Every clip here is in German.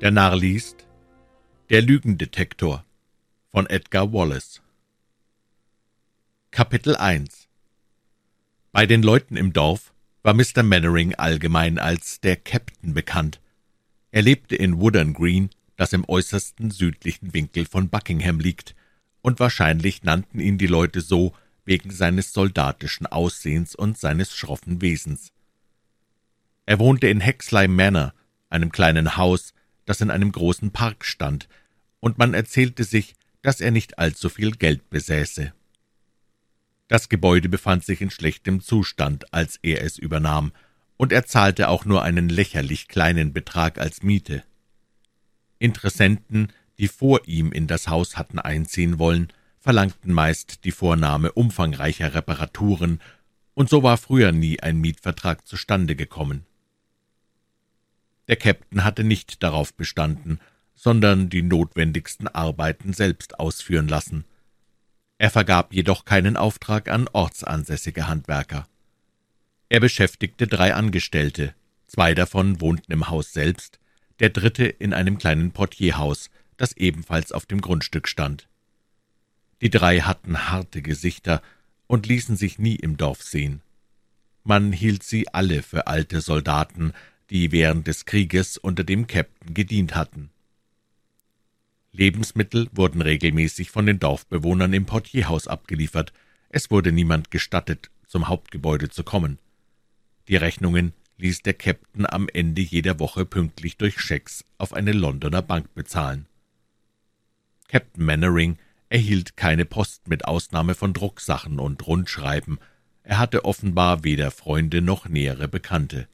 Der Narr liest Der Lügendetektor von Edgar Wallace Kapitel 1 Bei den Leuten im Dorf war Mr. Mannering allgemein als der Captain bekannt. Er lebte in Woodern Green, das im äußersten südlichen Winkel von Buckingham liegt, und wahrscheinlich nannten ihn die Leute so wegen seines soldatischen Aussehens und seines schroffen Wesens. Er wohnte in Hexley Manor, einem kleinen Haus, das in einem großen Park stand, und man erzählte sich, dass er nicht allzu viel Geld besäße. Das Gebäude befand sich in schlechtem Zustand, als er es übernahm, und er zahlte auch nur einen lächerlich kleinen Betrag als Miete. Interessenten, die vor ihm in das Haus hatten einziehen wollen, verlangten meist die Vornahme umfangreicher Reparaturen, und so war früher nie ein Mietvertrag zustande gekommen. Der Käpt'n hatte nicht darauf bestanden, sondern die notwendigsten Arbeiten selbst ausführen lassen. Er vergab jedoch keinen Auftrag an ortsansässige Handwerker. Er beschäftigte drei Angestellte, zwei davon wohnten im Haus selbst, der dritte in einem kleinen Portierhaus, das ebenfalls auf dem Grundstück stand. Die drei hatten harte Gesichter und ließen sich nie im Dorf sehen. Man hielt sie alle für alte Soldaten, die während des Krieges unter dem Käpt'n gedient hatten. Lebensmittel wurden regelmäßig von den Dorfbewohnern im Portierhaus abgeliefert, es wurde niemand gestattet, zum Hauptgebäude zu kommen. Die Rechnungen ließ der Käpt'n am Ende jeder Woche pünktlich durch Schecks auf eine Londoner Bank bezahlen. Captain Mannering erhielt keine Post mit Ausnahme von Drucksachen und Rundschreiben, er hatte offenbar weder Freunde noch nähere Bekannte.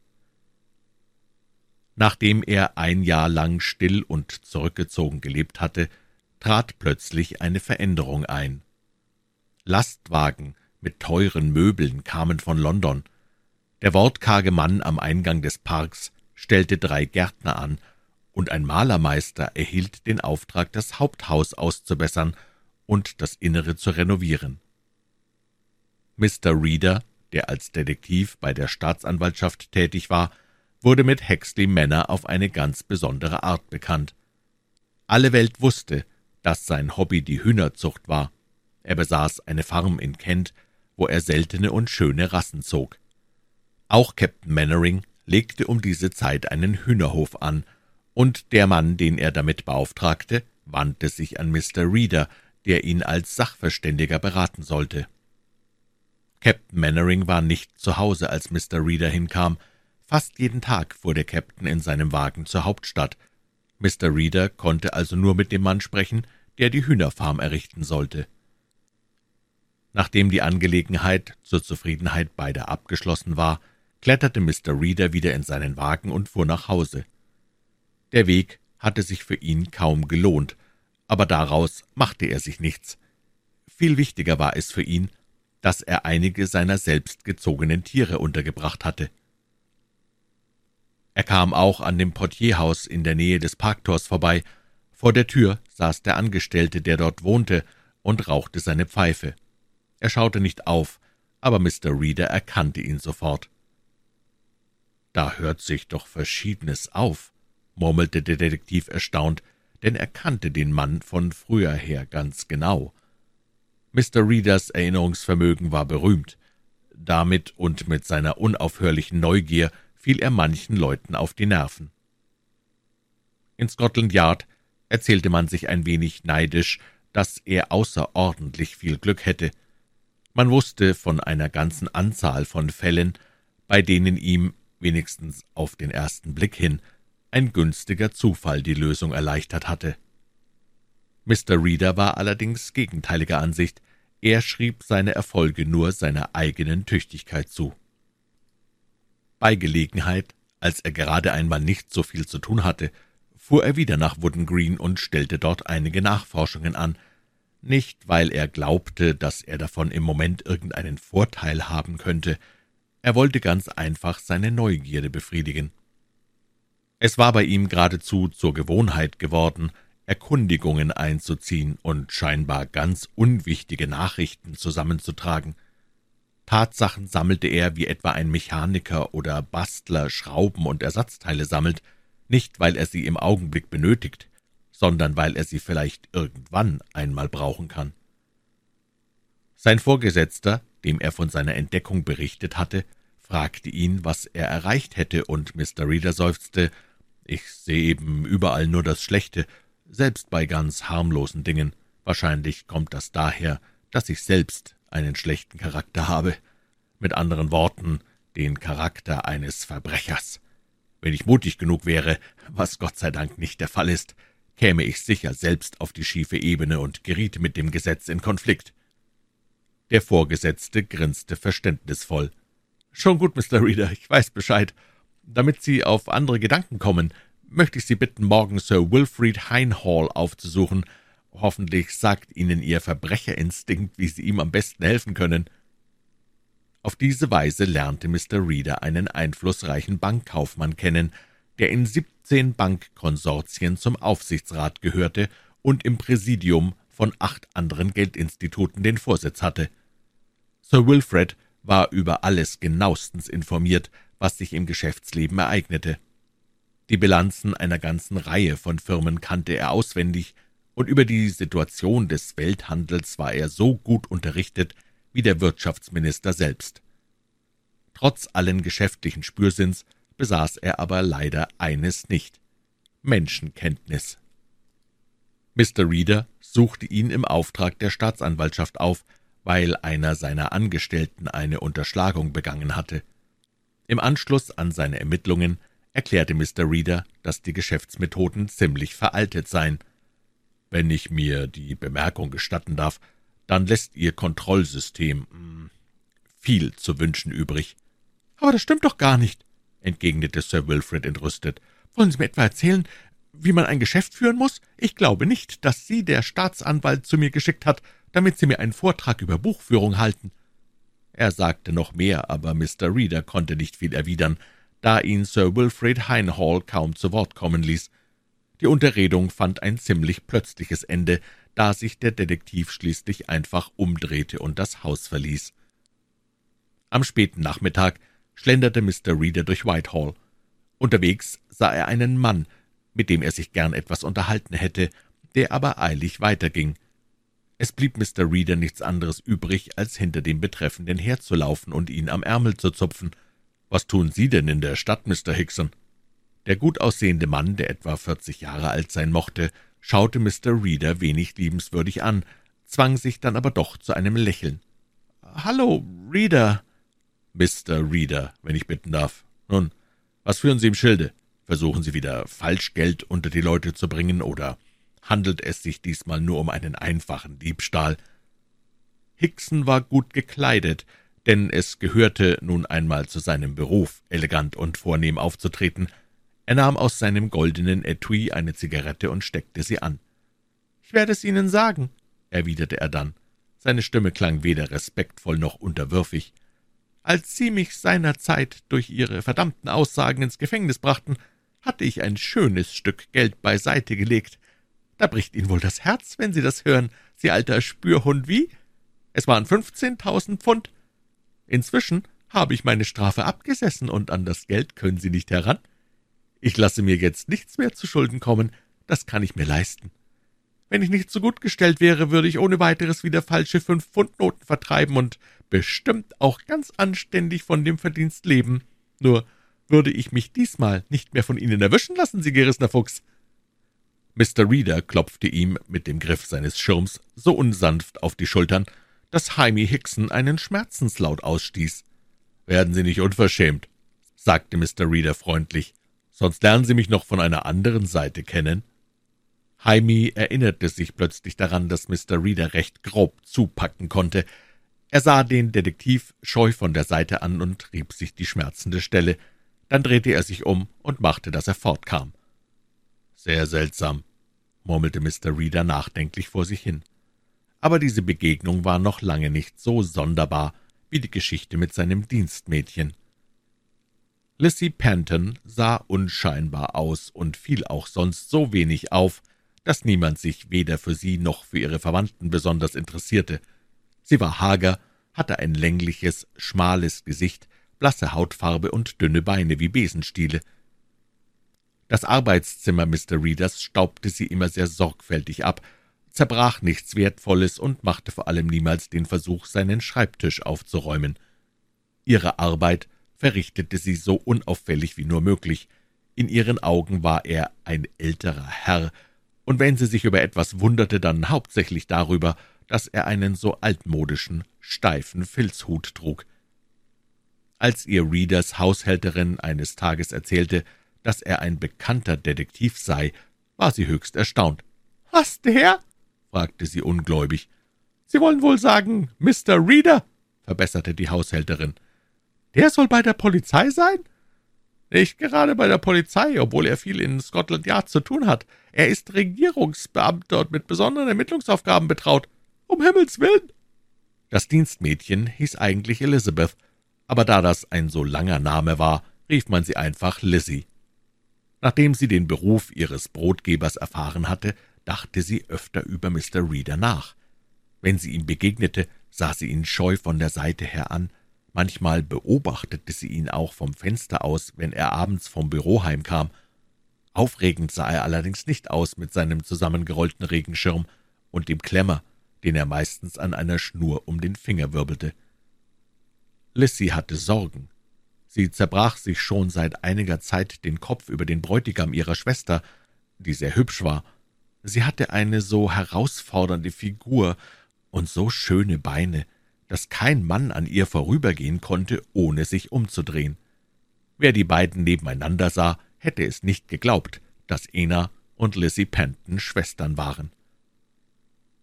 Nachdem er ein Jahr lang still und zurückgezogen gelebt hatte, trat plötzlich eine Veränderung ein. Lastwagen mit teuren Möbeln kamen von London. Der wortkarge Mann am Eingang des Parks stellte drei Gärtner an, und ein Malermeister erhielt den Auftrag, das Haupthaus auszubessern und das Innere zu renovieren. Mr. Reeder, der als Detektiv bei der Staatsanwaltschaft tätig war, wurde mit Hexley Manor auf eine ganz besondere Art bekannt. Alle Welt wusste, dass sein Hobby die Hühnerzucht war. Er besaß eine Farm in Kent, wo er seltene und schöne Rassen zog. Auch Captain Mannering legte um diese Zeit einen Hühnerhof an, und der Mann, den er damit beauftragte, wandte sich an Mr. Reeder, der ihn als Sachverständiger beraten sollte. Captain Mannering war nicht zu Hause, als Mr. Reeder hinkam, Fast jeden Tag fuhr der Käpt'n in seinem Wagen zur Hauptstadt. Mr. Reeder konnte also nur mit dem Mann sprechen, der die Hühnerfarm errichten sollte. Nachdem die Angelegenheit zur Zufriedenheit beider abgeschlossen war, kletterte Mr. Reeder wieder in seinen Wagen und fuhr nach Hause. Der Weg hatte sich für ihn kaum gelohnt, aber daraus machte er sich nichts. Viel wichtiger war es für ihn, dass er einige seiner selbst gezogenen Tiere untergebracht hatte. Er kam auch an dem Portierhaus in der Nähe des Parktors vorbei. Vor der Tür saß der Angestellte, der dort wohnte, und rauchte seine Pfeife. Er schaute nicht auf, aber Mr. Reeder erkannte ihn sofort. »Da hört sich doch Verschiedenes auf«, murmelte der Detektiv erstaunt, denn er kannte den Mann von früher her ganz genau. Mr. Reeders Erinnerungsvermögen war berühmt. Damit und mit seiner unaufhörlichen Neugier fiel er manchen Leuten auf die Nerven. In Scotland Yard erzählte man sich ein wenig neidisch, dass er außerordentlich viel Glück hätte. Man wusste von einer ganzen Anzahl von Fällen, bei denen ihm, wenigstens auf den ersten Blick hin, ein günstiger Zufall die Lösung erleichtert hatte. Mr. Reeder war allerdings gegenteiliger Ansicht, er schrieb seine Erfolge nur seiner eigenen Tüchtigkeit zu. Bei Gelegenheit, als er gerade einmal nicht so viel zu tun hatte, fuhr er wieder nach Wooden Green und stellte dort einige Nachforschungen an, nicht weil er glaubte, dass er davon im Moment irgendeinen Vorteil haben könnte, er wollte ganz einfach seine Neugierde befriedigen. Es war bei ihm geradezu zur Gewohnheit geworden, Erkundigungen einzuziehen und scheinbar ganz unwichtige Nachrichten zusammenzutragen. Tatsachen sammelte er, wie etwa ein Mechaniker oder Bastler Schrauben und Ersatzteile sammelt, nicht weil er sie im Augenblick benötigt, sondern weil er sie vielleicht irgendwann einmal brauchen kann. Sein Vorgesetzter, dem er von seiner Entdeckung berichtet hatte, fragte ihn, was er erreicht hätte, und Mr. Reader seufzte, »Ich sehe eben überall nur das Schlechte, selbst bei ganz harmlosen Dingen. Wahrscheinlich kommt das daher, dass ich selbst einen schlechten Charakter habe. Mit anderen Worten, den Charakter eines Verbrechers. Wenn ich mutig genug wäre, was Gott sei Dank nicht der Fall ist, käme ich sicher selbst auf die schiefe Ebene und geriete mit dem Gesetz in Konflikt. Der Vorgesetzte grinste verständnisvoll. »Schon gut, Mr. Reader, ich weiß Bescheid. Damit Sie auf andere Gedanken kommen, möchte ich Sie bitten, morgen Sir Wilfrid Heinhall aufzusuchen. Hoffentlich sagt Ihnen Ihr Verbrecherinstinkt, wie Sie ihm am besten helfen können.« Auf diese Weise lernte Mr. Reader einen einflussreichen Bankkaufmann kennen, der in siebzehn Bankkonsortien zum Aufsichtsrat gehörte und im Präsidium von acht anderen Geldinstituten den Vorsitz hatte. Sir Wilfred war über alles genauestens informiert, was sich im Geschäftsleben ereignete. Die Bilanzen einer ganzen Reihe von Firmen kannte er auswendig, und über die Situation des Welthandels war er so gut unterrichtet wie der Wirtschaftsminister selbst. Trotz allen geschäftlichen Spürsinns besaß er aber leider eines nicht Menschenkenntnis. Mr. Reader suchte ihn im Auftrag der Staatsanwaltschaft auf, weil einer seiner Angestellten eine Unterschlagung begangen hatte. Im Anschluss an seine Ermittlungen erklärte Mr. Reader, dass die Geschäftsmethoden ziemlich veraltet seien. Wenn ich mir die Bemerkung gestatten darf, dann lässt Ihr Kontrollsystem hm, viel zu wünschen übrig. Aber das stimmt doch gar nicht, entgegnete Sir Wilfrid entrüstet. Wollen Sie mir etwa erzählen, wie man ein Geschäft führen muss? Ich glaube nicht, dass Sie der Staatsanwalt zu mir geschickt hat, damit Sie mir einen Vortrag über Buchführung halten. Er sagte noch mehr, aber Mr. Reader konnte nicht viel erwidern, da ihn Sir Wilfrid Heinhall kaum zu Wort kommen ließ. Die Unterredung fand ein ziemlich plötzliches Ende, da sich der Detektiv schließlich einfach umdrehte und das Haus verließ. Am späten Nachmittag schlenderte Mr. Reader durch Whitehall. Unterwegs sah er einen Mann, mit dem er sich gern etwas unterhalten hätte, der aber eilig weiterging. Es blieb Mr. Reader nichts anderes übrig, als hinter dem Betreffenden herzulaufen und ihn am Ärmel zu zupfen. »Was tun Sie denn in der Stadt, Mr. Hickson?« Der gut aussehende Mann, der etwa vierzig Jahre alt sein mochte, schaute Mr. Reader wenig liebenswürdig an, zwang sich dann aber doch zu einem Lächeln. »Hallo, Reader!« »Mr. Reader, wenn ich bitten darf. Nun, was führen Sie im Schilde? Versuchen Sie wieder Falschgeld unter die Leute zu bringen, oder handelt es sich diesmal nur um einen einfachen Diebstahl. Hickson war gut gekleidet, denn es gehörte nun einmal zu seinem Beruf, elegant und vornehm aufzutreten. Er nahm aus seinem goldenen Etui eine Zigarette und steckte sie an. »Ich werde es Ihnen sagen«, erwiderte er dann. Seine Stimme klang weder respektvoll noch unterwürfig. »Als Sie mich seinerzeit durch Ihre verdammten Aussagen ins Gefängnis brachten, hatte ich ein schönes Stück Geld beiseite gelegt. Da bricht Ihnen wohl das Herz, wenn Sie das hören, Sie alter Spürhund, wie? Es waren fünfzehntausend Pfund. Inzwischen habe ich meine Strafe abgesessen, und an das Geld können Sie nicht heran. Ich lasse mir jetzt nichts mehr zu Schulden kommen, das kann ich mir leisten. Wenn ich nicht so gut gestellt wäre, würde ich ohne weiteres wieder falsche Fünf-Pfund-Noten vertreiben und bestimmt auch ganz anständig von dem Verdienst leben. Nur würde ich mich diesmal nicht mehr von Ihnen erwischen lassen, Sie gerissener Fuchs. Mr. Reader klopfte ihm mit dem Griff seines Schirms so unsanft auf die Schultern, dass Jaime Hickson einen Schmerzenslaut ausstieß. »Werden Sie nicht unverschämt«, sagte Mr. Reader freundlich, »sonst lernen Sie mich noch von einer anderen Seite kennen.« Jaime erinnerte sich plötzlich daran, dass Mr. Reader recht grob zupacken konnte. Er sah den Detektiv scheu von der Seite an und rieb sich die schmerzende Stelle. Dann drehte er sich um und machte, dass er fortkam. »Sehr seltsam«, murmelte Mr. Reader nachdenklich vor sich hin. Aber diese Begegnung war noch lange nicht so sonderbar wie die Geschichte mit seinem Dienstmädchen. Lissy Panton sah unscheinbar aus und fiel auch sonst so wenig auf, dass niemand sich weder für sie noch für ihre Verwandten besonders interessierte. Sie war hager, hatte ein längliches, schmales Gesicht, blasse Hautfarbe und dünne Beine wie Besenstiele. Das Arbeitszimmer Mr. Readers staubte sie immer sehr sorgfältig ab, zerbrach nichts Wertvolles und machte vor allem niemals den Versuch, seinen Schreibtisch aufzuräumen. Ihre Arbeit verrichtete sie so unauffällig wie nur möglich. In ihren Augen war er ein älterer Herr, und wenn sie sich über etwas wunderte, dann hauptsächlich darüber, dass er einen so altmodischen, steifen Filzhut trug. Als ihr Readers Haushälterin eines Tages erzählte, dass er ein bekannter Detektiv sei, war sie höchst erstaunt. »Was, der?« fragte sie ungläubig. »Sie wollen wohl sagen, Mr. Reader?« verbesserte die Haushälterin. »Der soll bei der Polizei sein?« »Nicht gerade bei der Polizei, obwohl er viel in Scotland Yard zu tun hat. Er ist Regierungsbeamter und mit besonderen Ermittlungsaufgaben betraut. Um Himmels willen!« Das Dienstmädchen hieß eigentlich Elizabeth, aber da das ein so langer Name war, rief man sie einfach Lizzie. Nachdem sie den Beruf ihres Brotgebers erfahren hatte, dachte sie öfter über Mr. Reader nach. Wenn sie ihm begegnete, sah sie ihn scheu von der Seite her an, manchmal beobachtete sie ihn auch vom Fenster aus, wenn er abends vom Büro heimkam. Aufregend sah er allerdings nicht aus mit seinem zusammengerollten Regenschirm und dem Klemmer, den er meistens an einer Schnur um den Finger wirbelte. Lissy hatte Sorgen. Sie zerbrach sich schon seit einiger Zeit den Kopf über den Bräutigam ihrer Schwester, die sehr hübsch war. Sie hatte eine so herausfordernde Figur und so schöne Beine, dass kein Mann an ihr vorübergehen konnte, ohne sich umzudrehen. Wer die beiden nebeneinander sah, hätte es nicht geglaubt, dass Ena und Lizzie Penton Schwestern waren.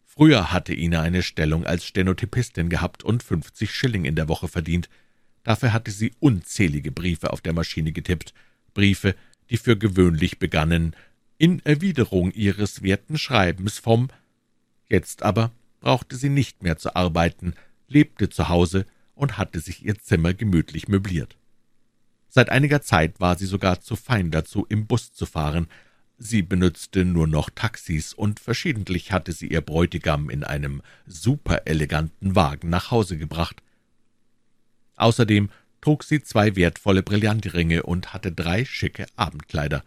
Früher hatte Ina eine Stellung als Stenotypistin gehabt und fünfzig Schilling in der Woche verdient, Dafür hatte sie unzählige Briefe auf der Maschine getippt, Briefe, die für gewöhnlich begannen, in Erwiderung ihres werten Schreibens vom Jetzt aber brauchte sie nicht mehr zu arbeiten, lebte zu Hause und hatte sich ihr Zimmer gemütlich möbliert. Seit einiger Zeit war sie sogar zu fein dazu, im Bus zu fahren. Sie benützte nur noch Taxis, und verschiedentlich hatte sie ihr Bräutigam in einem supereleganten Wagen nach Hause gebracht. Außerdem trug sie zwei wertvolle Brillantringe und hatte drei schicke Abendkleider.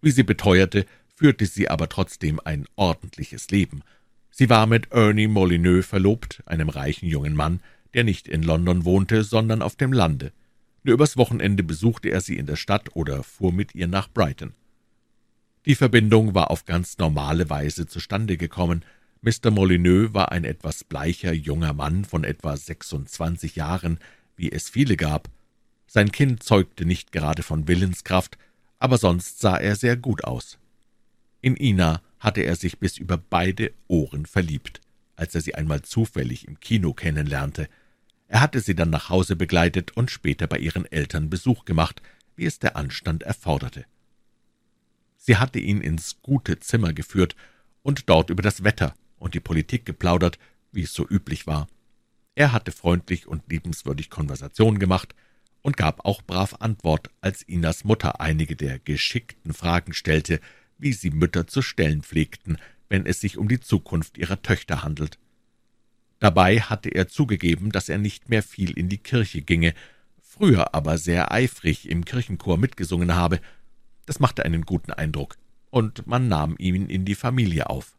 Wie sie beteuerte, führte sie aber trotzdem ein ordentliches Leben. Sie war mit Ernie Molyneux verlobt, einem reichen jungen Mann, der nicht in London wohnte, sondern auf dem Lande. Nur übers Wochenende besuchte er sie in der Stadt oder fuhr mit ihr nach Brighton. Die Verbindung war auf ganz normale Weise zustande gekommen. Mr. Molyneux war ein etwas bleicher junger Mann von etwa sechsundzwanzig Jahren, wie es viele gab. Sein Kind zeugte nicht gerade von Willenskraft, aber sonst sah er sehr gut aus. In Ina hatte er sich bis über beide Ohren verliebt, als er sie einmal zufällig im Kino kennenlernte. Er hatte sie dann nach Hause begleitet und später bei ihren Eltern Besuch gemacht, wie es der Anstand erforderte. Sie hatte ihn ins gute Zimmer geführt und dort über das Wetter und die Politik geplaudert, wie es so üblich war. Er hatte freundlich und liebenswürdig Konversation gemacht und gab auch brav Antwort, als Inas Mutter einige der geschickten Fragen stellte, wie sie Mütter zu stellen pflegten, wenn es sich um die Zukunft ihrer Töchter handelt. Dabei hatte er zugegeben, dass er nicht mehr viel in die Kirche ginge, früher aber sehr eifrig im Kirchenchor mitgesungen habe. Das machte einen guten Eindruck, und man nahm ihn in die Familie auf.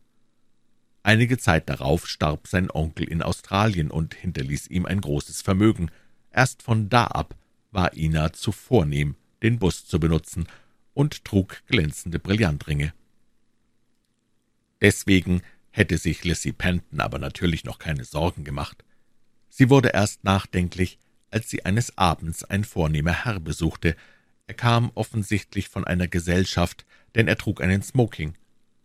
Einige Zeit darauf starb sein Onkel in Australien und hinterließ ihm ein großes Vermögen. Erst von da ab war Ina zu vornehm, den Bus zu benutzen, und trug glänzende Brillantringe. Deswegen hätte sich Lissy Penton aber natürlich noch keine Sorgen gemacht. Sie wurde erst nachdenklich, als sie eines Abends ein vornehmer Herr besuchte. Er kam offensichtlich von einer Gesellschaft, denn er trug einen Smoking.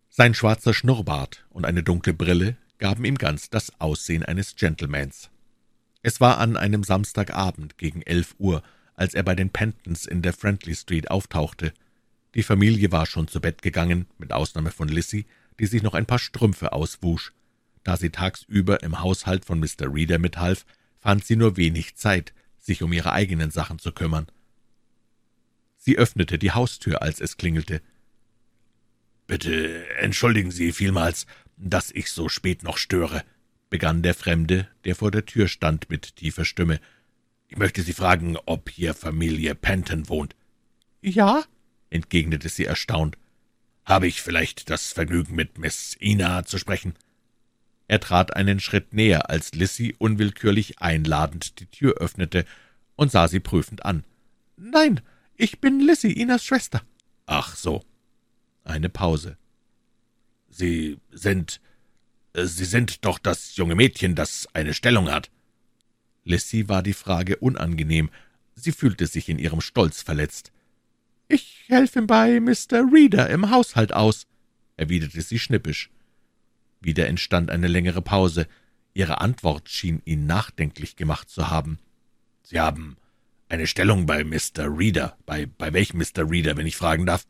Sein schwarzer Schnurrbart und eine dunkle Brille gaben ihm ganz das Aussehen eines Gentlemans. Es war an einem Samstagabend gegen elf Uhr, als er bei den Pentons in der Friendly Street auftauchte. Die Familie war schon zu Bett gegangen, mit Ausnahme von Lissy, die sich noch ein paar Strümpfe auswusch. Da sie tagsüber im Haushalt von Mr. Reader mithalf, fand sie nur wenig Zeit, sich um ihre eigenen Sachen zu kümmern. Sie öffnete die Haustür, als es klingelte. »Bitte entschuldigen Sie vielmals, dass ich so spät noch störe«, begann der Fremde, der vor der Tür stand mit tiefer Stimme. »Ich möchte Sie fragen, ob hier Familie Penton wohnt.« »Ja«, entgegnete sie erstaunt. »Habe ich vielleicht das Vergnügen, mit Miss Ina zu sprechen?« Er trat einen Schritt näher, als Lissy unwillkürlich einladend die Tür öffnete und sah sie prüfend an. »Nein, ich bin Lissy, Inas Schwester.« »Ach so.« Eine Pause. »Sie sind Sie sind doch das junge Mädchen, das eine Stellung hat.« Lissy war die Frage unangenehm. Sie fühlte sich in ihrem Stolz verletzt. »Ich helfe bei Mr. Reader im Haushalt aus«, erwiderte sie schnippisch. Wieder entstand eine längere Pause. Ihre Antwort schien ihn nachdenklich gemacht zu haben. »Sie haben eine Stellung bei Mr. Reader. Bei, bei welchem Mr. Reader, wenn ich fragen darf?«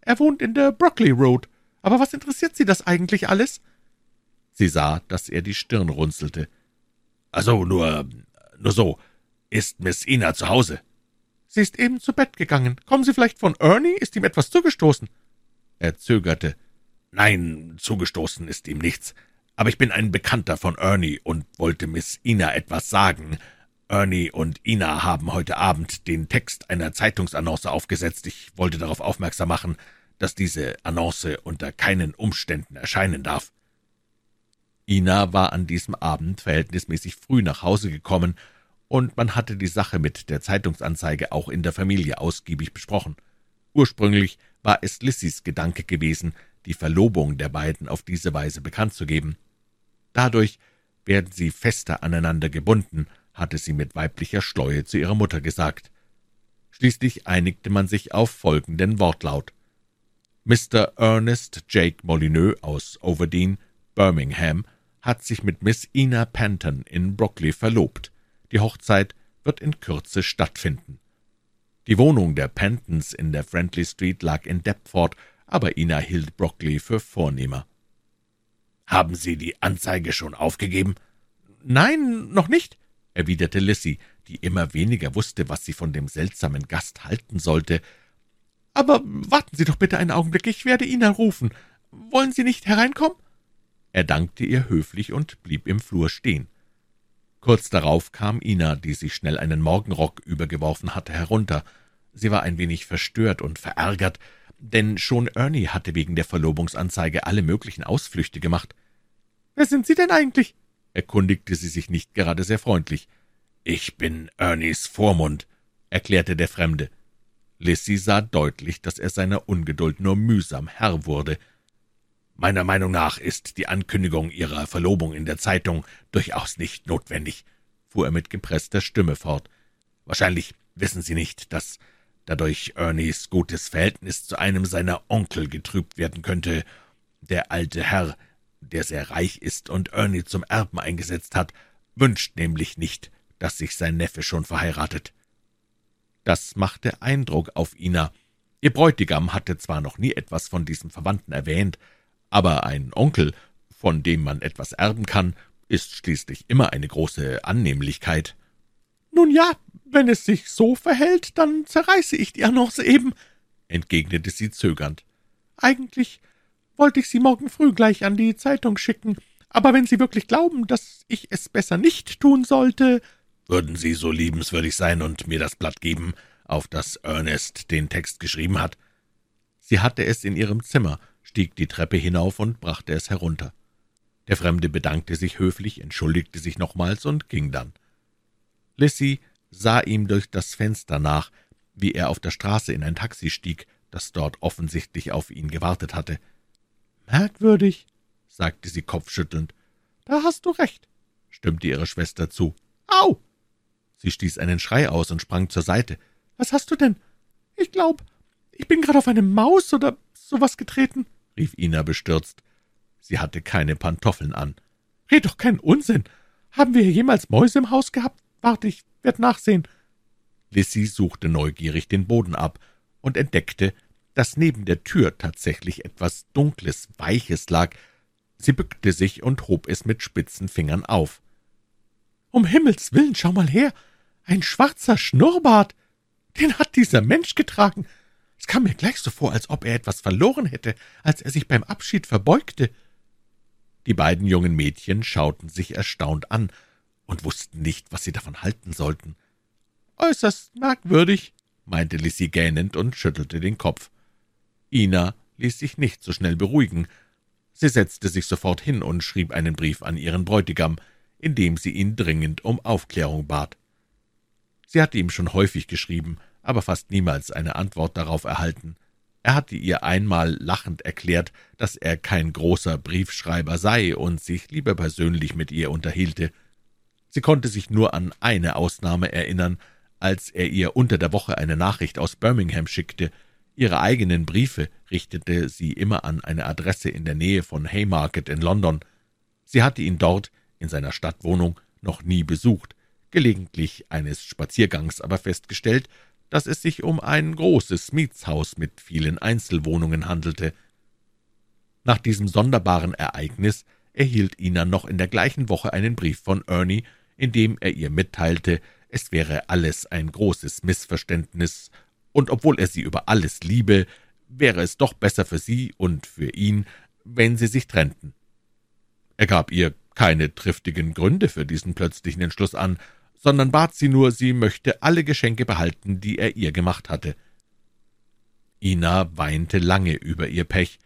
»Er wohnt in der Broccoli Road. Aber was interessiert Sie das eigentlich alles?« Sie sah, dass er die Stirn runzelte. »Also, nur, nur so. Ist Miss Ina zu Hause?« »Sie ist eben zu Bett gegangen. Kommen Sie vielleicht von Ernie? Ist ihm etwas zugestoßen?« Er zögerte. »Nein, zugestoßen ist ihm nichts. Aber ich bin ein Bekannter von Ernie und wollte Miss Ina etwas sagen. Ernie und Ina haben heute Abend den Text einer Zeitungsannonce aufgesetzt. Ich wollte darauf aufmerksam machen, dass diese Annonce unter keinen Umständen erscheinen darf.« Ina war an diesem Abend verhältnismäßig früh nach Hause gekommen, und man hatte die Sache mit der Zeitungsanzeige auch in der Familie ausgiebig besprochen. Ursprünglich war es Lissys Gedanke gewesen, die Verlobung der beiden auf diese Weise bekannt zu geben. Dadurch werden sie fester aneinander gebunden, hatte sie mit weiblicher Schleue zu ihrer Mutter gesagt. Schließlich einigte man sich auf folgenden Wortlaut. Mr. Ernest Jake Molyneux aus Overdene, Birmingham, hat sich mit Miss Ina Panton in Brockley verlobt. Die Hochzeit wird in Kürze stattfinden. Die Wohnung der Pantons in der Friendly Street lag in Deptford, aber Ina hielt Brockley für vornehmer. »Haben Sie die Anzeige schon aufgegeben?« »Nein, noch nicht«, erwiderte Lissy, die immer weniger wusste, was sie von dem seltsamen Gast halten sollte. »Aber warten Sie doch bitte einen Augenblick, ich werde Ina rufen. Wollen Sie nicht hereinkommen?« er dankte ihr höflich und blieb im Flur stehen. Kurz darauf kam Ina, die sich schnell einen Morgenrock übergeworfen hatte, herunter. Sie war ein wenig verstört und verärgert, denn schon Ernie hatte wegen der Verlobungsanzeige alle möglichen Ausflüchte gemacht. »Wer sind Sie denn eigentlich?« erkundigte sie sich nicht gerade sehr freundlich. »Ich bin Ernies Vormund«, erklärte der Fremde. Lissy sah deutlich, dass er seiner Ungeduld nur mühsam Herr wurde. Meiner Meinung nach ist die Ankündigung Ihrer Verlobung in der Zeitung durchaus nicht notwendig, fuhr er mit gepresster Stimme fort. Wahrscheinlich wissen Sie nicht, dass dadurch Ernies gutes Verhältnis zu einem seiner Onkel getrübt werden könnte. Der alte Herr, der sehr reich ist und Ernie zum Erben eingesetzt hat, wünscht nämlich nicht, dass sich sein Neffe schon verheiratet. Das machte Eindruck auf Ina. Ihr Bräutigam hatte zwar noch nie etwas von diesem Verwandten erwähnt, aber ein Onkel, von dem man etwas erben kann, ist schließlich immer eine große Annehmlichkeit. »Nun ja, wenn es sich so verhält, dann zerreiße ich die Annonce eben«, entgegnete sie zögernd. »Eigentlich wollte ich sie morgen früh gleich an die Zeitung schicken, aber wenn Sie wirklich glauben, dass ich es besser nicht tun sollte...« »Würden Sie so liebenswürdig sein und mir das Blatt geben, auf das Ernest den Text geschrieben hat?« Sie hatte es in ihrem Zimmer, stieg die Treppe hinauf und brachte es herunter. Der Fremde bedankte sich höflich, entschuldigte sich nochmals und ging dann. Lissy sah ihm durch das Fenster nach, wie er auf der Straße in ein Taxi stieg, das dort offensichtlich auf ihn gewartet hatte. »Merkwürdig«, sagte sie kopfschüttelnd. »Da hast du recht«, stimmte ihre Schwester zu. »Au!« Sie stieß einen Schrei aus und sprang zur Seite. »Was hast du denn? Ich glaub, ich bin gerade auf eine Maus oder sowas getreten.« Rief Ina bestürzt. Sie hatte keine Pantoffeln an. »Red doch keinen Unsinn! Haben wir hier jemals Mäuse im Haus gehabt? Warte, ich werd nachsehen.« Lissy suchte neugierig den Boden ab und entdeckte, dass neben der Tür tatsächlich etwas Dunkles, Weiches lag. Sie bückte sich und hob es mit spitzen Fingern auf. »Um Himmels willen, schau mal her! Ein schwarzer Schnurrbart! Den hat dieser Mensch getragen! Es kam mir gleich so vor, als ob er etwas verloren hätte, als er sich beim Abschied verbeugte. Die beiden jungen Mädchen schauten sich erstaunt an und wussten nicht, was sie davon halten sollten. »Äußerst merkwürdig«, meinte Lissy gähnend und schüttelte den Kopf. Ina ließ sich nicht so schnell beruhigen. Sie setzte sich sofort hin und schrieb einen Brief an ihren Bräutigam, in dem sie ihn dringend um Aufklärung bat. Sie hatte ihm schon häufig geschrieben, aber fast niemals eine Antwort darauf erhalten. Er hatte ihr einmal lachend erklärt, dass er kein großer Briefschreiber sei und sich lieber persönlich mit ihr unterhielte. Sie konnte sich nur an eine Ausnahme erinnern, als er ihr unter der Woche eine Nachricht aus Birmingham schickte. Ihre eigenen Briefe richtete sie immer an eine Adresse in der Nähe von Haymarket in London. Sie hatte ihn dort, in seiner Stadtwohnung, noch nie besucht, gelegentlich eines Spaziergangs aber festgestellt, dass es sich um ein großes Mietshaus mit vielen Einzelwohnungen handelte. Nach diesem sonderbaren Ereignis erhielt Ina noch in der gleichen Woche einen Brief von Ernie, in dem er ihr mitteilte, es wäre alles ein großes Missverständnis, und obwohl er sie über alles liebe, wäre es doch besser für sie und für ihn, wenn sie sich trennten. Er gab ihr keine triftigen Gründe für diesen plötzlichen Entschluss an, sondern bat sie nur, sie möchte alle Geschenke behalten, die er ihr gemacht hatte. Ina weinte lange über ihr Pech.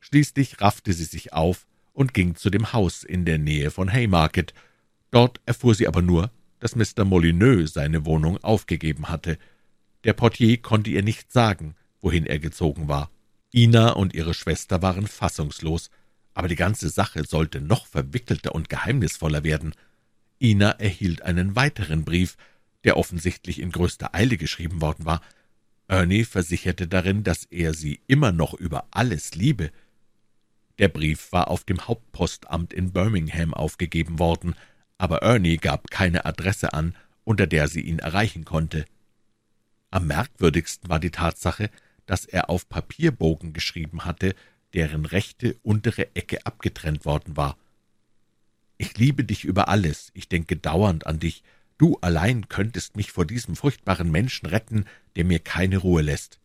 Schließlich raffte sie sich auf und ging zu dem Haus in der Nähe von Haymarket. Dort erfuhr sie aber nur, dass Mr. Molyneux seine Wohnung aufgegeben hatte. Der Portier konnte ihr nicht sagen, wohin er gezogen war. Ina und ihre Schwester waren fassungslos, aber die ganze Sache sollte noch verwickelter und geheimnisvoller werden. Ina erhielt einen weiteren Brief, der offensichtlich in größter Eile geschrieben worden war. Ernie versicherte darin, dass er sie immer noch über alles liebe. Der Brief war auf dem Hauptpostamt in Birmingham aufgegeben worden, aber Ernie gab keine Adresse an, unter der sie ihn erreichen konnte. Am merkwürdigsten war die Tatsache, dass er auf Papierbogen geschrieben hatte, deren rechte untere Ecke abgetrennt worden war. Ich liebe dich über alles, ich denke dauernd an dich, du allein könntest mich vor diesem furchtbaren Menschen retten, der mir keine Ruhe lässt.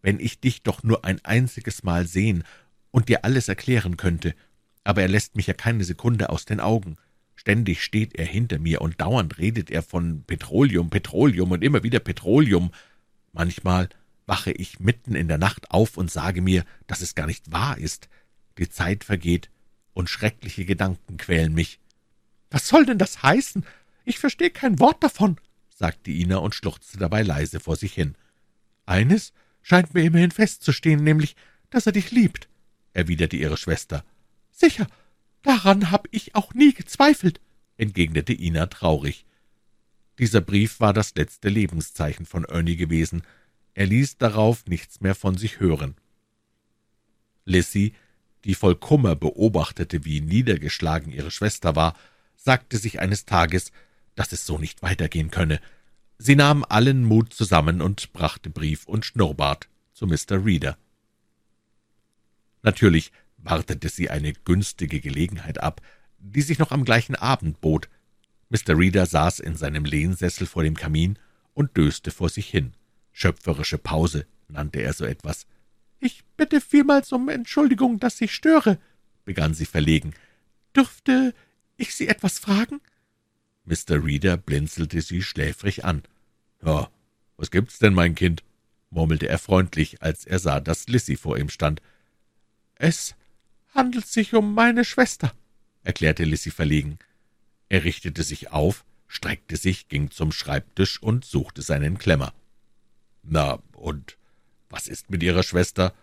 Wenn ich dich doch nur ein einziges Mal sehen und dir alles erklären könnte, aber er lässt mich ja keine Sekunde aus den Augen. Ständig steht er hinter mir und dauernd redet er von Petroleum, Petroleum und immer wieder Petroleum. Manchmal wache ich mitten in der Nacht auf und sage mir, dass es gar nicht wahr ist. Die Zeit vergeht, und schreckliche Gedanken quälen mich. »Was soll denn das heißen? Ich verstehe kein Wort davon«, sagte Ina und schluchzte dabei leise vor sich hin. »Eines scheint mir immerhin festzustehen, nämlich, dass er dich liebt«, erwiderte ihre Schwester. »Sicher, daran habe ich auch nie gezweifelt«, entgegnete Ina traurig. Dieser Brief war das letzte Lebenszeichen von Ernie gewesen. Er ließ darauf nichts mehr von sich hören. Lissy die voll Kummer beobachtete, wie niedergeschlagen ihre Schwester war, sagte sich eines Tages, dass es so nicht weitergehen könne. Sie nahm allen Mut zusammen und brachte Brief und Schnurrbart zu Mr. Reader. Natürlich wartete sie eine günstige Gelegenheit ab, die sich noch am gleichen Abend bot. Mr. Reader saß in seinem Lehnsessel vor dem Kamin und döste vor sich hin. Schöpferische Pause nannte er so etwas. »Ich bitte vielmals um Entschuldigung, dass ich störe«, begann sie verlegen. »Dürfte ich Sie etwas fragen?« Mr. Reader blinzelte sie schläfrig an. »Ja, was gibt's denn, mein Kind?« murmelte er freundlich, als er sah, dass Lissy vor ihm stand. »Es handelt sich um meine Schwester«, erklärte Lissy verlegen. Er richtete sich auf, streckte sich, ging zum Schreibtisch und suchte seinen Klemmer. »Na, und was ist mit Ihrer Schwester?«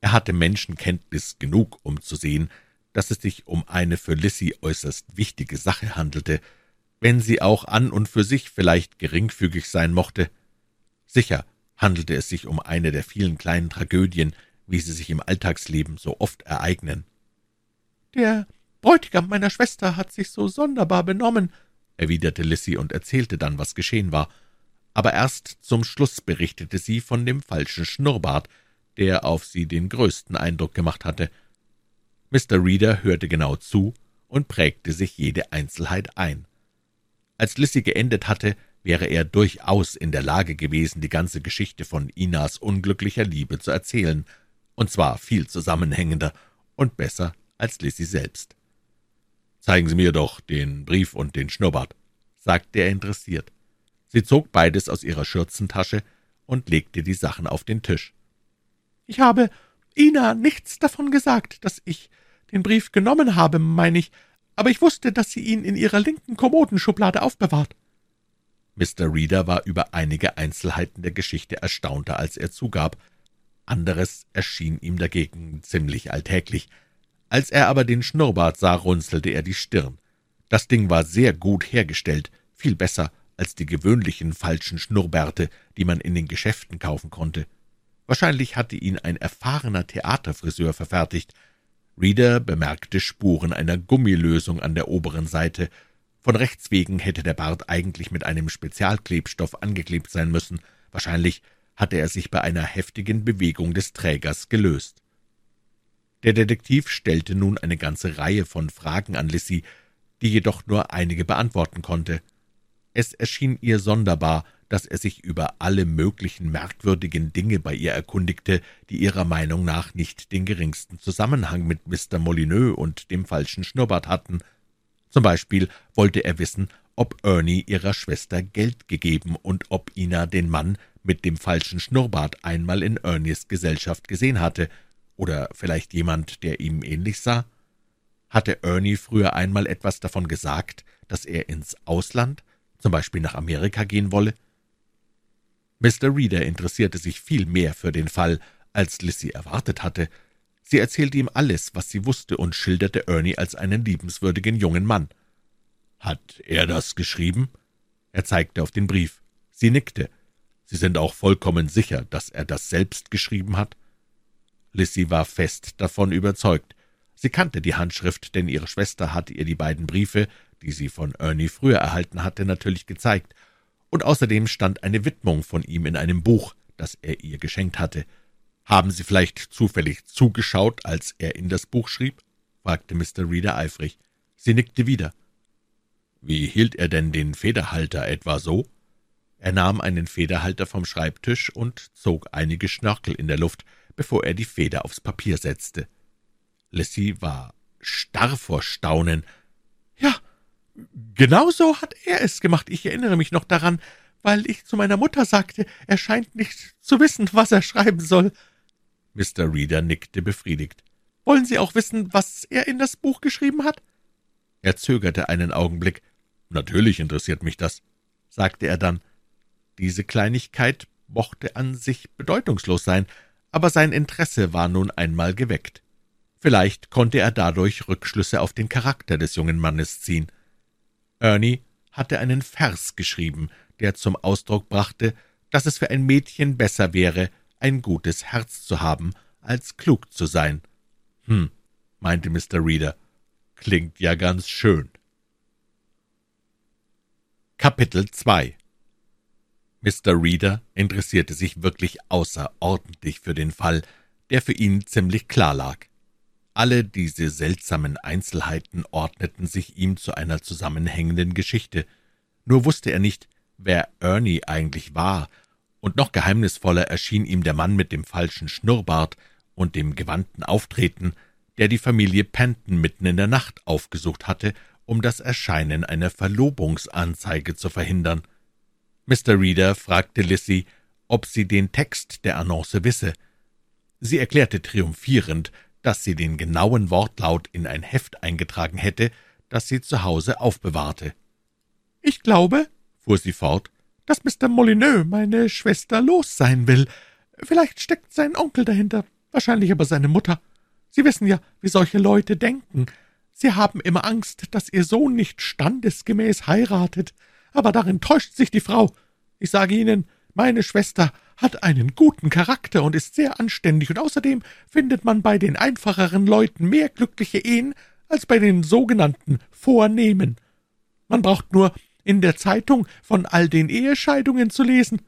Er hatte Menschenkenntnis genug, um zu sehen, dass es sich um eine für Lissy äußerst wichtige Sache handelte, wenn sie auch an und für sich vielleicht geringfügig sein mochte. Sicher handelte es sich um eine der vielen kleinen Tragödien, wie sie sich im Alltagsleben so oft ereignen. »Der Bräutigam meiner Schwester hat sich so sonderbar benommen«, erwiderte Lissy und erzählte dann, was geschehen war aber erst zum Schluss berichtete sie von dem falschen Schnurrbart, der auf sie den größten Eindruck gemacht hatte. Mr. Reader hörte genau zu und prägte sich jede Einzelheit ein. Als Lissy geendet hatte, wäre er durchaus in der Lage gewesen, die ganze Geschichte von Inas unglücklicher Liebe zu erzählen, und zwar viel zusammenhängender und besser als Lissy selbst. »Zeigen Sie mir doch den Brief und den Schnurrbart«, sagte er interessiert. Sie zog beides aus ihrer Schürzentasche und legte die Sachen auf den Tisch. »Ich habe Ina nichts davon gesagt, dass ich den Brief genommen habe, meine ich, aber ich wusste, dass sie ihn in ihrer linken Kommodenschublade aufbewahrt.« Mr. Reader war über einige Einzelheiten der Geschichte erstaunter, als er zugab. Anderes erschien ihm dagegen ziemlich alltäglich. Als er aber den Schnurrbart sah, runzelte er die Stirn. Das Ding war sehr gut hergestellt, viel besser als die gewöhnlichen falschen Schnurrbärte, die man in den Geschäften kaufen konnte. Wahrscheinlich hatte ihn ein erfahrener Theaterfriseur verfertigt. Reader bemerkte Spuren einer Gummilösung an der oberen Seite. Von rechts wegen hätte der Bart eigentlich mit einem Spezialklebstoff angeklebt sein müssen. Wahrscheinlich hatte er sich bei einer heftigen Bewegung des Trägers gelöst. Der Detektiv stellte nun eine ganze Reihe von Fragen an Lissy, die jedoch nur einige beantworten konnte. Es erschien ihr sonderbar, dass er sich über alle möglichen merkwürdigen Dinge bei ihr erkundigte, die ihrer Meinung nach nicht den geringsten Zusammenhang mit Mr. Molyneux und dem falschen Schnurrbart hatten. Zum Beispiel wollte er wissen, ob Ernie ihrer Schwester Geld gegeben und ob Ina den Mann mit dem falschen Schnurrbart einmal in Ernies Gesellschaft gesehen hatte, oder vielleicht jemand, der ihm ähnlich sah. Hatte Ernie früher einmal etwas davon gesagt, dass er ins Ausland, zum Beispiel nach Amerika, gehen wolle? Mr. Reader interessierte sich viel mehr für den Fall, als Lissy erwartet hatte. Sie erzählte ihm alles, was sie wusste, und schilderte Ernie als einen liebenswürdigen jungen Mann. »Hat er das geschrieben?« Er zeigte auf den Brief. Sie nickte. »Sie sind auch vollkommen sicher, dass er das selbst geschrieben hat?« Lissy war fest davon überzeugt. Sie kannte die Handschrift, denn ihre Schwester hatte ihr die beiden Briefe, die sie von Ernie früher erhalten hatte, natürlich gezeigt, und außerdem stand eine Widmung von ihm in einem Buch, das er ihr geschenkt hatte. »Haben Sie vielleicht zufällig zugeschaut, als er in das Buch schrieb?« fragte Mr. Reader eifrig. Sie nickte wieder. »Wie hielt er denn den Federhalter etwa so?« Er nahm einen Federhalter vom Schreibtisch und zog einige Schnörkel in der Luft, bevor er die Feder aufs Papier setzte. Lissy war starr vor Staunen. »Ja, genau so hat er es gemacht. Ich erinnere mich noch daran, weil ich zu meiner Mutter sagte, er scheint nicht zu wissen, was er schreiben soll.« Mr. Reader nickte befriedigt. »Wollen Sie auch wissen, was er in das Buch geschrieben hat?« Er zögerte einen Augenblick. »Natürlich interessiert mich das«, sagte er dann. Diese Kleinigkeit mochte an sich bedeutungslos sein, aber sein Interesse war nun einmal geweckt. Vielleicht konnte er dadurch Rückschlüsse auf den Charakter des jungen Mannes ziehen. Ernie hatte einen Vers geschrieben, der zum Ausdruck brachte, dass es für ein Mädchen besser wäre, ein gutes Herz zu haben, als klug zu sein. Hm, meinte Mr. Reader, klingt ja ganz schön. Kapitel 2 Mr. Reader interessierte sich wirklich außerordentlich für den Fall, der für ihn ziemlich klar lag. Alle diese seltsamen Einzelheiten ordneten sich ihm zu einer zusammenhängenden Geschichte. Nur wusste er nicht, wer Ernie eigentlich war, und noch geheimnisvoller erschien ihm der Mann mit dem falschen Schnurrbart und dem gewandten Auftreten, der die Familie Penton mitten in der Nacht aufgesucht hatte, um das Erscheinen einer Verlobungsanzeige zu verhindern. Mr. Reader fragte Lissy, ob sie den Text der Annonce wisse. Sie erklärte triumphierend, dass sie den genauen Wortlaut in ein Heft eingetragen hätte, das sie zu Hause aufbewahrte. »Ich glaube«, fuhr sie fort, »dass Mr. Molyneux meine Schwester los sein will. Vielleicht steckt sein Onkel dahinter, wahrscheinlich aber seine Mutter. Sie wissen ja, wie solche Leute denken. Sie haben immer Angst, dass ihr Sohn nicht standesgemäß heiratet, aber darin täuscht sich die Frau. Ich sage Ihnen, meine Schwester hat einen guten Charakter und ist sehr anständig, und außerdem findet man bei den einfacheren Leuten mehr glückliche Ehen als bei den sogenannten Vornehmen. Man braucht nur in der Zeitung von all den Ehescheidungen zu lesen.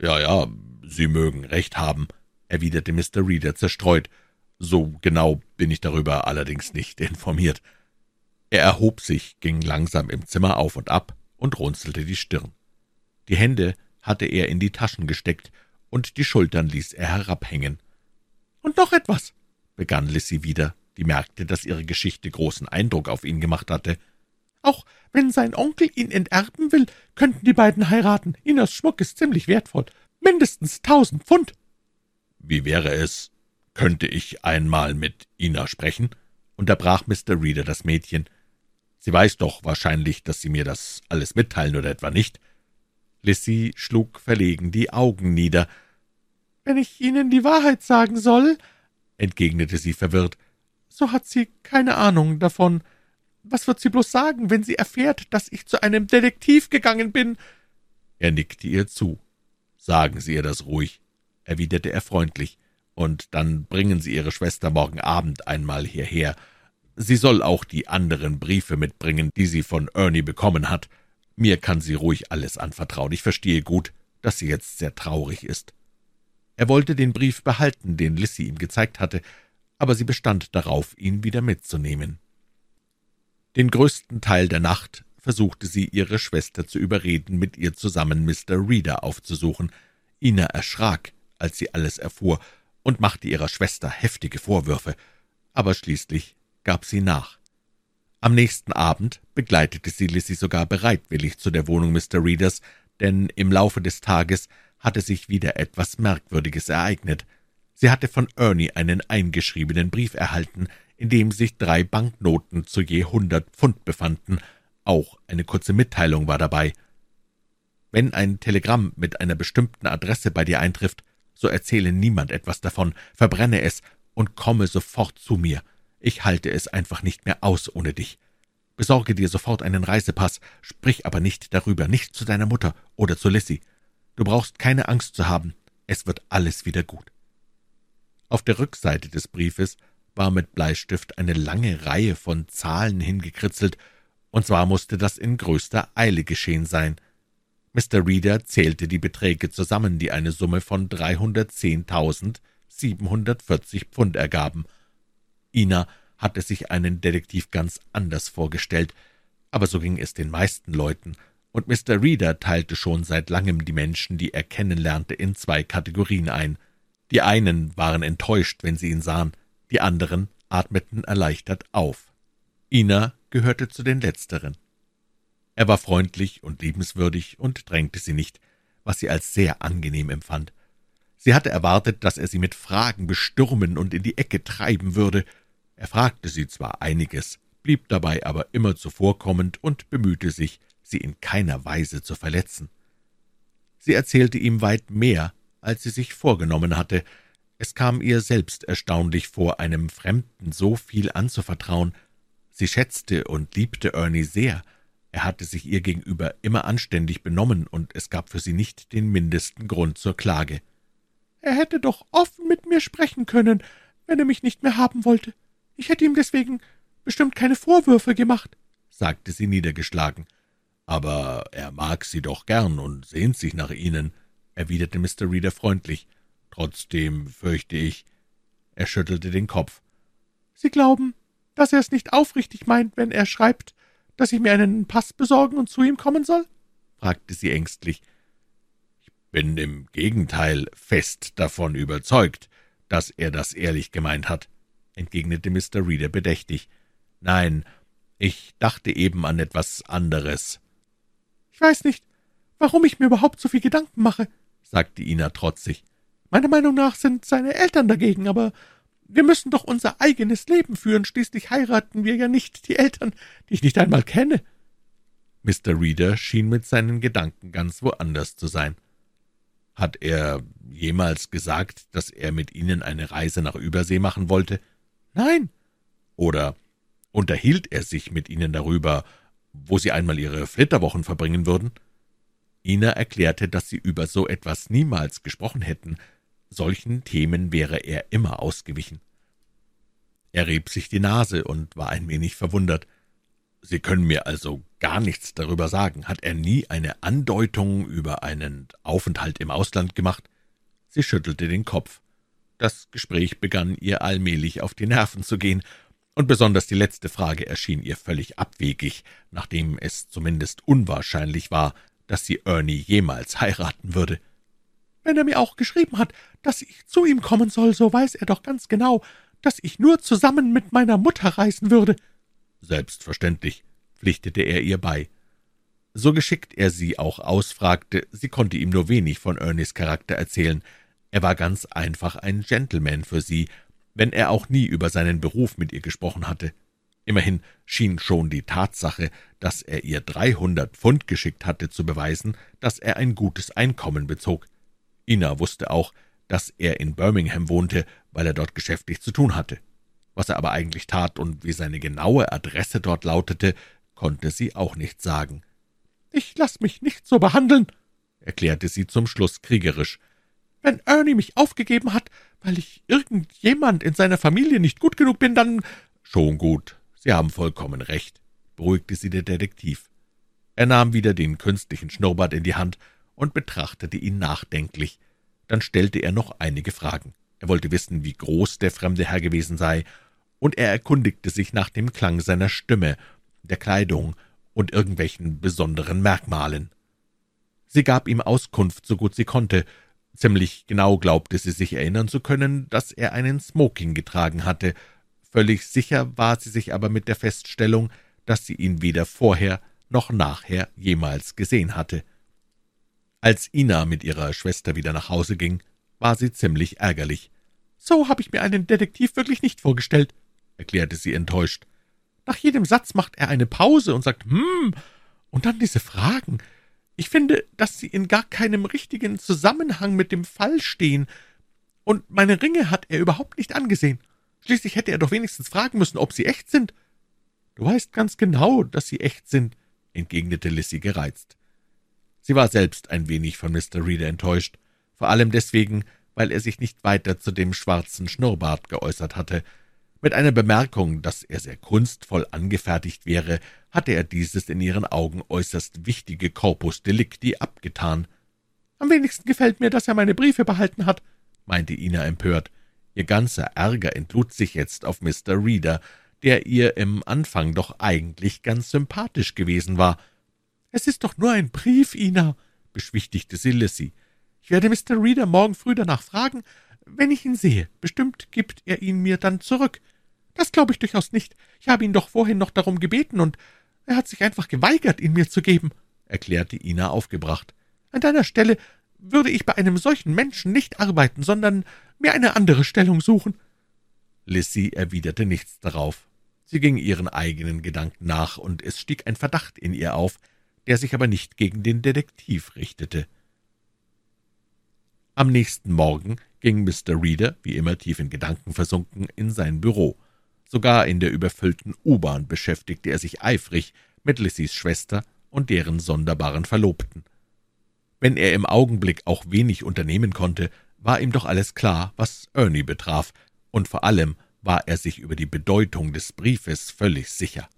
Ja, ja, Sie mögen recht haben, erwiderte Mr. Reader zerstreut. So genau bin ich darüber allerdings nicht informiert. Er erhob sich, ging langsam im Zimmer auf und ab und runzelte die Stirn. Die Hände hatte er in die Taschen gesteckt, und die Schultern ließ er herabhängen. »Und noch etwas«, begann Lissy wieder, die merkte, dass ihre Geschichte großen Eindruck auf ihn gemacht hatte. »Auch wenn sein Onkel ihn enterben will, könnten die beiden heiraten. Inas Schmuck ist ziemlich wertvoll. mindestens tausend Pfund. Wie wäre es, könnte ich einmal mit Ina sprechen? unterbrach Mr. Reader das Mädchen. Sie weiß doch wahrscheinlich, dass Sie mir das alles mitteilen, oder etwa nicht? Lissy schlug verlegen die Augen nieder. Wenn ich Ihnen die Wahrheit sagen soll, entgegnete sie verwirrt, so hat sie keine Ahnung davon. Was wird sie bloß sagen, wenn sie erfährt, dass ich zu einem Detektiv gegangen bin? Er nickte ihr zu. Sagen Sie ihr das ruhig, erwiderte er freundlich, und dann bringen Sie Ihre Schwester morgen Abend einmal hierher. Sie soll auch die anderen Briefe mitbringen, die sie von Ernie bekommen hat. Mir kann sie ruhig alles anvertrauen. Ich verstehe gut, dass sie jetzt sehr traurig ist. Er wollte den Brief behalten, den Lissy ihm gezeigt hatte, aber sie bestand darauf, ihn wieder mitzunehmen. Den größten Teil der Nacht versuchte sie, ihre Schwester zu überreden, mit ihr zusammen Mr. Reader aufzusuchen. Ina erschrak, als sie alles erfuhr, und machte ihrer Schwester heftige Vorwürfe, aber schließlich gab sie nach. Am nächsten Abend begleitete sie Lissy sogar bereitwillig zu der Wohnung Mr. Readers, denn im Laufe des Tages hatte sich wieder etwas Merkwürdiges ereignet. Sie hatte von Ernie einen eingeschriebenen Brief erhalten, in dem sich drei Banknoten zu je hundert Pfund befanden. Auch eine kurze Mitteilung war dabei. Wenn ein Telegramm mit einer bestimmten Adresse bei dir eintrifft, so erzähle niemand etwas davon, verbrenne es und komme sofort zu mir. Ich halte es einfach nicht mehr aus ohne dich. Besorge dir sofort einen Reisepass, sprich aber nicht darüber, nicht zu deiner Mutter oder zu Lissy. Du brauchst keine Angst zu haben, es wird alles wieder gut. Auf der Rückseite des Briefes war mit Bleistift eine lange Reihe von Zahlen hingekritzelt, und zwar musste das in größter Eile geschehen sein. Mr. Reader zählte die Beträge zusammen, die eine Summe von 310.740 Pfund ergaben. Ina hatte sich einen Detektiv ganz anders vorgestellt, aber so ging es den meisten Leuten, und Mr. Reader teilte schon seit langem die Menschen, die er kennenlernte, in zwei Kategorien ein. Die einen waren enttäuscht, wenn sie ihn sahen, die anderen atmeten erleichtert auf. Ina gehörte zu den Letzteren. Er war freundlich und liebenswürdig und drängte sie nicht, was sie als sehr angenehm empfand. Sie hatte erwartet, dass er sie mit Fragen bestürmen und in die Ecke treiben würde. Er fragte sie zwar einiges, blieb dabei aber immer zuvorkommend und bemühte sich, sie in keiner Weise zu verletzen. Sie erzählte ihm weit mehr, als sie sich vorgenommen hatte. Es kam ihr selbst erstaunlich vor, einem Fremden so viel anzuvertrauen. Sie schätzte und liebte Ernie sehr. Er hatte sich ihr gegenüber immer anständig benommen, und es gab für sie nicht den mindesten Grund zur Klage. Er hätte doch offen mit mir sprechen können, wenn er mich nicht mehr haben wollte. Ich hätte ihm deswegen bestimmt keine Vorwürfe gemacht, sagte sie niedergeschlagen. Aber er mag Sie doch gern und sehnt sich nach Ihnen, erwiderte Mr. Reader freundlich. Trotzdem fürchte ich. Er schüttelte den Kopf. Sie glauben, dass er es nicht aufrichtig meint, wenn er schreibt, dass ich mir einen Pass besorgen und zu ihm kommen soll? fragte sie ängstlich. Ich bin im Gegenteil fest davon überzeugt, dass er das ehrlich gemeint hat, entgegnete Mr. Reader bedächtig. Nein, ich dachte eben an etwas anderes. Ich weiß nicht, warum ich mir überhaupt so viel Gedanken mache, sagte Ina trotzig. Meiner Meinung nach sind seine Eltern dagegen, aber wir müssen doch unser eigenes Leben führen, schließlich heiraten wir ja nicht die Eltern, die ich nicht einmal kenne. Mr. Reader schien mit seinen Gedanken ganz woanders zu sein. Hat er jemals gesagt, dass er mit Ihnen eine Reise nach Übersee machen wollte? Nein. Oder unterhielt er sich mit Ihnen darüber, wo sie einmal ihre Flitterwochen verbringen würden? Ina erklärte, dass sie über so etwas niemals gesprochen hätten. Solchen Themen wäre er immer ausgewichen. Er rieb sich die Nase und war ein wenig verwundert. Sie können mir also gar nichts darüber sagen. Hat er nie eine Andeutung über einen Aufenthalt im Ausland gemacht? Sie schüttelte den Kopf. Das Gespräch begann ihr allmählich auf die Nerven zu gehen, und besonders die letzte Frage erschien ihr völlig abwegig, nachdem es zumindest unwahrscheinlich war, dass sie Ernie jemals heiraten würde. Wenn er mir auch geschrieben hat, dass ich zu ihm kommen soll, so weiß er doch ganz genau, dass ich nur zusammen mit meiner Mutter reisen würde. Selbstverständlich, pflichtete er ihr bei. So geschickt er sie auch ausfragte, sie konnte ihm nur wenig von Ernies Charakter erzählen. Er war ganz einfach ein Gentleman für sie, wenn er auch nie über seinen Beruf mit ihr gesprochen hatte. Immerhin schien schon die Tatsache, dass er ihr dreihundert Pfund geschickt hatte, zu beweisen, dass er ein gutes Einkommen bezog. Ina wusste auch, dass er in Birmingham wohnte, weil er dort geschäftlich zu tun hatte. Was er aber eigentlich tat und wie seine genaue Adresse dort lautete, konnte sie auch nicht sagen. »Ich lass mich nicht so behandeln«, erklärte sie zum Schluss kriegerisch. »Wenn Ernie mich aufgegeben hat, weil ich irgendjemand in seiner Familie nicht gut genug bin, dann...« »Schon gut, Sie haben vollkommen recht«, beruhigte sie der Detektiv. Er nahm wieder den künstlichen Schnurrbart in die Hand und betrachtete ihn nachdenklich. Dann stellte er noch einige Fragen. Er wollte wissen, wie groß der fremde Herr gewesen sei, und er erkundigte sich nach dem Klang seiner Stimme, der Kleidung und irgendwelchen besonderen Merkmalen. Sie gab ihm Auskunft, so gut sie konnte. Ziemlich genau glaubte sie sich erinnern zu können, dass er einen Smoking getragen hatte, Völlig sicher war sie sich aber mit der Feststellung, dass sie ihn weder vorher noch nachher jemals gesehen hatte. Als Ina mit ihrer Schwester wieder nach Hause ging, war sie ziemlich ärgerlich. »So habe ich mir einen Detektiv wirklich nicht vorgestellt«, erklärte sie enttäuscht. »Nach jedem Satz macht er eine Pause und sagt »Hm«, und dann diese Fragen. Ich finde, dass sie in gar keinem richtigen Zusammenhang mit dem Fall stehen, und meine Ringe hat er überhaupt nicht angesehen. Schließlich hätte er doch wenigstens fragen müssen, ob sie echt sind. Du weißt ganz genau, dass sie echt sind, entgegnete Lissy gereizt. Sie war selbst ein wenig von Mr. Reeder enttäuscht, vor allem deswegen, weil er sich nicht weiter zu dem schwarzen Schnurrbart geäußert hatte. Mit einer Bemerkung, dass er sehr kunstvoll angefertigt wäre, hatte er dieses in ihren Augen äußerst wichtige Corpus Delicti abgetan. »Am wenigsten gefällt mir, dass er meine Briefe behalten hat«, meinte Ina empört. Ihr ganzer Ärger entlud sich jetzt auf Mr. Reeder, der ihr im Anfang doch eigentlich ganz sympathisch gewesen war. »Es ist doch nur ein Brief, Ina«, beschwichtigte sie Lissy. »Ich werde Mr. Reeder morgen früh danach fragen, wenn ich ihn sehe. Bestimmt gibt er ihn mir dann zurück. Das glaube ich durchaus nicht. Ich habe ihn doch vorhin noch darum gebeten, und er hat sich einfach geweigert, ihn mir zu geben«, erklärte Ina aufgebracht. »An deiner Stelle würde ich bei einem solchen Menschen nicht arbeiten, sondern mir eine andere Stellung suchen.« Lissy erwiderte nichts darauf. Sie ging ihren eigenen Gedanken nach, und es stieg ein Verdacht in ihr auf, der sich aber nicht gegen den Detektiv richtete. Am nächsten Morgen ging Mr. Reeder, wie immer tief in Gedanken versunken, in sein Büro. Sogar in der überfüllten U-Bahn beschäftigte er sich eifrig mit Lissys Schwester und deren sonderbaren Verlobten. Wenn er im Augenblick auch wenig unternehmen konnte, war ihm doch alles klar, was Ernie betraf, und vor allem war er sich über die Bedeutung des Briefes völlig sicher.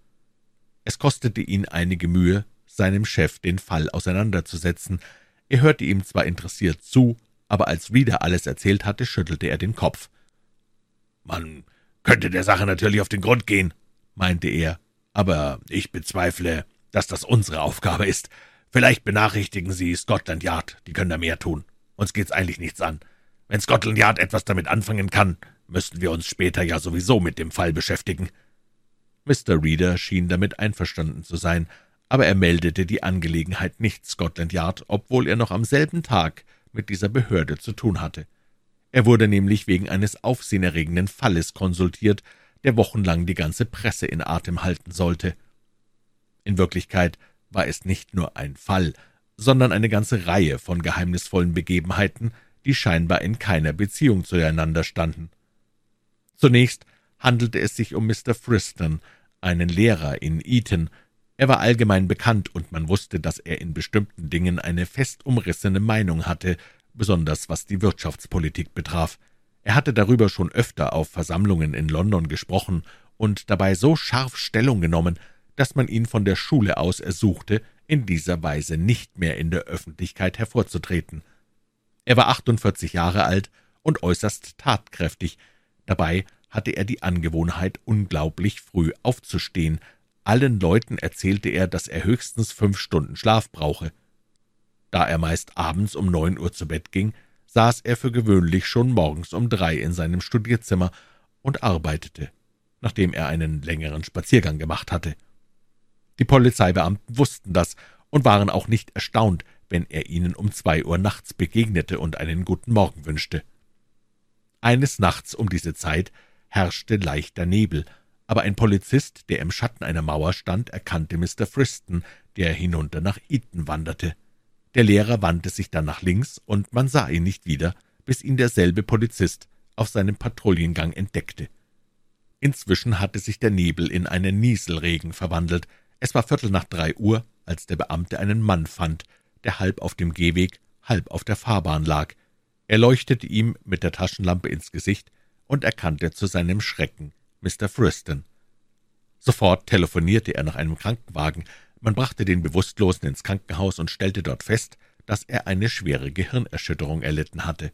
Es kostete ihn einige Mühe, seinem Chef den Fall auseinanderzusetzen. Er hörte ihm zwar interessiert zu, aber als Reader alles erzählt hatte, schüttelte er den Kopf. »Man könnte der Sache natürlich auf den Grund gehen«, meinte er, »aber ich bezweifle, dass das unsere Aufgabe ist. Vielleicht benachrichtigen Sie Scotland Yard, die können da mehr tun. Uns geht's eigentlich nichts an. Wenn Scotland Yard etwas damit anfangen kann, müssten wir uns später ja sowieso mit dem Fall beschäftigen.« Mr. Reeder schien damit einverstanden zu sein, aber er meldete die Angelegenheit nicht Scotland Yard, obwohl er noch am selben Tag mit dieser Behörde zu tun hatte. Er wurde nämlich wegen eines aufsehenerregenden Falles konsultiert, der wochenlang die ganze Presse in Atem halten sollte. In Wirklichkeit war es nicht nur ein Fall, sondern eine ganze Reihe von geheimnisvollen Begebenheiten, die scheinbar in keiner Beziehung zueinander standen. Zunächst handelte es sich um Mr. Friston, einen Lehrer in Eton. Er war allgemein bekannt, und man wusste, dass er in bestimmten Dingen eine fest umrissene Meinung hatte, besonders was die Wirtschaftspolitik betraf. Er hatte darüber schon öfter auf Versammlungen in London gesprochen und dabei so scharf Stellung genommen, dass man ihn von der Schule aus ersuchte, in dieser Weise nicht mehr in der Öffentlichkeit hervorzutreten. Er war 48 Jahre alt und äußerst tatkräftig. Dabei hatte er die Angewohnheit, unglaublich früh aufzustehen. Allen Leuten erzählte er, dass er höchstens fünf Stunden Schlaf brauche. Da er meist abends um neun Uhr zu Bett ging, saß er für gewöhnlich schon morgens um drei in seinem Studierzimmer und arbeitete, nachdem er einen längeren Spaziergang gemacht hatte. Die Polizeibeamten wussten das und waren auch nicht erstaunt, wenn er ihnen um zwei Uhr nachts begegnete und einen guten Morgen wünschte. Eines Nachts um diese Zeit herrschte leichter Nebel, aber ein Polizist, der im Schatten einer Mauer stand, erkannte Mr. Friston, der hinunter nach Eton wanderte. Der Lehrer wandte sich dann nach links, und man sah ihn nicht wieder, bis ihn derselbe Polizist auf seinem Patrouillengang entdeckte. Inzwischen hatte sich der Nebel in einen Nieselregen verwandelt. Es war Viertel nach drei Uhr, als der Beamte einen Mann fand, der halb auf dem Gehweg, halb auf der Fahrbahn lag. Er leuchtete ihm mit der Taschenlampe ins Gesicht und erkannte zu seinem Schrecken Mr. Friston. Sofort telefonierte er nach einem Krankenwagen. Man brachte den Bewusstlosen ins Krankenhaus und stellte dort fest, dass er eine schwere Gehirnerschütterung erlitten hatte.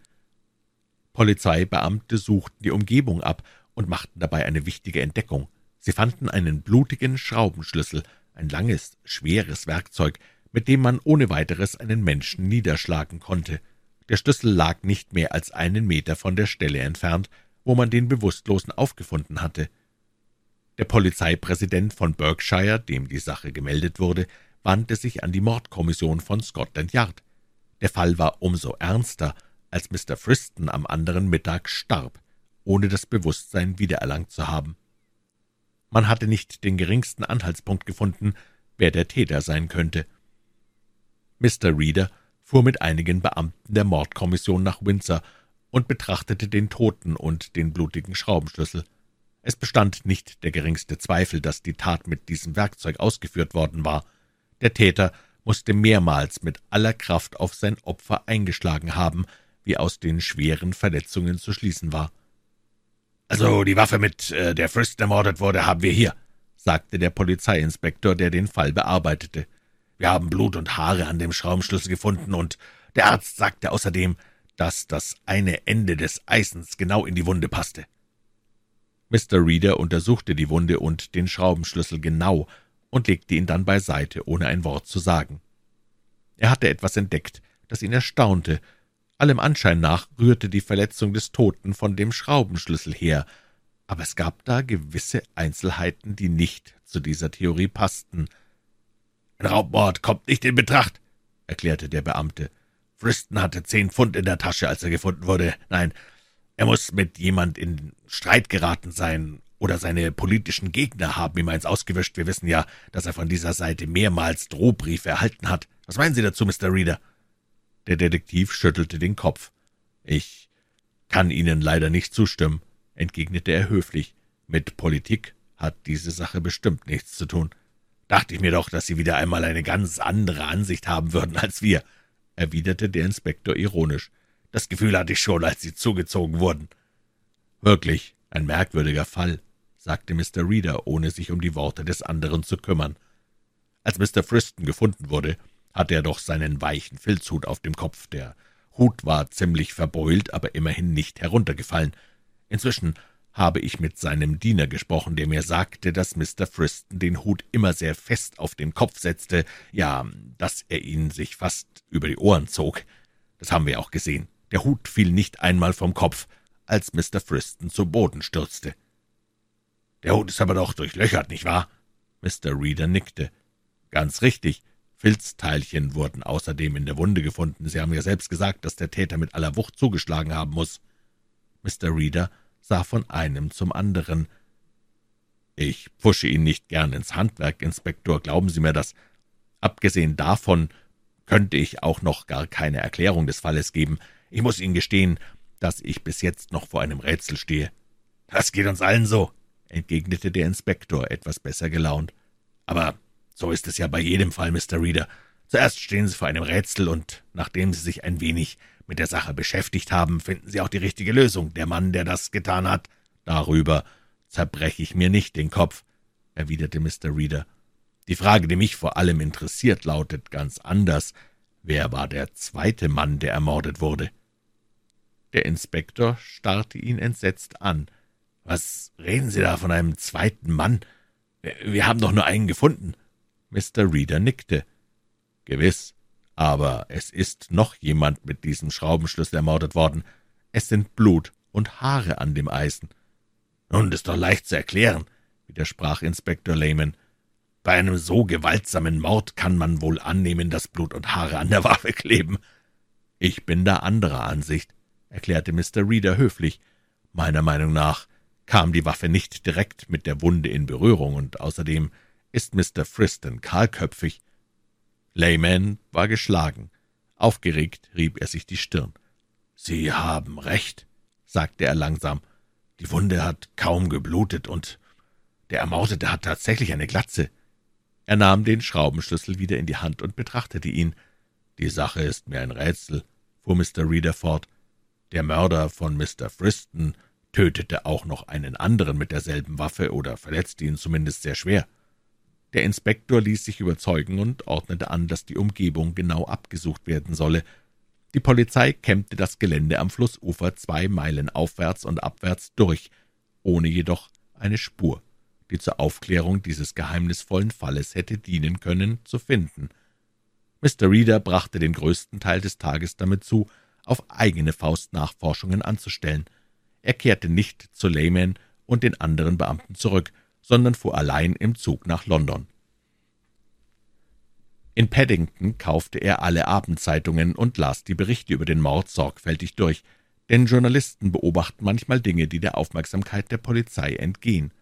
Polizeibeamte suchten die Umgebung ab und machten dabei eine wichtige Entdeckung. Sie fanden einen blutigen Schraubenschlüssel, ein langes, schweres Werkzeug, mit dem man ohne weiteres einen Menschen niederschlagen konnte. Der Schlüssel lag nicht mehr als einen Meter von der Stelle entfernt, wo man den Bewusstlosen aufgefunden hatte. Der Polizeipräsident von Berkshire, dem die Sache gemeldet wurde, wandte sich an die Mordkommission von Scotland Yard. Der Fall war umso ernster, als Mr. Friston am anderen Mittag starb, ohne das Bewusstsein wiedererlangt zu haben. Man hatte nicht den geringsten Anhaltspunkt gefunden, wer der Täter sein könnte. Mr. Reeder fuhr mit einigen Beamten der Mordkommission nach Windsor und betrachtete den Toten und den blutigen Schraubenschlüssel. Es bestand nicht der geringste Zweifel, dass die Tat mit diesem Werkzeug ausgeführt worden war. Der Täter musste mehrmals mit aller Kraft auf sein Opfer eingeschlagen haben, wie aus den schweren Verletzungen zu schließen war. »Also die Waffe, mit äh, der Frist ermordet wurde, haben wir hier«, sagte der Polizeiinspektor, der den Fall bearbeitete. »Wir haben Blut und Haare an dem Schraubenschlüssel gefunden, und der Arzt sagte außerdem, dass das eine Ende des Eisens genau in die Wunde passte. Mr. Reeder untersuchte die Wunde und den Schraubenschlüssel genau und legte ihn dann beiseite, ohne ein Wort zu sagen. Er hatte etwas entdeckt, das ihn erstaunte. Allem Anschein nach rührte die Verletzung des Toten von dem Schraubenschlüssel her, aber es gab da gewisse Einzelheiten, die nicht zu dieser Theorie passten. »Ein Raubmord kommt nicht in Betracht«, erklärte der Beamte. Friston hatte zehn Pfund in der Tasche, als er gefunden wurde. Nein, er muss mit jemand in Streit geraten sein, oder seine politischen Gegner haben ihm eins ausgewischt. Wir wissen ja, dass er von dieser Seite mehrmals Drohbriefe erhalten hat. Was meinen Sie dazu, Mr. Reeder? Der Detektiv schüttelte den Kopf. Ich kann Ihnen leider nicht zustimmen, entgegnete er höflich. Mit Politik hat diese Sache bestimmt nichts zu tun. Dachte ich mir doch, dass Sie wieder einmal eine ganz andere Ansicht haben würden als wir erwiderte der Inspektor ironisch. Das Gefühl hatte ich schon, als Sie zugezogen wurden. Wirklich ein merkwürdiger Fall, sagte Mr. Reeder, ohne sich um die Worte des anderen zu kümmern. Als Mr. Friston gefunden wurde, hatte er doch seinen weichen Filzhut auf dem Kopf. Der Hut war ziemlich verbeult, aber immerhin nicht heruntergefallen. Inzwischen habe ich mit seinem Diener gesprochen, der mir sagte, dass Mr. Friston den Hut immer sehr fest auf den Kopf setzte, ja, dass er ihn sich fast über die Ohren zog. Das haben wir auch gesehen. Der Hut fiel nicht einmal vom Kopf, als Mr. Friston zu Boden stürzte. Der Hut ist aber doch durchlöchert, nicht wahr? Mr. Reeder nickte. Ganz richtig. Filzteilchen wurden außerdem in der Wunde gefunden. Sie haben ja selbst gesagt, dass der Täter mit aller Wucht zugeschlagen haben muss. Mr. Reeder sah von einem zum anderen. »Ich pfusche ihn nicht gern ins Handwerk, Inspektor, glauben Sie mir das. Abgesehen davon könnte ich auch noch gar keine Erklärung des Falles geben. Ich muss Ihnen gestehen, dass ich bis jetzt noch vor einem Rätsel stehe.« »Das geht uns allen so«, entgegnete der Inspektor, etwas besser gelaunt. »Aber so ist es ja bei jedem Fall, Mr. Reeder. Zuerst stehen Sie vor einem Rätsel, und nachdem Sie sich ein wenig mit der Sache beschäftigt haben, finden Sie auch die richtige Lösung. Der Mann, der das getan hat, darüber zerbreche ich mir nicht den Kopf, erwiderte Mr. Reeder. Die Frage, die mich vor allem interessiert, lautet ganz anders. Wer war der zweite Mann, der ermordet wurde? Der Inspektor starrte ihn entsetzt an. Was reden Sie da von einem zweiten Mann? Wir haben doch nur einen gefunden. Mr. Reeder nickte. Gewiss, aber es ist noch jemand mit diesem Schraubenschlüssel ermordet worden. Es sind Blut und Haare an dem Eisen. Nun, ist doch leicht zu erklären, widersprach Inspektor Lehman. Bei einem so gewaltsamen Mord kann man wohl annehmen, dass Blut und Haare an der Waffe kleben. Ich bin da anderer Ansicht, erklärte Mr. Reeder höflich. Meiner Meinung nach kam die Waffe nicht direkt mit der Wunde in Berührung, und außerdem ist Mr. Friston kahlköpfig. Layman war geschlagen. Aufgeregt rieb er sich die Stirn. »Sie haben recht«, sagte er langsam. »Die Wunde hat kaum geblutet, und der Ermordete hat tatsächlich eine Glatze.« Er nahm den Schraubenschlüssel wieder in die Hand und betrachtete ihn. »Die Sache ist mir ein Rätsel«, fuhr Mr. Reeder fort. »Der Mörder von Mr. Friston tötete auch noch einen anderen mit derselben Waffe oder verletzte ihn zumindest sehr schwer. Der Inspektor ließ sich überzeugen und ordnete an, dass die Umgebung genau abgesucht werden solle. Die Polizei kämmte das Gelände am Flussufer zwei Meilen aufwärts und abwärts durch, ohne jedoch eine Spur, die zur Aufklärung dieses geheimnisvollen Falles hätte dienen können, zu finden. Mr. Reeder brachte den größten Teil des Tages damit zu, auf eigene Faust Nachforschungen anzustellen. Er kehrte nicht zu Layman und den anderen Beamten zurück, sondern fuhr allein im Zug nach London. In Paddington kaufte er alle Abendzeitungen und las die Berichte über den Mord sorgfältig durch, denn Journalisten beobachten manchmal Dinge, die der Aufmerksamkeit der Polizei entgehen.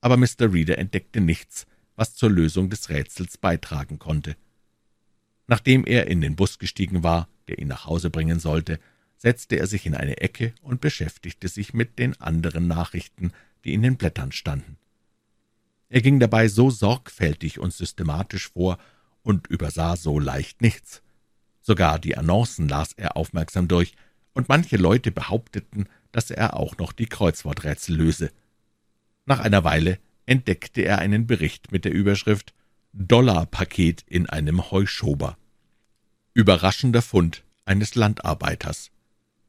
Aber Mr. Reeder entdeckte nichts, was zur Lösung des Rätsels beitragen konnte. Nachdem er in den Bus gestiegen war, der ihn nach Hause bringen sollte, setzte er sich in eine Ecke und beschäftigte sich mit den anderen Nachrichten, die in den Blättern standen. Er ging dabei so sorgfältig und systematisch vor und übersah so leicht nichts. Sogar die Annoncen las er aufmerksam durch, und manche Leute behaupteten, dass er auch noch die Kreuzworträtsel löse. Nach einer Weile entdeckte er einen Bericht mit der Überschrift Dollarpaket in einem Heuschober. Überraschender Fund eines Landarbeiters.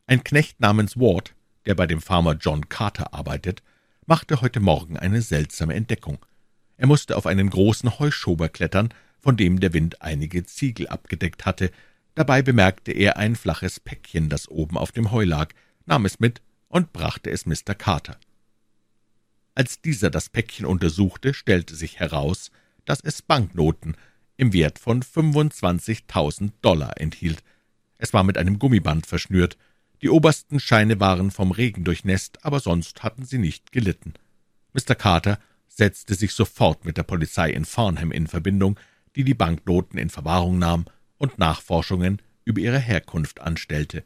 Ein Knecht namens Ward, der bei dem Farmer John Carter arbeitet, machte heute Morgen eine seltsame Entdeckung. Er musste auf einen großen Heuschober klettern, von dem der Wind einige Ziegel abgedeckt hatte. Dabei bemerkte er ein flaches Päckchen, das oben auf dem Heu lag, nahm es mit und brachte es Mr. Carter. Als dieser das Päckchen untersuchte, stellte sich heraus, dass es Banknoten im Wert von 25.000 Dollar enthielt. Es war mit einem Gummiband verschnürt, die obersten Scheine waren vom Regen durchnässt, aber sonst hatten sie nicht gelitten. Mr. Carter setzte sich sofort mit der Polizei in Farnham in Verbindung, die die Banknoten in Verwahrung nahm und Nachforschungen über ihre Herkunft anstellte.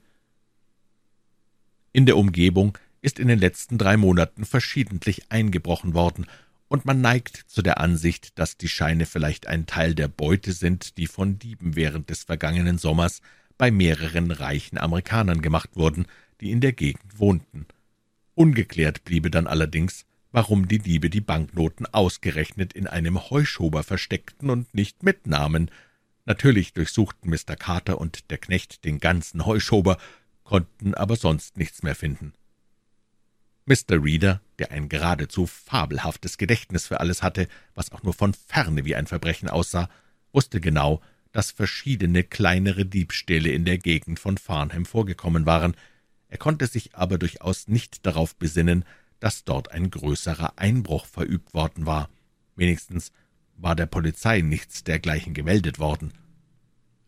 In der Umgebung ist in den letzten drei Monaten verschiedentlich eingebrochen worden, und man neigt zu der Ansicht, dass die Scheine vielleicht ein Teil der Beute sind, die von Dieben während des vergangenen Sommers bei mehreren reichen Amerikanern gemacht wurden, die in der Gegend wohnten. Ungeklärt bliebe dann allerdings, warum die Diebe die Banknoten ausgerechnet in einem Heuschober versteckten und nicht mitnahmen. Natürlich durchsuchten Mr. Carter und der Knecht den ganzen Heuschober, konnten aber sonst nichts mehr finden. Mr. Reeder, der ein geradezu fabelhaftes Gedächtnis für alles hatte, was auch nur von ferne wie ein Verbrechen aussah, wusste genau, dass verschiedene kleinere Diebstähle in der Gegend von Farnham vorgekommen waren. Er konnte sich aber durchaus nicht darauf besinnen, dass dort ein größerer Einbruch verübt worden war. Wenigstens war der Polizei nichts dergleichen gemeldet worden.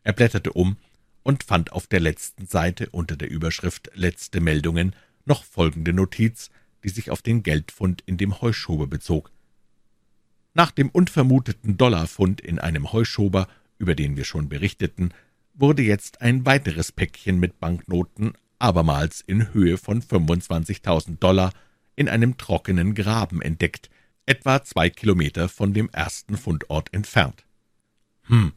Er blätterte um und fand auf der letzten Seite unter der Überschrift Letzte Meldungen noch folgende Notiz, die sich auf den Geldfund in dem Heuschober bezog. Nach dem unvermuteten Dollarfund in einem Heuschober über den wir schon berichteten, wurde jetzt ein weiteres Päckchen mit Banknoten, abermals in Höhe von 25.000 Dollar, in einem trockenen Graben entdeckt, etwa zwei Kilometer von dem ersten Fundort entfernt. »Hm«,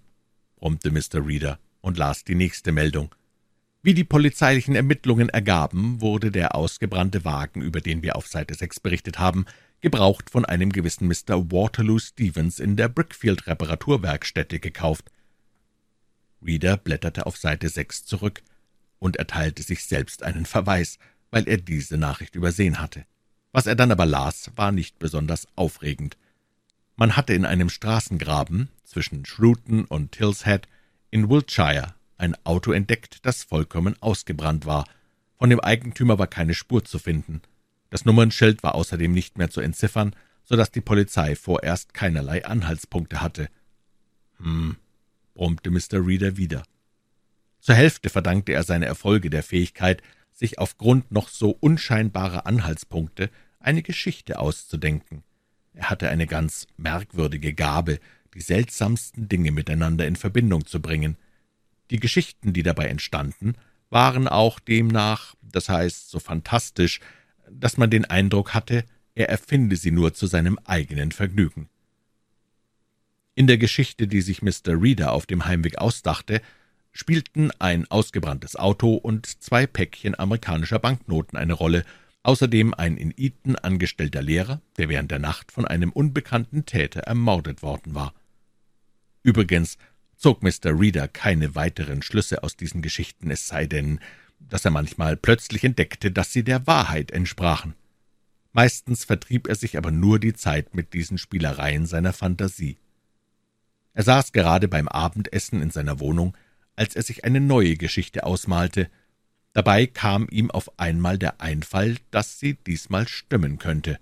brummte Mr. Reeder und las die nächste Meldung. Wie die polizeilichen Ermittlungen ergaben, wurde der ausgebrannte Wagen, über den wir auf Seite 6 berichtet haben, gebraucht von einem gewissen Mr. Waterloo Stevens in der Brickfield-Reparaturwerkstätte gekauft. Reeder blätterte auf Seite 6 zurück und erteilte sich selbst einen Verweis, weil er diese Nachricht übersehen hatte. Was er dann aber las, war nicht besonders aufregend. Man hatte in einem Straßengraben zwischen Shrewton und Hillshead in Wiltshire ein Auto entdeckt, das vollkommen ausgebrannt war. Von dem Eigentümer war keine Spur zu finden. Das Nummernschild war außerdem nicht mehr zu entziffern, so dass die Polizei vorerst keinerlei Anhaltspunkte hatte. »Hm«, brummte Mr. Reader wieder. Zur Hälfte verdankte er seine Erfolge der Fähigkeit, sich aufgrund noch so unscheinbarer Anhaltspunkte eine Geschichte auszudenken. Er hatte eine ganz merkwürdige Gabe, die seltsamsten Dinge miteinander in Verbindung zu bringen. Die Geschichten, die dabei entstanden, waren auch demnach, das heißt so fantastisch, dass man den Eindruck hatte, er erfinde sie nur zu seinem eigenen Vergnügen. In der Geschichte, die sich Mr. Reader auf dem Heimweg ausdachte, spielten ein ausgebranntes Auto und zwei Päckchen amerikanischer Banknoten eine Rolle, außerdem ein in Eton angestellter Lehrer, der während der Nacht von einem unbekannten Täter ermordet worden war. Übrigens zog Mr. Reader keine weiteren Schlüsse aus diesen Geschichten, es sei denn, dass er manchmal plötzlich entdeckte, dass sie der Wahrheit entsprachen. Meistens vertrieb er sich aber nur die Zeit mit diesen Spielereien seiner Fantasie. Er saß gerade beim Abendessen in seiner Wohnung, als er sich eine neue Geschichte ausmalte. Dabei kam ihm auf einmal der Einfall, dass sie diesmal stimmen könnte.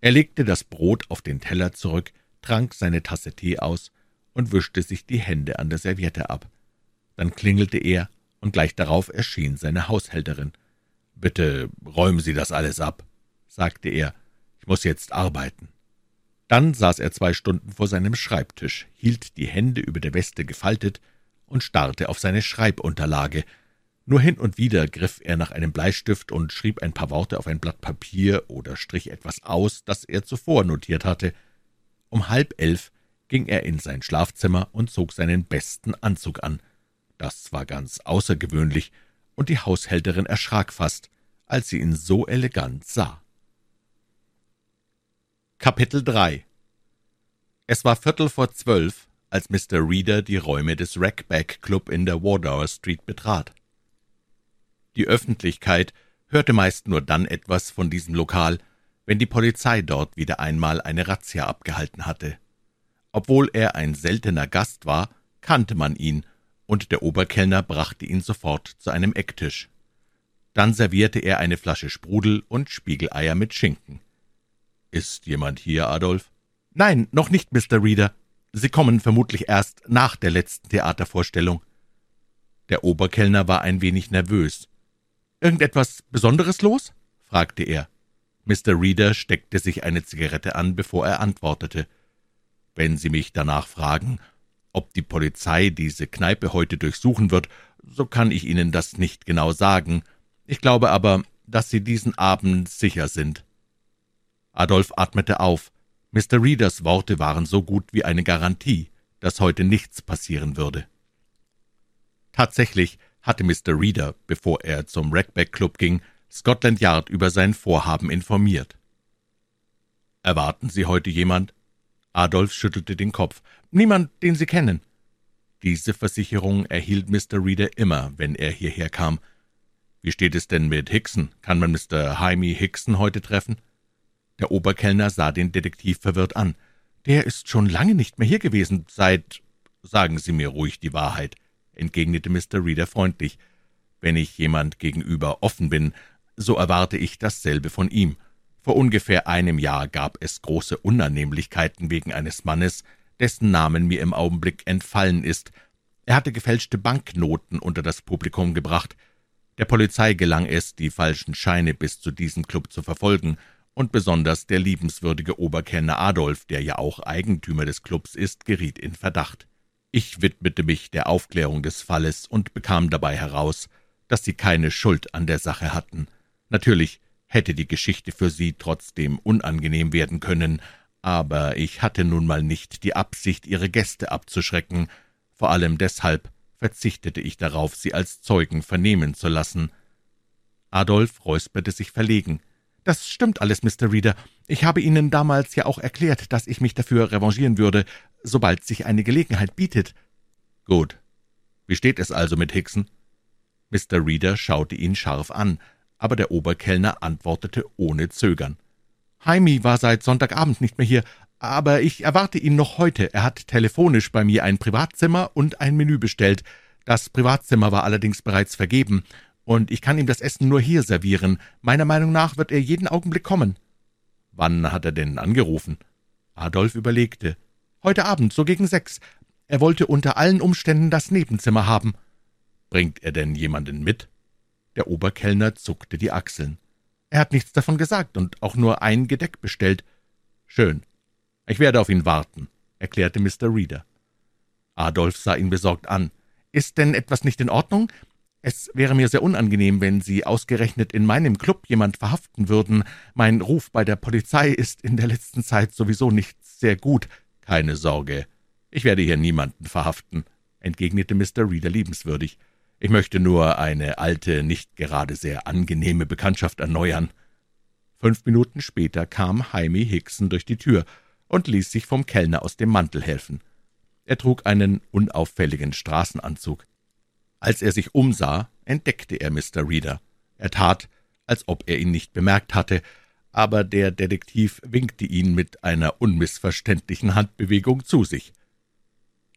Er legte das Brot auf den Teller zurück, trank seine Tasse Tee aus und wischte sich die Hände an der Serviette ab. Dann klingelte er, und gleich darauf erschien seine Haushälterin. »Bitte räumen Sie das alles ab«, sagte er, »ich muss jetzt arbeiten.« Dann saß er zwei Stunden vor seinem Schreibtisch, hielt die Hände über der Weste gefaltet und starrte auf seine Schreibunterlage. Nur hin und wieder griff er nach einem Bleistift und schrieb ein paar Worte auf ein Blatt Papier oder strich etwas aus, das er zuvor notiert hatte. Um halb elf ging er in sein Schlafzimmer und zog seinen besten Anzug an. Das war ganz außergewöhnlich, und die Haushälterin erschrak fast, als sie ihn so elegant sah. Kapitel 3 Es war Viertel vor zwölf, als Mr. Reader die Räume des Rackback Club in der Wardour Street betrat. Die Öffentlichkeit hörte meist nur dann etwas von diesem Lokal, wenn die Polizei dort wieder einmal eine Razzia abgehalten hatte. Obwohl er ein seltener Gast war, kannte man ihn, und der Oberkellner brachte ihn sofort zu einem Ecktisch. Dann servierte er eine Flasche Sprudel und Spiegeleier mit Schinken. »Ist jemand hier, Adolf?« »Nein, noch nicht, Mr. Reader. Sie kommen vermutlich erst nach der letzten Theatervorstellung.« Der Oberkellner war ein wenig nervös. »Irgendetwas Besonderes los?« fragte er. Mr. Reader steckte sich eine Zigarette an, bevor er antwortete. »Wenn Sie mich danach fragen, ob die Polizei diese Kneipe heute durchsuchen wird, so kann ich Ihnen das nicht genau sagen. Ich glaube aber, dass Sie diesen Abend sicher sind.« Adolf atmete auf. Mr. Readers Worte waren so gut wie eine Garantie, dass heute nichts passieren würde. Tatsächlich hatte Mr. Reader, bevor er zum Rackback Club ging, Scotland Yard über sein Vorhaben informiert. »Erwarten Sie heute jemand?« Adolf schüttelte den Kopf. »Niemand, den Sie kennen.« Diese Versicherung erhielt Mr. Reader immer, wenn er hierher kam. »Wie steht es denn mit Hickson? Kann man Mr. Jaime Hickson heute treffen?« der Oberkellner sah den Detektiv verwirrt an. »Der ist schon lange nicht mehr hier gewesen, seit...« »Sagen Sie mir ruhig die Wahrheit«, entgegnete Mr. Reader freundlich. »Wenn ich jemand gegenüber offen bin, so erwarte ich dasselbe von ihm. Vor ungefähr einem Jahr gab es große Unannehmlichkeiten wegen eines Mannes, dessen Namen mir im Augenblick entfallen ist. Er hatte gefälschte Banknoten unter das Publikum gebracht. Der Polizei gelang es, die falschen Scheine bis zu diesem Club zu verfolgen, und besonders der liebenswürdige Oberkellner Adolf, der ja auch Eigentümer des Clubs ist, geriet in Verdacht. Ich widmete mich der Aufklärung des Falles und bekam dabei heraus, dass Sie keine Schuld an der Sache hatten. Natürlich hätte die Geschichte für Sie trotzdem unangenehm werden können, aber ich hatte nun mal nicht die Absicht, Ihre Gäste abzuschrecken. Vor allem deshalb verzichtete ich darauf, Sie als Zeugen vernehmen zu lassen. Adolf räusperte sich verlegen. »Das stimmt alles, Mr. Reader. Ich habe Ihnen damals ja auch erklärt, dass ich mich dafür revanchieren würde, sobald sich eine Gelegenheit bietet.« »Gut. Wie steht es also mit Hickson?« Mr. Reader schaute ihn scharf an, aber der Oberkellner antwortete ohne Zögern. »Jaime war seit Sonntagabend nicht mehr hier, aber ich erwarte ihn noch heute. Er hat telefonisch bei mir ein Privatzimmer und ein Menü bestellt. Das Privatzimmer war allerdings bereits vergeben, und ich kann ihm das Essen nur hier servieren. Meiner Meinung nach wird er jeden Augenblick kommen.« Wann hat er denn angerufen? Adolf überlegte. Heute Abend, so gegen sechs. Er wollte unter allen Umständen das Nebenzimmer haben. Bringt er denn jemanden mit? Der Oberkellner zuckte die Achseln. Er hat nichts davon gesagt und auch nur ein Gedeck bestellt. Schön. Ich werde auf ihn warten, erklärte Mr. Reeder. Adolf sah ihn besorgt an. Ist denn etwas nicht in Ordnung? Es wäre mir sehr unangenehm, wenn Sie ausgerechnet in meinem Club jemand verhaften würden. Mein Ruf bei der Polizei ist in der letzten Zeit sowieso nicht sehr gut. Keine Sorge, ich werde hier niemanden verhaften, entgegnete Mr. Reeder liebenswürdig. Ich möchte nur eine alte, nicht gerade sehr angenehme Bekanntschaft erneuern. Fünf Minuten später kam Jaime Hickson durch die Tür und ließ sich vom Kellner aus dem Mantel helfen. Er trug einen unauffälligen Straßenanzug. Als er sich umsah, entdeckte er Mr. Reeder. Er tat, als ob er ihn nicht bemerkt hatte, aber der Detektiv winkte ihn mit einer unmissverständlichen Handbewegung zu sich.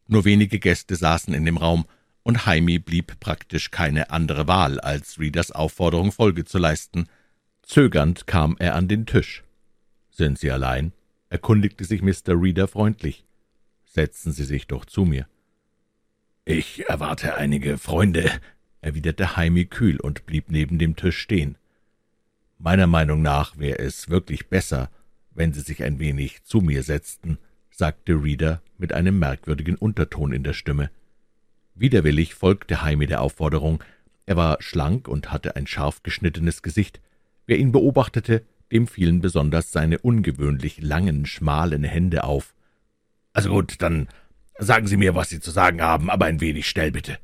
Nur wenige Gäste saßen in dem Raum, und Jaime blieb praktisch keine andere Wahl, als Reeders Aufforderung Folge zu leisten. Zögernd kam er an den Tisch. »Sind Sie allein?« erkundigte sich Mr. Reeder freundlich. »Setzen Sie sich doch zu mir.« »Ich erwarte einige Freunde«, erwiderte Jaime kühl und blieb neben dem Tisch stehen. »Meiner Meinung nach wäre es wirklich besser, wenn Sie sich ein wenig zu mir setzten«, sagte Reeder mit einem merkwürdigen Unterton in der Stimme. Widerwillig folgte Jaime der Aufforderung. Er war schlank und hatte ein scharf geschnittenes Gesicht. Wer ihn beobachtete, dem fielen besonders seine ungewöhnlich langen, schmalen Hände auf. »Also gut, dann Sagen Sie mir, was Sie zu sagen haben, aber ein wenig schnell bitte«,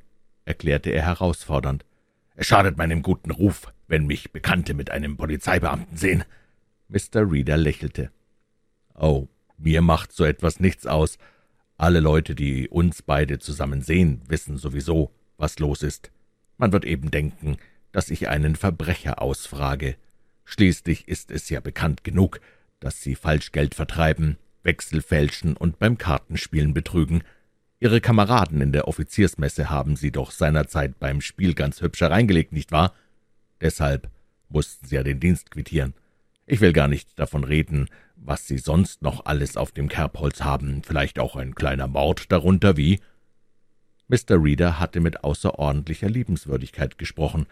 erklärte er herausfordernd. »Es schadet meinem guten Ruf, wenn mich Bekannte mit einem Polizeibeamten sehen.« Mr. Reeder lächelte. »Oh, mir macht so etwas nichts aus. Alle Leute, die uns beide zusammen sehen, wissen sowieso, was los ist. Man wird eben denken, dass ich einen Verbrecher ausfrage. Schließlich ist es ja bekannt genug, dass Sie Falschgeld vertreiben, Wechsel fälschen und beim Kartenspielen betrügen. Ihre Kameraden in der Offiziersmesse haben Sie doch seinerzeit beim Spiel ganz hübsch hereingelegt, nicht wahr? Deshalb mussten Sie ja den Dienst quittieren. Ich will gar nicht davon reden, was Sie sonst noch alles auf dem Kerbholz haben, vielleicht auch ein kleiner Mord darunter, wie?« Mr. Reeder hatte mit außerordentlicher Liebenswürdigkeit gesprochen.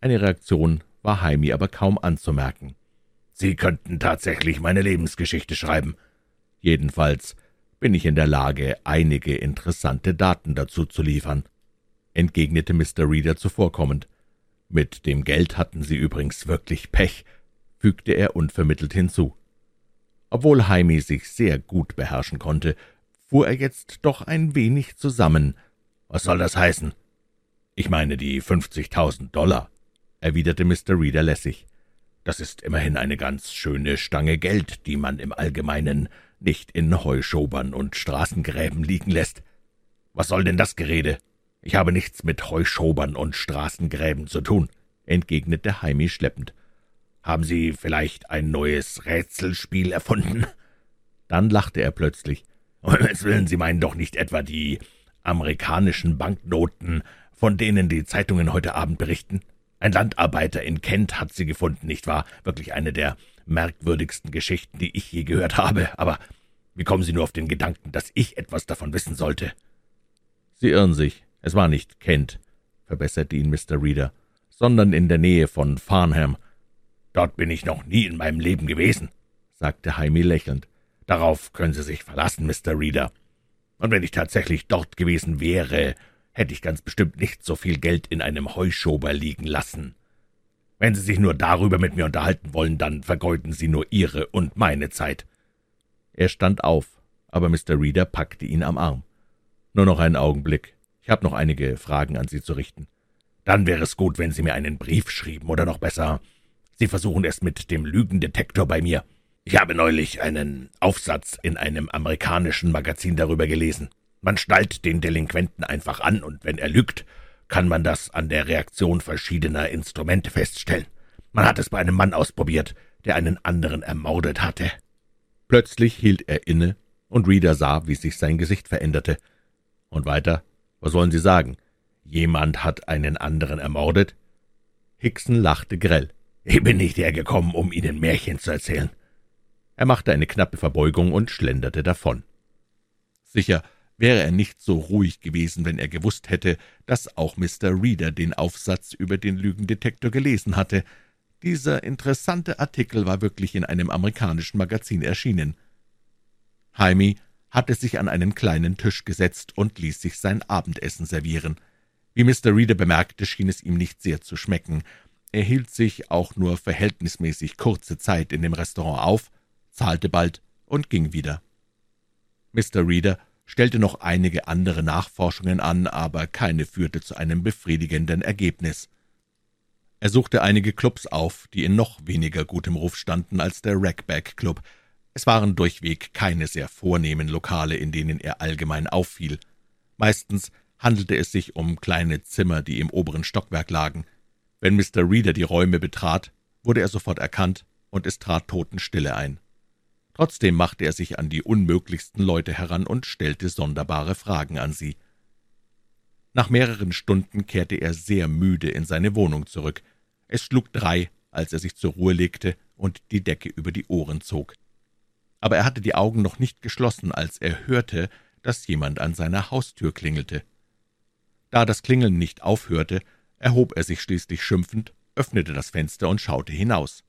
Eine Reaktion war Jaime aber kaum anzumerken. »Sie könnten tatsächlich meine Lebensgeschichte schreiben«, Jedenfalls bin ich in der Lage, einige interessante Daten dazu zu liefern«, entgegnete Mr. Reeder zuvorkommend. »Mit dem Geld hatten Sie übrigens wirklich Pech«, fügte er unvermittelt hinzu. Obwohl Jaime sich sehr gut beherrschen konnte, fuhr er jetzt doch ein wenig zusammen. »Was soll das heißen?« »Ich meine die fünfzigtausend Dollar«, erwiderte Mr. Reeder lässig. »Das ist immerhin eine ganz schöne Stange Geld, die man im Allgemeinen nicht in Heuschobern und Straßengräben liegen lässt. Was soll denn das Gerede? Ich habe nichts mit Heuschobern und Straßengräben zu tun, entgegnete Jaime schleppend. Haben Sie vielleicht ein neues Rätselspiel erfunden? Dann lachte er plötzlich. Jetzt willen Sie meinen doch nicht etwa die amerikanischen Banknoten, von denen die Zeitungen heute Abend berichten? Ein Landarbeiter in Kent hat sie gefunden, nicht wahr? Wirklich eine der merkwürdigsten Geschichten, die ich je gehört habe. Aber wie kommen Sie nur auf den Gedanken, dass ich etwas davon wissen sollte? Sie irren sich. Es war nicht Kent, verbesserte ihn Mr. Reeder, sondern in der Nähe von Farnham. Dort bin ich noch nie in meinem Leben gewesen, sagte Jaime lächelnd. Darauf können Sie sich verlassen, Mr. Reeder. Und wenn ich tatsächlich dort gewesen wäre, hätte ich ganz bestimmt nicht so viel Geld in einem Heuschober liegen lassen. Wenn Sie sich nur darüber mit mir unterhalten wollen, dann vergeuden Sie nur Ihre und meine Zeit.« Er stand auf, aber Mr. Reeder packte ihn am Arm. »Nur noch einen Augenblick. Ich habe noch einige Fragen an Sie zu richten. Dann wäre es gut, wenn Sie mir einen Brief schrieben, oder noch besser, Sie versuchen es mit dem Lügendetektor bei mir. Ich habe neulich einen Aufsatz in einem amerikanischen Magazin darüber gelesen. Man schnallt den Delinquenten einfach an, und wenn er lügt, kann man das an der Reaktion verschiedener Instrumente feststellen. Man hat es bei einem Mann ausprobiert, der einen anderen ermordet hatte. Plötzlich hielt er inne, und Reeder sah, wie sich sein Gesicht veränderte. Und weiter, was wollen Sie sagen? Jemand hat einen anderen ermordet? Hickson lachte grell. Ich bin nicht hergekommen, um Ihnen Märchen zu erzählen. Er machte eine knappe Verbeugung und schlenderte davon. Sicher wäre er nicht so ruhig gewesen, wenn er gewusst hätte, dass auch Mr. Reader den Aufsatz über den Lügendetektor gelesen hatte. Dieser interessante Artikel war wirklich in einem amerikanischen Magazin erschienen. Jaime hatte sich an einen kleinen Tisch gesetzt und ließ sich sein Abendessen servieren. Wie Mr. Reader bemerkte, schien es ihm nicht sehr zu schmecken. Er hielt sich auch nur verhältnismäßig kurze Zeit in dem Restaurant auf, zahlte bald und ging wieder. Mr. Reader stellte noch einige andere Nachforschungen an, aber keine führte zu einem befriedigenden Ergebnis. Er suchte einige Clubs auf, die in noch weniger gutem Ruf standen als der Rackback Club. Es waren durchweg keine sehr vornehmen Lokale, in denen er allgemein auffiel. Meistens handelte es sich um kleine Zimmer, die im oberen Stockwerk lagen. Wenn Mr. Reader die Räume betrat, wurde er sofort erkannt, und es trat Totenstille ein. Trotzdem machte er sich an die unmöglichsten Leute heran und stellte sonderbare Fragen an sie. Nach mehreren Stunden kehrte er sehr müde in seine Wohnung zurück. Es schlug drei, als er sich zur Ruhe legte und die Decke über die Ohren zog. Aber er hatte die Augen noch nicht geschlossen, als er hörte, dass jemand an seiner Haustür klingelte. Da das Klingeln nicht aufhörte, erhob er sich schließlich schimpfend, öffnete das Fenster und schaute hinaus.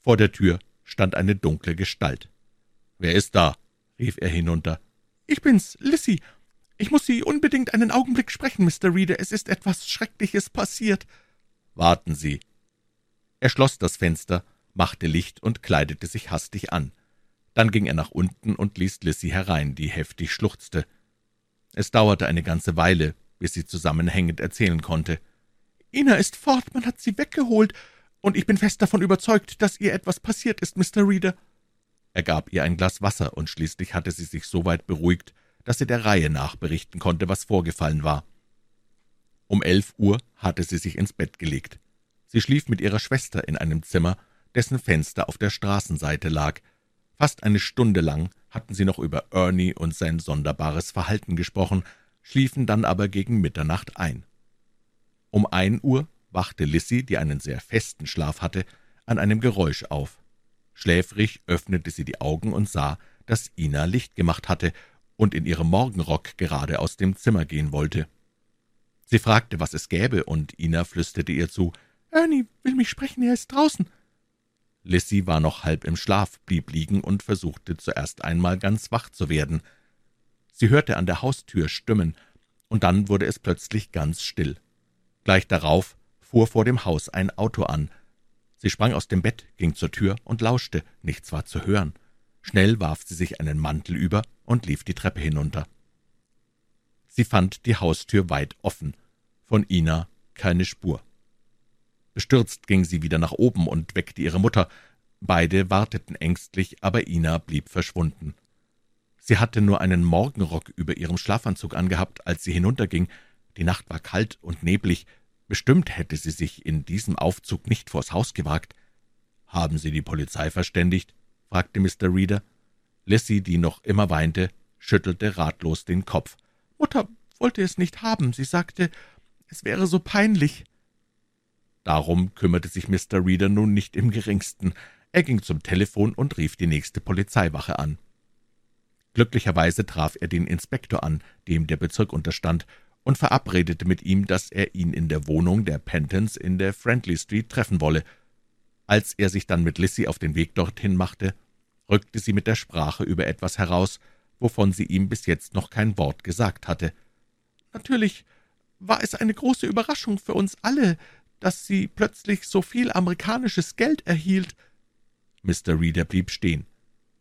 Vor der Tür stand eine dunkle Gestalt. »Wer ist da?« rief er hinunter. »Ich bin's, Lissy. Ich muss Sie unbedingt einen Augenblick sprechen, Mr. Reader. Es ist etwas Schreckliches passiert.« »Warten Sie.« Er schloss das Fenster, machte Licht und kleidete sich hastig an. Dann ging er nach unten und ließ Lissy herein, die heftig schluchzte. Es dauerte eine ganze Weile, bis sie zusammenhängend erzählen konnte. »Ina ist fort, man hat sie weggeholt, und ich bin fest davon überzeugt, dass ihr etwas passiert ist, Mr. Reader.« Er gab ihr ein Glas Wasser, und schließlich hatte sie sich so weit beruhigt, dass sie der Reihe nach berichten konnte, was vorgefallen war. Um elf Uhr hatte sie sich ins Bett gelegt. Sie schlief mit ihrer Schwester in einem Zimmer, dessen Fenster auf der Straßenseite lag. Fast eine Stunde lang hatten sie noch über Ernie und sein sonderbares Verhalten gesprochen, schliefen dann aber gegen Mitternacht ein. Um ein Uhr wachte Lissy, die einen sehr festen Schlaf hatte, an einem Geräusch auf. Schläfrig öffnete sie die Augen und sah, dass Ina Licht gemacht hatte und in ihrem Morgenrock gerade aus dem Zimmer gehen wollte. Sie fragte, was es gäbe, und Ina flüsterte ihr zu, »Ernie will mich sprechen, er ist draußen.« Lissy war noch halb im Schlaf, blieb liegen und versuchte zuerst einmal ganz wach zu werden. Sie hörte an der Haustür Stimmen, und dann wurde es plötzlich ganz still. Gleich darauf fuhr vor dem Haus ein Auto an. Sie sprang aus dem Bett, ging zur Tür und lauschte, nichts war zu hören. Schnell warf sie sich einen Mantel über und lief die Treppe hinunter. Sie fand die Haustür weit offen, von Ina keine Spur. Bestürzt ging sie wieder nach oben und weckte ihre Mutter. Beide warteten ängstlich, aber Ina blieb verschwunden. Sie hatte nur einen Morgenrock über ihrem Schlafanzug angehabt, als sie hinunterging. Die Nacht war kalt und neblig, Bestimmt hätte sie sich in diesem Aufzug nicht vors Haus gewagt. »Haben Sie die Polizei verständigt?« fragte Mr. Reader. Lissy, die noch immer weinte, schüttelte ratlos den Kopf. »Mutter wollte es nicht haben. Sie sagte, es wäre so peinlich.« Darum kümmerte sich Mr. Reader nun nicht im geringsten. Er ging zum Telefon und rief die nächste Polizeiwache an. Glücklicherweise traf er den Inspektor an, dem der Bezirk unterstand, und verabredete mit ihm, dass er ihn in der Wohnung der Pentons in der Friendly Street treffen wolle. Als er sich dann mit Lissy auf den Weg dorthin machte, rückte sie mit der Sprache über etwas heraus, wovon sie ihm bis jetzt noch kein Wort gesagt hatte. »Natürlich war es eine große Überraschung für uns alle, dass sie plötzlich so viel amerikanisches Geld erhielt.« Mr. Reader blieb stehen.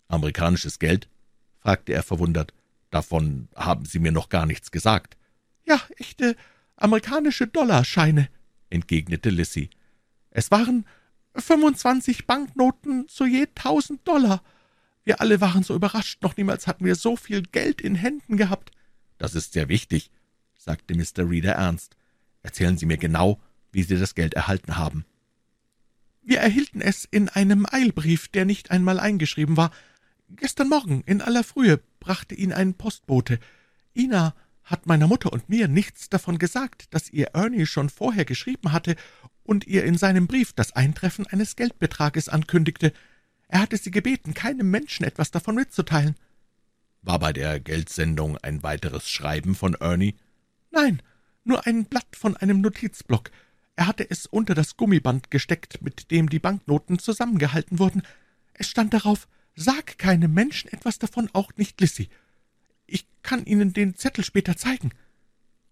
»Amerikanisches Geld?« Fragte er verwundert. »Davon haben Sie mir noch gar nichts gesagt.« »Ja, echte amerikanische Dollarscheine«, entgegnete Lissy. »Es waren fünfundzwanzig Banknoten zu je tausend Dollar. Wir alle waren so überrascht, noch niemals hatten wir so viel Geld in Händen gehabt.« »Das ist sehr wichtig«, sagte Mr. Reader ernst. »Erzählen Sie mir genau, wie Sie das Geld erhalten haben.« »Wir erhielten es in einem Eilbrief, der nicht einmal eingeschrieben war. Gestern Morgen in aller Frühe brachte ihn ein Postbote. Ina hat meiner Mutter und mir nichts davon gesagt, dass ihr Ernie schon vorher geschrieben hatte und ihr in seinem Brief das Eintreffen eines Geldbetrages ankündigte. Er hatte sie gebeten, keinem Menschen etwas davon mitzuteilen. War bei der Geldsendung ein weiteres Schreiben von Ernie? Nein, nur ein Blatt von einem Notizblock. Er hatte es unter das Gummiband gesteckt, mit dem die Banknoten zusammengehalten wurden. Es stand darauf, sag keinem Menschen etwas davon, auch nicht Lissy. Ich kann Ihnen den Zettel später zeigen.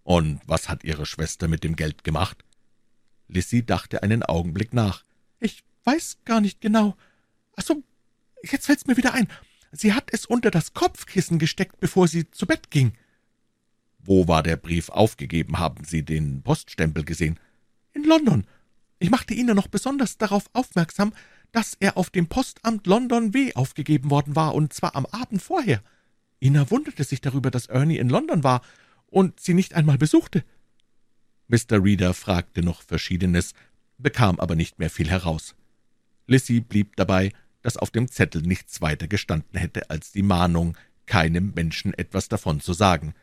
Und was hat Ihre Schwester mit dem Geld gemacht? Lissy dachte einen Augenblick nach. Ich weiß gar nicht genau. Ach so, jetzt fällt's mir wieder ein. Sie hat es unter das Kopfkissen gesteckt, bevor sie zu Bett ging. Wo war der Brief aufgegeben? Haben Sie den Poststempel gesehen? In London. Ich machte Ihnen noch besonders darauf aufmerksam, dass er auf dem Postamt London W. aufgegeben worden war, und zwar am Abend vorher. Ina wunderte sich darüber, dass Ernie in London war und sie nicht einmal besuchte. Mr. Reeder fragte noch Verschiedenes, bekam aber nicht mehr viel heraus. Lissy blieb dabei, dass auf dem Zettel nichts weiter gestanden hätte als die Mahnung, keinem Menschen etwas davon zu sagen.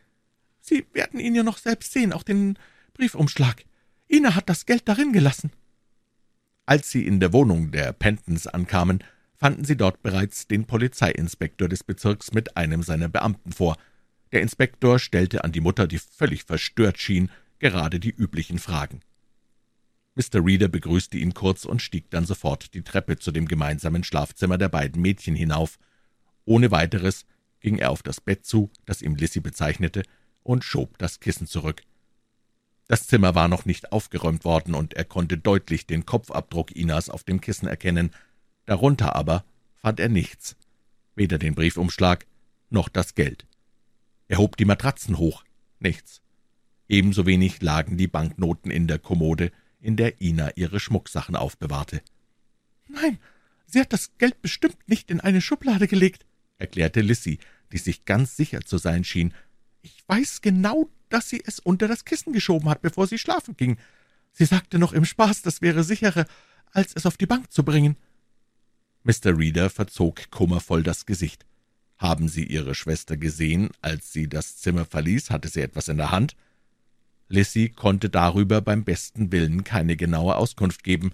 Sie werden ihn ja noch selbst sehen, auch den Briefumschlag. Ina hat das Geld darin gelassen. Als sie in der Wohnung der Pentons ankamen, fanden sie dort bereits den Polizeiinspektor des Bezirks mit einem seiner Beamten vor. Der Inspektor stellte an die Mutter, die völlig verstört schien, gerade die üblichen Fragen. Mr. Reeder begrüßte ihn kurz und stieg dann sofort die Treppe zu dem gemeinsamen Schlafzimmer der beiden Mädchen hinauf. Ohne weiteres ging er auf das Bett zu, das ihm Lissy bezeichnete, und schob das Kissen zurück. Das Zimmer war noch nicht aufgeräumt worden, und er konnte deutlich den Kopfabdruck Inas auf dem Kissen erkennen. Darunter aber fand er nichts, weder den Briefumschlag noch das Geld. Er hob die Matratzen hoch, nichts. Ebenso wenig lagen die Banknoten in der Kommode, in der Ina ihre Schmucksachen aufbewahrte. »Nein, sie hat das Geld bestimmt nicht in eine Schublade gelegt«, erklärte Lissy, die sich ganz sicher zu sein schien. »Ich weiß genau, dass sie es unter das Kissen geschoben hat, bevor sie schlafen ging. Sie sagte noch im Spaß, das wäre sicherer, als es auf die Bank zu bringen.« Mr. Reeder verzog kummervoll das Gesicht. »Haben Sie Ihre Schwester gesehen, als sie das Zimmer verließ? Hatte sie etwas in der Hand?« Lissy konnte darüber beim besten Willen keine genaue Auskunft geben.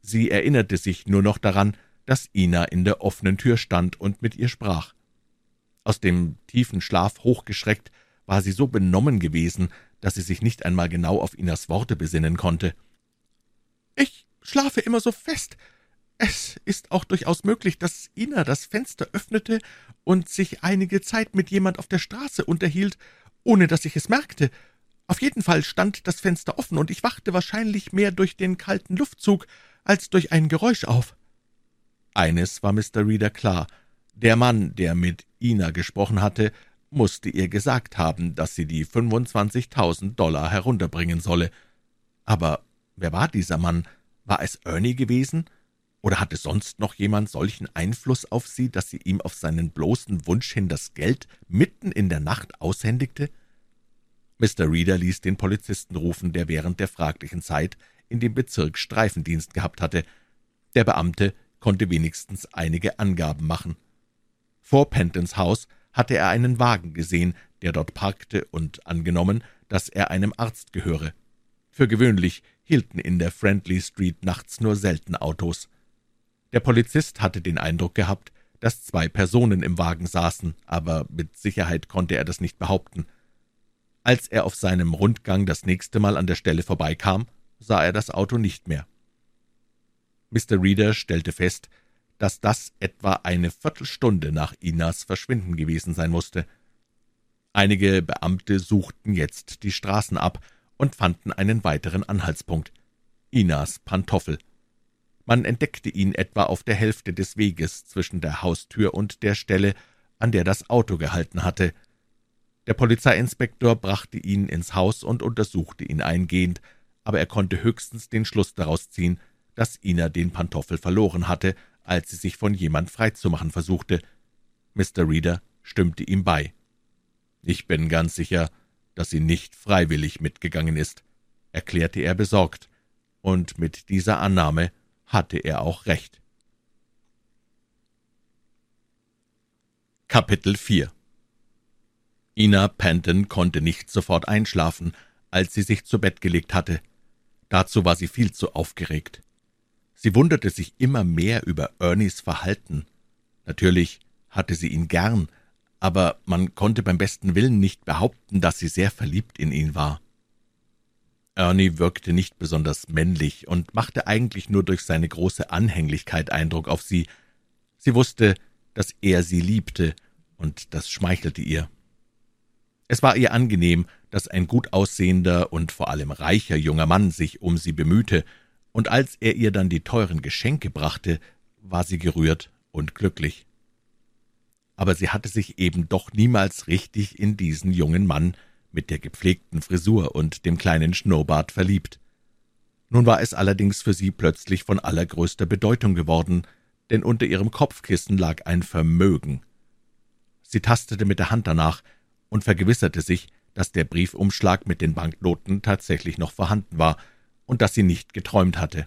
Sie erinnerte sich nur noch daran, dass Ina in der offenen Tür stand und mit ihr sprach. Aus dem tiefen Schlaf hochgeschreckt, war sie so benommen gewesen, dass sie sich nicht einmal genau auf Inas Worte besinnen konnte. »Ich schlafe immer so fest. Es ist auch durchaus möglich, dass Ina das Fenster öffnete und sich einige Zeit mit jemand auf der Straße unterhielt, ohne dass ich es merkte. Auf jeden Fall stand das Fenster offen, und ich wachte wahrscheinlich mehr durch den kalten Luftzug als durch ein Geräusch auf. Eines war Mr. Reeder klar. Der Mann, der mit Ina gesprochen hatte, musste ihr gesagt haben, dass sie die 25.000 Dollar herunterbringen solle. Aber wer war dieser Mann? War es Ernie gewesen? Oder hatte sonst noch jemand solchen Einfluss auf sie, dass sie ihm auf seinen bloßen Wunsch hin das Geld mitten in der Nacht aushändigte? Mr. Reeder ließ den Polizisten rufen, der während der fraglichen Zeit in dem Bezirk Streifendienst gehabt hatte. Der Beamte konnte wenigstens einige Angaben machen. Vor Pentons Haus hatte er einen Wagen gesehen, der dort parkte, und angenommen, dass er einem Arzt gehöre. Für gewöhnlich hielten in der Friendly Street nachts nur selten Autos. Der Polizist hatte den Eindruck gehabt, dass zwei Personen im Wagen saßen, aber mit Sicherheit konnte er das nicht behaupten. Als er auf seinem Rundgang das nächste Mal an der Stelle vorbeikam, sah er das Auto nicht mehr. Mr. Reeder stellte fest, dass das etwa eine Viertelstunde nach Inas Verschwinden gewesen sein musste. Einige Beamte suchten jetzt die Straßen ab und fanden einen weiteren Anhaltspunkt. Inas Pantoffel. Man entdeckte ihn etwa auf der Hälfte des Weges zwischen der Haustür und der Stelle, an der das Auto gehalten hatte. Der Polizeiinspektor brachte ihn ins Haus und untersuchte ihn eingehend, aber er konnte höchstens den Schluss daraus ziehen, dass Ina den Pantoffel verloren hatte, als sie sich von jemand freizumachen versuchte. Mr. Reeder stimmte ihm bei. »Ich bin ganz sicher, dass sie nicht freiwillig mitgegangen ist«, erklärte er besorgt, und mit dieser Annahme hatte er auch recht. Kapitel 4 Ina Penton konnte nicht sofort einschlafen, als sie sich zu Bett gelegt hatte. Dazu war sie viel zu aufgeregt. Sie wunderte sich immer mehr über Ernies Verhalten. Natürlich hatte sie ihn gern, aber man konnte beim besten Willen nicht behaupten, dass sie sehr verliebt in ihn war. Ernie wirkte nicht besonders männlich und machte eigentlich nur durch seine große Anhänglichkeit Eindruck auf sie. Sie wusste, dass er sie liebte, und das schmeichelte ihr. Es war ihr angenehm, dass ein gut aussehender und vor allem reicher junger Mann sich um sie bemühte, und als er ihr dann die teuren Geschenke brachte, war sie gerührt und glücklich. Aber sie hatte sich eben doch niemals richtig in diesen jungen Mann mit der gepflegten Frisur und dem kleinen Schnurrbart verliebt. Nun war es allerdings für sie plötzlich von allergrößter Bedeutung geworden, denn unter ihrem Kopfkissen lag ein Vermögen. Sie tastete mit der Hand danach und vergewisserte sich, dass der Briefumschlag mit den Banknoten tatsächlich noch vorhanden war und dass sie nicht geträumt hatte.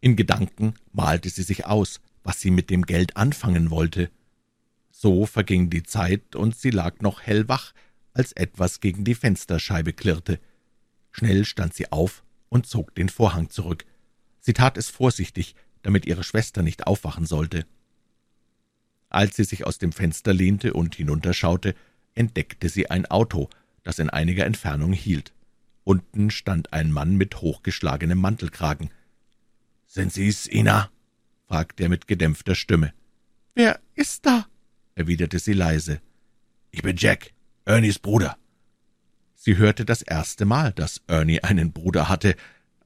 In Gedanken malte sie sich aus, was sie mit dem Geld anfangen wollte. So verging die Zeit, und sie lag noch hellwach, als etwas gegen die Fensterscheibe klirrte. Schnell stand sie auf und zog den Vorhang zurück. Sie tat es vorsichtig, damit ihre Schwester nicht aufwachen sollte. Als sie sich aus dem Fenster lehnte und hinunterschaute, entdeckte sie ein Auto, das in einiger Entfernung hielt. Unten stand ein Mann mit hochgeschlagenem Mantelkragen. »Sind Sie's, Ina?« fragte er mit gedämpfter Stimme. »Wer ist da?« erwiderte sie leise. »Ich bin Jack, Ernies Bruder.« Sie hörte das erste Mal, dass Ernie einen Bruder hatte.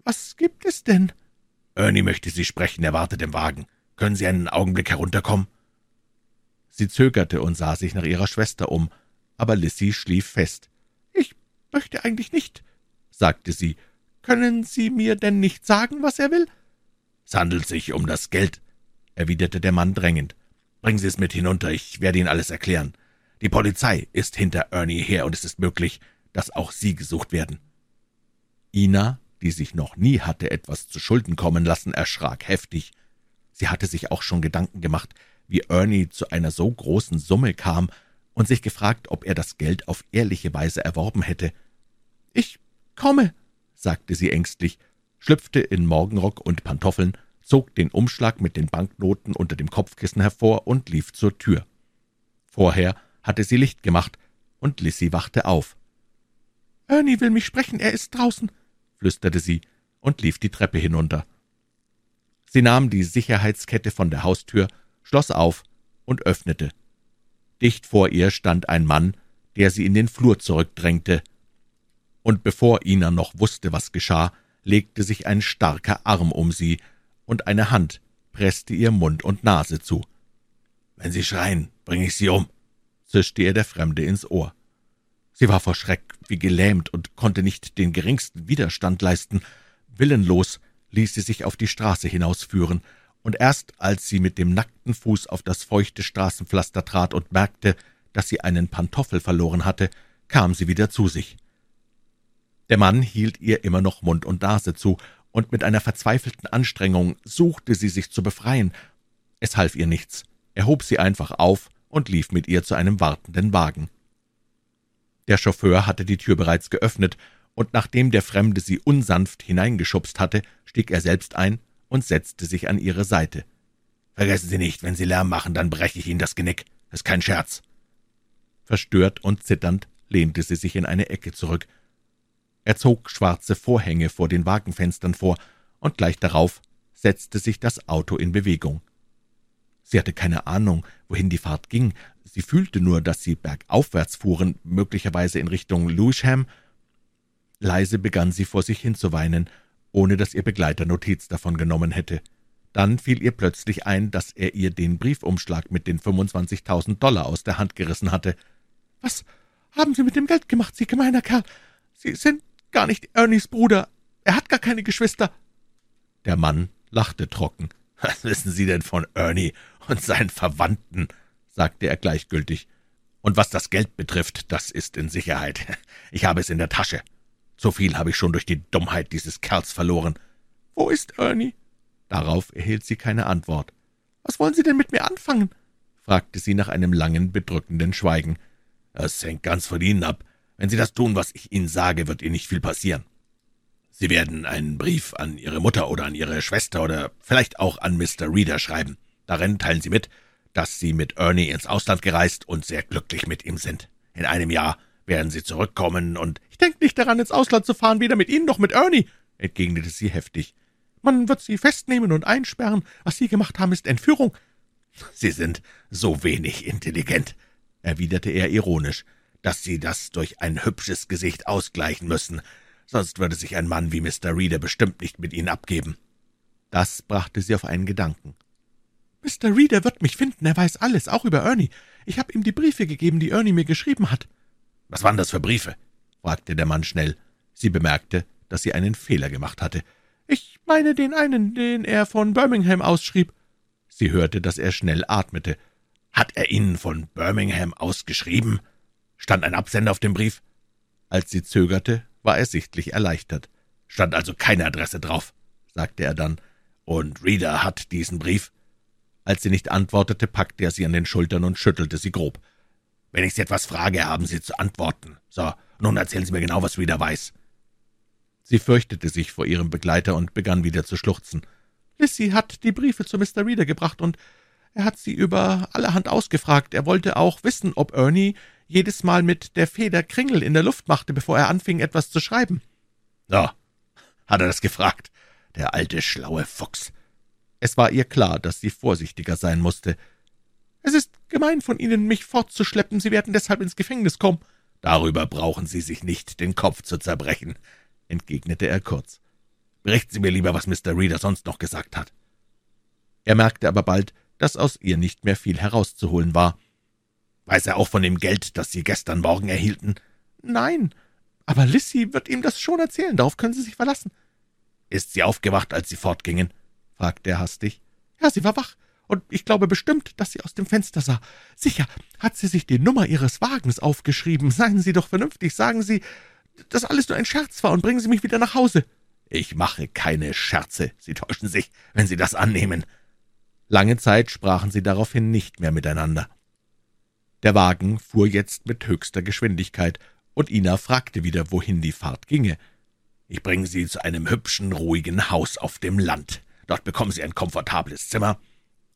»Was gibt es denn?« »Ernie möchte Sie sprechen, er wartet im Wagen. Können Sie einen Augenblick herunterkommen?« Sie zögerte und sah sich nach ihrer Schwester um, aber Lissy schlief fest. »Ich möchte eigentlich nicht«, sagte sie. »Können Sie mir denn nicht sagen, was er will?« »Es handelt sich um das Geld«, erwiderte der Mann drängend. »Bringen Sie es mit hinunter, ich werde Ihnen alles erklären. Die Polizei ist hinter Ernie her, und es ist möglich, dass auch Sie gesucht werden.« Ina, die sich noch nie hatte etwas zu Schulden kommen lassen, erschrak heftig. Sie hatte sich auch schon Gedanken gemacht, wie Ernie zu einer so großen Summe kam, und sich gefragt, ob er das Geld auf ehrliche Weise erworben hätte. »Ich komme«, sagte sie ängstlich, schlüpfte in Morgenrock und Pantoffeln, zog den Umschlag mit den Banknoten unter dem Kopfkissen hervor und lief zur Tür. Vorher hatte sie Licht gemacht, und Lissy wachte auf. »Ernie will mich sprechen, er ist draußen«, flüsterte sie und lief die Treppe hinunter. Sie nahm die Sicherheitskette von der Haustür, schloss auf und öffnete. Dicht vor ihr stand ein Mann, der sie in den Flur zurückdrängte. Und bevor Ina noch wusste, was geschah, legte sich ein starker Arm um sie, und eine Hand presste ihr Mund und Nase zu. »Wenn Sie schreien, bringe ich Sie um«, zischte ihr der Fremde ins Ohr. Sie war vor Schreck wie gelähmt und konnte nicht den geringsten Widerstand leisten. Willenlos ließ sie sich auf die Straße hinausführen, und erst als sie mit dem nackten Fuß auf das feuchte Straßenpflaster trat und merkte, dass sie einen Pantoffel verloren hatte, kam sie wieder zu sich. Der Mann hielt ihr immer noch Mund und Nase zu, und mit einer verzweifelten Anstrengung suchte sie sich zu befreien. Es half ihr nichts. Er hob sie einfach auf und lief mit ihr zu einem wartenden Wagen. Der Chauffeur hatte die Tür bereits geöffnet, und nachdem der Fremde sie unsanft hineingeschubst hatte, stieg er selbst ein und setzte sich an ihre Seite. »Vergessen Sie nicht, wenn Sie Lärm machen, dann breche ich Ihnen das Genick. Das ist kein Scherz.« Verstört und zitternd lehnte sie sich in eine Ecke zurück. Er zog schwarze Vorhänge vor den Wagenfenstern vor, und gleich darauf setzte sich das Auto in Bewegung. Sie hatte keine Ahnung, wohin die Fahrt ging. Sie fühlte nur, dass sie bergaufwärts fuhren, möglicherweise in Richtung Lewisham. Leise begann sie vor sich hin zu weinen, ohne dass ihr Begleiter Notiz davon genommen hätte. Dann fiel ihr plötzlich ein, dass er ihr den Briefumschlag mit den 25.000 Dollar aus der Hand gerissen hatte. »Was haben Sie mit dem Geld gemacht, Sie gemeiner Kerl? Sie sind gar nicht Ernies Bruder. Er hat gar keine Geschwister.« Der Mann lachte trocken. »Was wissen Sie denn von Ernie und seinen Verwandten?« sagte er gleichgültig. »Und was das Geld betrifft, das ist in Sicherheit. Ich habe es in der Tasche. So viel habe ich schon durch die Dummheit dieses Kerls verloren.« »Wo ist Ernie?« Darauf erhielt sie keine Antwort. »Was wollen Sie denn mit mir anfangen?« fragte sie nach einem langen, bedrückenden Schweigen. »Es hängt ganz von Ihnen ab. Wenn Sie das tun, was ich Ihnen sage, wird Ihnen nicht viel passieren.« Sie werden einen Brief an Ihre Mutter oder an Ihre Schwester oder vielleicht auch an Mr. Reader schreiben. Darin teilen Sie mit, dass Sie mit Ernie ins Ausland gereist und sehr glücklich mit ihm sind. In einem Jahr werden Sie zurückkommen und »Ich denke nicht daran, ins Ausland zu fahren, weder mit Ihnen noch mit Ernie«, entgegnete sie heftig. »Man wird Sie festnehmen und einsperren. Was Sie gemacht haben, ist Entführung.« »Sie sind so wenig intelligent«, erwiderte er ironisch, »dass Sie das durch ein hübsches Gesicht ausgleichen müssen. Sonst würde sich ein Mann wie Mr. Reader bestimmt nicht mit Ihnen abgeben.« Das brachte sie auf einen Gedanken. »Mr. Reader wird mich finden, er weiß alles, auch über Ernie. Ich habe ihm die Briefe gegeben, die Ernie mir geschrieben hat.« »Was waren das für Briefe?« fragte der Mann schnell. Sie bemerkte, dass sie einen Fehler gemacht hatte. »Ich meine den einen, den er von Birmingham ausschrieb.« Sie hörte, dass er schnell atmete. »Hat er Ihnen von Birmingham ausgeschrieben? Stand ein Absender auf dem Brief?« Als sie zögerte, war er sichtlich erleichtert. »Stand also keine Adresse drauf«, sagte er dann. »Und Reader hat diesen Brief?« Als sie nicht antwortete, packte er sie an den Schultern und schüttelte sie grob. »Wenn ich Sie etwas frage, haben Sie zu antworten. So, nun erzählen Sie mir genau, was Reader weiß.« Sie fürchtete sich vor ihrem Begleiter und begann wieder zu schluchzen. Lissy hat die Briefe zu Mr. Reader gebracht, und er hat sie über allerhand ausgefragt. Er wollte auch wissen, ob Ernie jedes Mal mit der Feder Kringel in der Luft machte, bevor er anfing, etwas zu schreiben. »So, hat er das gefragt, der alte schlaue Fuchs.« Es war ihr klar, dass sie vorsichtiger sein musste. »Es ist gemein von Ihnen, mich fortzuschleppen. Sie werden deshalb ins Gefängnis kommen.« »Darüber brauchen Sie sich nicht den Kopf zu zerbrechen entgegnete er kurz. Berichten Sie mir lieber, was Mr. Reader sonst noch gesagt hat. Er merkte aber bald, dass aus ihr nicht mehr viel herauszuholen war. Weiß er auch von dem Geld, das Sie gestern Morgen erhielten? Nein, aber Lissy wird ihm das schon erzählen, darauf können Sie sich verlassen. Ist sie aufgewacht, als Sie fortgingen? fragte er hastig. Ja, sie war wach, und ich glaube bestimmt, dass sie aus dem Fenster sah. Sicher hat sie sich die Nummer Ihres Wagens aufgeschrieben. Seien Sie doch vernünftig, sagen Sie, dass alles nur ein Scherz war und bringen Sie mich wieder nach Hause.« »Ich mache keine Scherze. Sie täuschen sich, wenn Sie das annehmen.« Lange Zeit sprachen sie daraufhin nicht mehr miteinander. Der Wagen fuhr jetzt mit höchster Geschwindigkeit, und Ina fragte wieder, wohin die Fahrt ginge. »Ich bringe Sie zu einem hübschen, ruhigen Haus auf dem Land. Dort bekommen Sie ein komfortables Zimmer.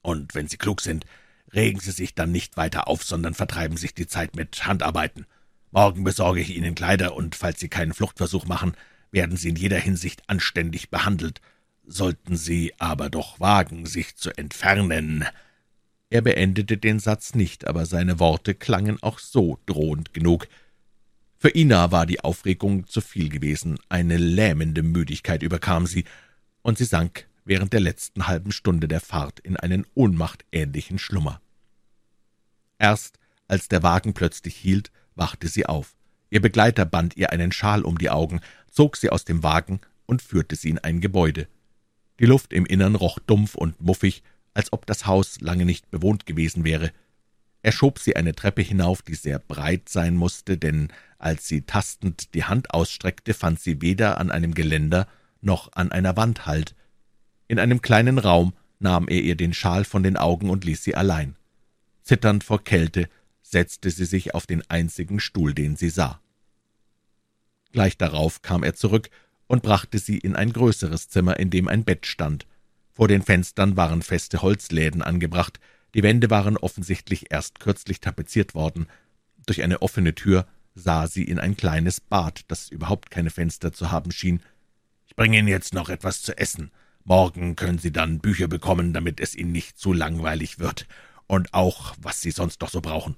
Und wenn Sie klug sind, regen Sie sich dann nicht weiter auf, sondern vertreiben sich die Zeit mit Handarbeiten. Morgen besorge ich Ihnen Kleider, und falls Sie keinen Fluchtversuch machen, werden Sie in jeder Hinsicht anständig behandelt. Sollten Sie aber doch wagen, sich zu entfernen. Er beendete den Satz nicht, aber seine Worte klangen auch so drohend genug. Für Ina war die Aufregung zu viel gewesen, eine lähmende Müdigkeit überkam sie, und sie sank während der letzten halben Stunde der Fahrt in einen ohnmachtähnlichen Schlummer. Erst als der Wagen plötzlich hielt, wachte sie auf. Ihr Begleiter band ihr einen Schal um die Augen, zog sie aus dem Wagen und führte sie in ein Gebäude. Die Luft im Innern roch dumpf und muffig, als ob das Haus lange nicht bewohnt gewesen wäre. Er schob sie eine Treppe hinauf, die sehr breit sein musste, denn als sie tastend die Hand ausstreckte, fand sie weder an einem Geländer noch an einer Wand Halt. In einem kleinen Raum nahm er ihr den Schal von den Augen und ließ sie allein. Zitternd vor Kälte setzte sie sich auf den einzigen Stuhl, den sie sah. Gleich darauf kam er zurück und brachte sie in ein größeres Zimmer, in dem ein Bett stand. Vor den Fenstern waren feste Holzläden angebracht, die Wände waren offensichtlich erst kürzlich tapeziert worden. Durch eine offene Tür sah sie in ein kleines Bad, das überhaupt keine Fenster zu haben schien. »Ich bringe Ihnen jetzt noch etwas zu essen. Morgen können Sie dann Bücher bekommen, damit es Ihnen nicht zu langweilig wird, und auch, was Sie sonst noch so brauchen.«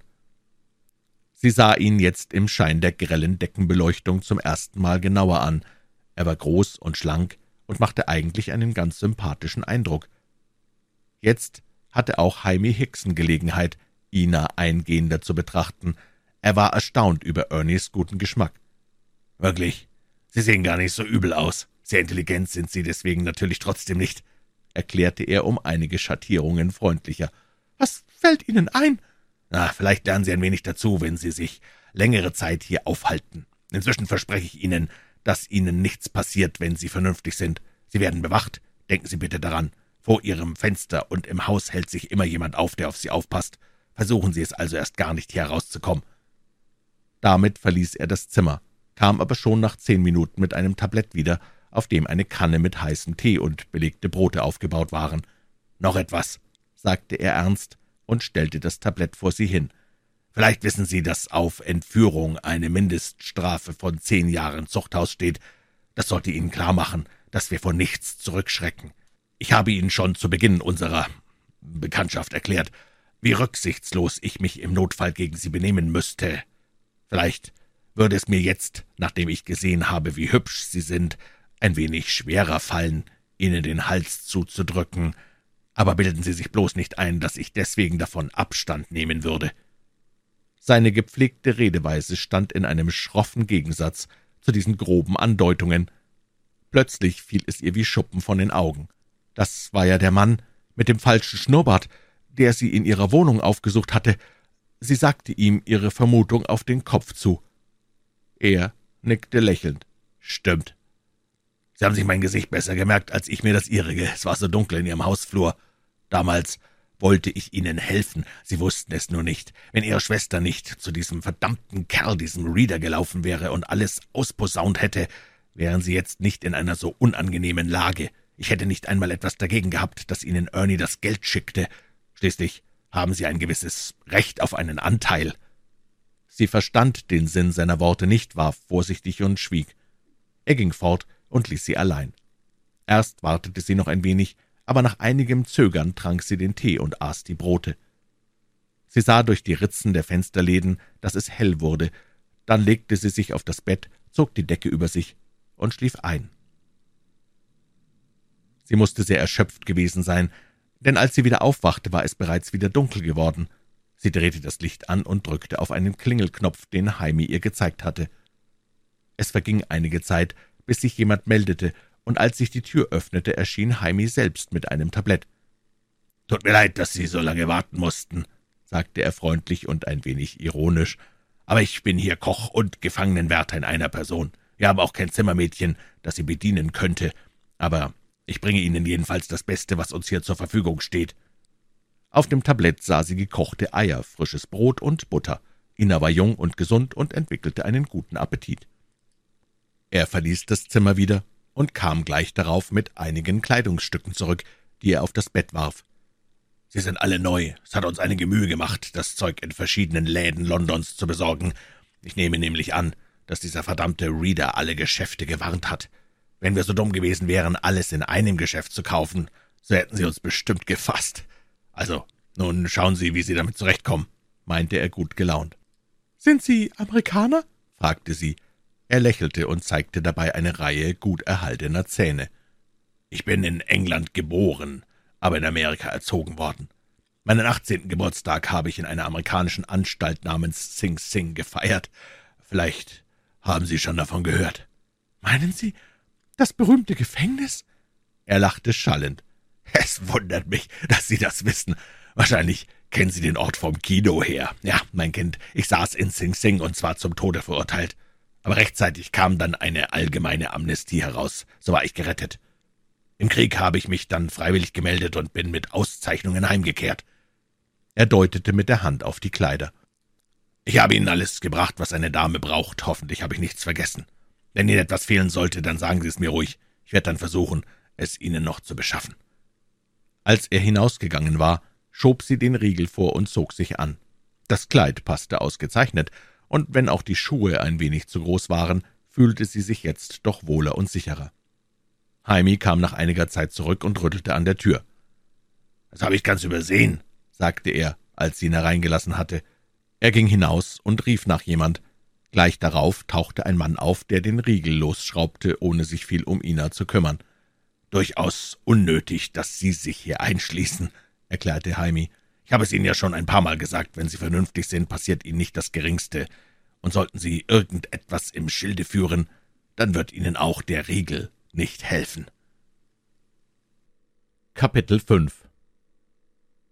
Sie sah ihn jetzt im Schein der grellen Deckenbeleuchtung zum ersten Mal genauer an. Er war groß und schlank und machte eigentlich einen ganz sympathischen Eindruck. Jetzt hatte auch Jaime Hickson Gelegenheit, Ina eingehender zu betrachten. Er war erstaunt über Ernies guten Geschmack. »Wirklich, Sie sehen gar nicht so übel aus. Sehr intelligent sind Sie deswegen natürlich trotzdem nicht«, erklärte er um einige Schattierungen freundlicher. »Was fällt Ihnen ein?« na, vielleicht lernen Sie ein wenig dazu, wenn Sie sich längere Zeit hier aufhalten. Inzwischen verspreche ich Ihnen, dass Ihnen nichts passiert, wenn Sie vernünftig sind. Sie werden bewacht. Denken Sie bitte daran. Vor Ihrem Fenster und im Haus hält sich immer jemand auf, der auf Sie aufpasst. Versuchen Sie es also erst gar nicht, hier herauszukommen.« Damit verließ er das Zimmer, kam aber schon nach zehn Minuten mit einem Tablett wieder, auf dem eine Kanne mit heißem Tee und belegte Brote aufgebaut waren. »Noch etwas«, sagte er ernst und stellte das Tablett vor sie hin. »Vielleicht wissen Sie, dass auf Entführung eine Mindeststrafe von zehn Jahren Zuchthaus steht. Das sollte Ihnen klar machen, dass wir vor nichts zurückschrecken. Ich habe Ihnen schon zu Beginn unserer Bekanntschaft erklärt, wie rücksichtslos ich mich im Notfall gegen Sie benehmen müsste. Vielleicht würde es mir jetzt, nachdem ich gesehen habe, wie hübsch Sie sind, ein wenig schwerer fallen, Ihnen den Hals zuzudrücken, aber bilden Sie sich bloß nicht ein, dass ich deswegen davon Abstand nehmen würde.« Seine gepflegte Redeweise stand in einem schroffen Gegensatz zu diesen groben Andeutungen. Plötzlich fiel es ihr wie Schuppen von den Augen. Das war ja der Mann mit dem falschen Schnurrbart, der sie in ihrer Wohnung aufgesucht hatte. Sie sagte ihm ihre Vermutung auf den Kopf zu. Er nickte lächelnd. »Stimmt. Sie haben sich mein Gesicht besser gemerkt als ich mir das Ihrige. Es war so dunkel in Ihrem Hausflur. Damals wollte ich Ihnen helfen. Sie wussten es nur nicht. Wenn Ihre Schwester nicht zu diesem verdammten Kerl, diesem Reader, gelaufen wäre und alles ausposaunt hätte, wären Sie jetzt nicht in einer so unangenehmen Lage. Ich hätte nicht einmal etwas dagegen gehabt, dass Ihnen Ernie das Geld schickte. Schließlich haben Sie ein gewisses Recht auf einen Anteil. Sie verstand den Sinn seiner Worte nicht, war vorsichtig und schwieg. Er ging fort und ließ sie allein. Erst wartete sie noch ein wenig, aber nach einigem Zögern trank sie den Tee und aß die Brote. Sie sah durch die Ritzen der Fensterläden, dass es hell wurde, dann legte sie sich auf das Bett, zog die Decke über sich und schlief ein. Sie musste sehr erschöpft gewesen sein, denn als sie wieder aufwachte, war es bereits wieder dunkel geworden. Sie drehte das Licht an und drückte auf einen Klingelknopf, den Heimi ihr gezeigt hatte. Es verging einige Zeit, bis sich jemand meldete, und als sich die Tür öffnete, erschien Heimi selbst mit einem Tablett. »Tut mir leid, dass Sie so lange warten mussten«, sagte er freundlich und ein wenig ironisch, »aber ich bin hier Koch und Gefangenenwärter in einer Person. Wir haben auch kein Zimmermädchen, das Sie bedienen könnte, aber ich bringe Ihnen jedenfalls das Beste, was uns hier zur Verfügung steht.« Auf dem Tablett sah sie gekochte Eier, frisches Brot und Butter. Ina war jung und gesund und entwickelte einen guten Appetit. Er verließ das Zimmer wieder und kam gleich darauf mit einigen Kleidungsstücken zurück, die er auf das Bett warf. »Sie sind alle neu. Es hat uns einige Mühe gemacht, das Zeug in verschiedenen Läden Londons zu besorgen. Ich nehme nämlich an, dass dieser verdammte Reader alle Geschäfte gewarnt hat. Wenn wir so dumm gewesen wären, alles in einem Geschäft zu kaufen, so hätten sie uns bestimmt gefasst. Also, nun schauen Sie, wie Sie damit zurechtkommen«, meinte er gut gelaunt. »Sind Sie Amerikaner?« fragte sie. Er lächelte und zeigte dabei eine Reihe gut erhaltener Zähne. »Ich bin in England geboren, aber in Amerika erzogen worden. Meinen achtzehnten Geburtstag habe ich in einer amerikanischen Anstalt namens Sing Sing gefeiert. Vielleicht haben Sie schon davon gehört.« »Meinen Sie das berühmte Gefängnis?« Er lachte schallend. »Es wundert mich, dass Sie das wissen. Wahrscheinlich kennen Sie den Ort vom Kino her. Ja, mein Kind, ich saß in Sing Sing und zwar zum Tode verurteilt aber rechtzeitig kam dann eine allgemeine Amnestie heraus, so war ich gerettet. Im Krieg habe ich mich dann freiwillig gemeldet und bin mit Auszeichnungen heimgekehrt. Er deutete mit der Hand auf die Kleider. Ich habe Ihnen alles gebracht, was eine Dame braucht. Hoffentlich habe ich nichts vergessen. Wenn Ihnen etwas fehlen sollte, dann sagen Sie es mir ruhig. Ich werde dann versuchen, es Ihnen noch zu beschaffen. Als er hinausgegangen war, schob sie den Riegel vor und zog sich an. Das Kleid passte ausgezeichnet, und wenn auch die Schuhe ein wenig zu groß waren, fühlte sie sich jetzt doch wohler und sicherer. Heimi kam nach einiger Zeit zurück und rüttelte an der Tür. »Das habe ich ganz übersehen«, sagte er, als sie ihn hereingelassen hatte. Er ging hinaus und rief nach jemand. Gleich darauf tauchte ein Mann auf, der den Riegel losschraubte, ohne sich viel um Ina zu kümmern. »Durchaus unnötig, dass Sie sich hier einschließen«, erklärte Heimi. Ich habe es Ihnen ja schon ein paar Mal gesagt, wenn Sie vernünftig sind, passiert Ihnen nicht das Geringste. Und sollten Sie irgendetwas im Schilde führen, dann wird Ihnen auch der Riegel nicht helfen. Kapitel 5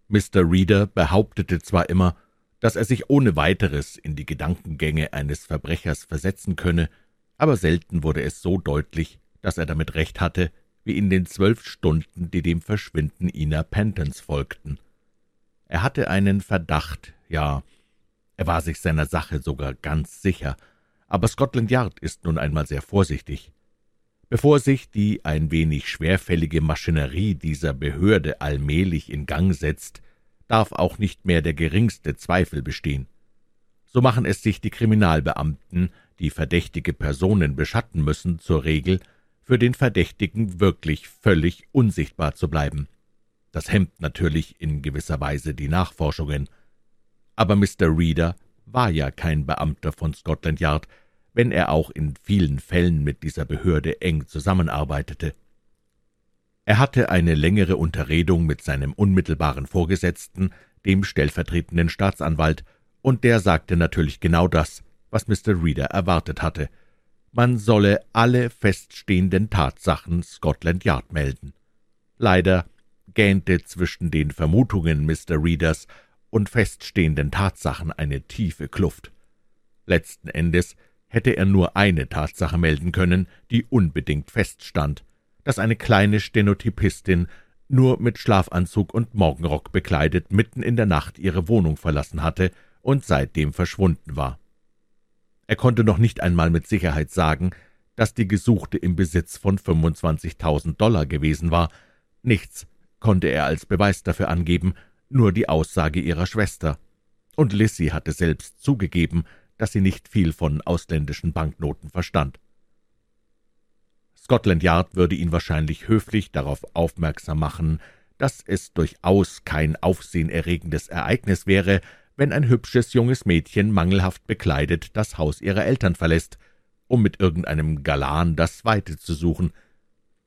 Mr. Reader behauptete zwar immer, dass er sich ohne weiteres in die Gedankengänge eines Verbrechers versetzen könne, aber selten wurde es so deutlich, dass er damit recht hatte, wie in den zwölf Stunden, die dem Verschwinden Ina Pentons folgten. Er hatte einen Verdacht, ja, er war sich seiner Sache sogar ganz sicher, aber Scotland Yard ist nun einmal sehr vorsichtig. Bevor sich die ein wenig schwerfällige Maschinerie dieser Behörde allmählich in Gang setzt, darf auch nicht mehr der geringste Zweifel bestehen. So machen es sich die Kriminalbeamten, die verdächtige Personen beschatten müssen, zur Regel, für den Verdächtigen wirklich völlig unsichtbar zu bleiben. Das hemmt natürlich in gewisser Weise die Nachforschungen. Aber Mr. Reader war ja kein Beamter von Scotland Yard, wenn er auch in vielen Fällen mit dieser Behörde eng zusammenarbeitete. Er hatte eine längere Unterredung mit seinem unmittelbaren Vorgesetzten, dem stellvertretenden Staatsanwalt, und der sagte natürlich genau das, was Mr. Reader erwartet hatte. Man solle alle feststehenden Tatsachen Scotland Yard melden. Leider gähnte zwischen den Vermutungen Mr. Readers und feststehenden Tatsachen eine tiefe Kluft. Letzten Endes hätte er nur eine Tatsache melden können, die unbedingt feststand, dass eine kleine Stenotypistin nur mit Schlafanzug und Morgenrock bekleidet mitten in der Nacht ihre Wohnung verlassen hatte und seitdem verschwunden war. Er konnte noch nicht einmal mit Sicherheit sagen, dass die Gesuchte im Besitz von 25.000 Dollar gewesen war. Nichts konnte er als Beweis dafür angeben, nur die Aussage ihrer Schwester. Und Lissy hatte selbst zugegeben, dass sie nicht viel von ausländischen Banknoten verstand. Scotland Yard würde ihn wahrscheinlich höflich darauf aufmerksam machen, dass es durchaus kein aufsehenerregendes Ereignis wäre, wenn ein hübsches junges Mädchen mangelhaft bekleidet das Haus ihrer Eltern verlässt, um mit irgendeinem Galan das Weite zu suchen.